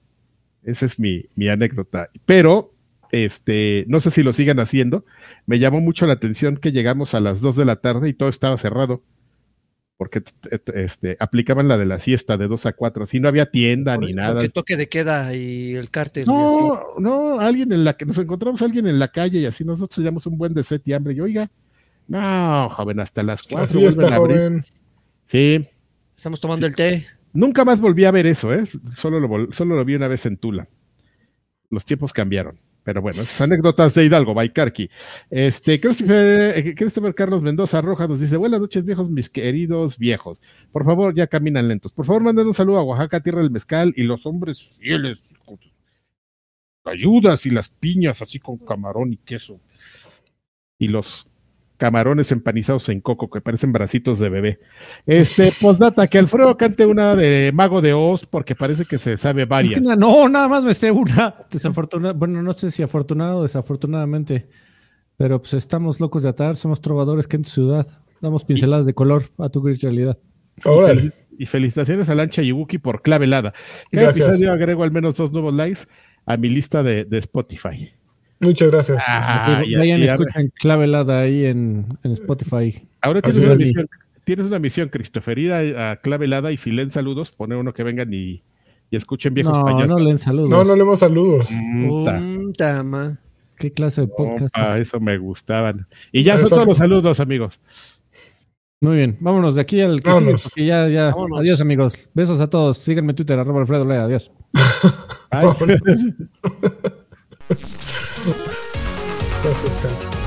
Esa es mi, mi anécdota. Pero, este, no sé si lo sigan haciendo. Me llamó mucho la atención que llegamos a las 2 de la tarde y todo estaba cerrado porque este, aplicaban la de la siesta de 2 a 4, así no había tienda ni nada. Porque toque de queda y el cártel. No, no, alguien en la que nos encontramos alguien en la calle y así nosotros llamamos un buen de set y hambre. Y oiga, no, joven, hasta las 4 está, joven. Sí. Estamos tomando el té. Nunca más volví a ver eso, ¿eh? Solo lo, solo lo vi una vez en Tula. Los tiempos cambiaron. Pero bueno, esas anécdotas de Hidalgo, Baikarki. Este, Christopher, eh, Christopher Carlos Mendoza Rojas nos dice: Buenas noches, viejos, mis queridos viejos. Por favor, ya caminan lentos. Por favor, manden un saludo a Oaxaca, tierra del mezcal y los hombres fieles. Ayudas y las piñas así con camarón y queso. Y los camarones empanizados en coco que parecen bracitos de bebé. Este, postdata, que Alfredo cante una de Mago de Oz porque parece que se sabe varias. No, nada más me sé una. Desafortunada, bueno, no sé si afortunado o desafortunadamente, pero pues estamos locos de atar, somos trovadores que en tu ciudad damos pinceladas de color a tu gris realidad. Y, felicitaciones a Lancha Yibuki por clavelada. Cada episodio agrego al menos dos nuevos likes a mi lista de Spotify. Muchas gracias. Ah, Vayan, escuchen Clavelada ahí en, Spotify. Ahora tienes una, misión, tienes una misión, Christopher, ir a, Clavelada y si leen saludos, poner uno que vengan y, escuchen viejos no, payasos. No, leen saludos. No, no leemos saludos. ¿Qué clase de podcast? Ah, eso me gustaban. Y ya son todos los saludos, amigos. Muy bien, vámonos de aquí al que porque ya, ya. Adiós, amigos. Besos a todos. Síganme en Twitter, arroba Alfredo Lea. Adiós. Gracias,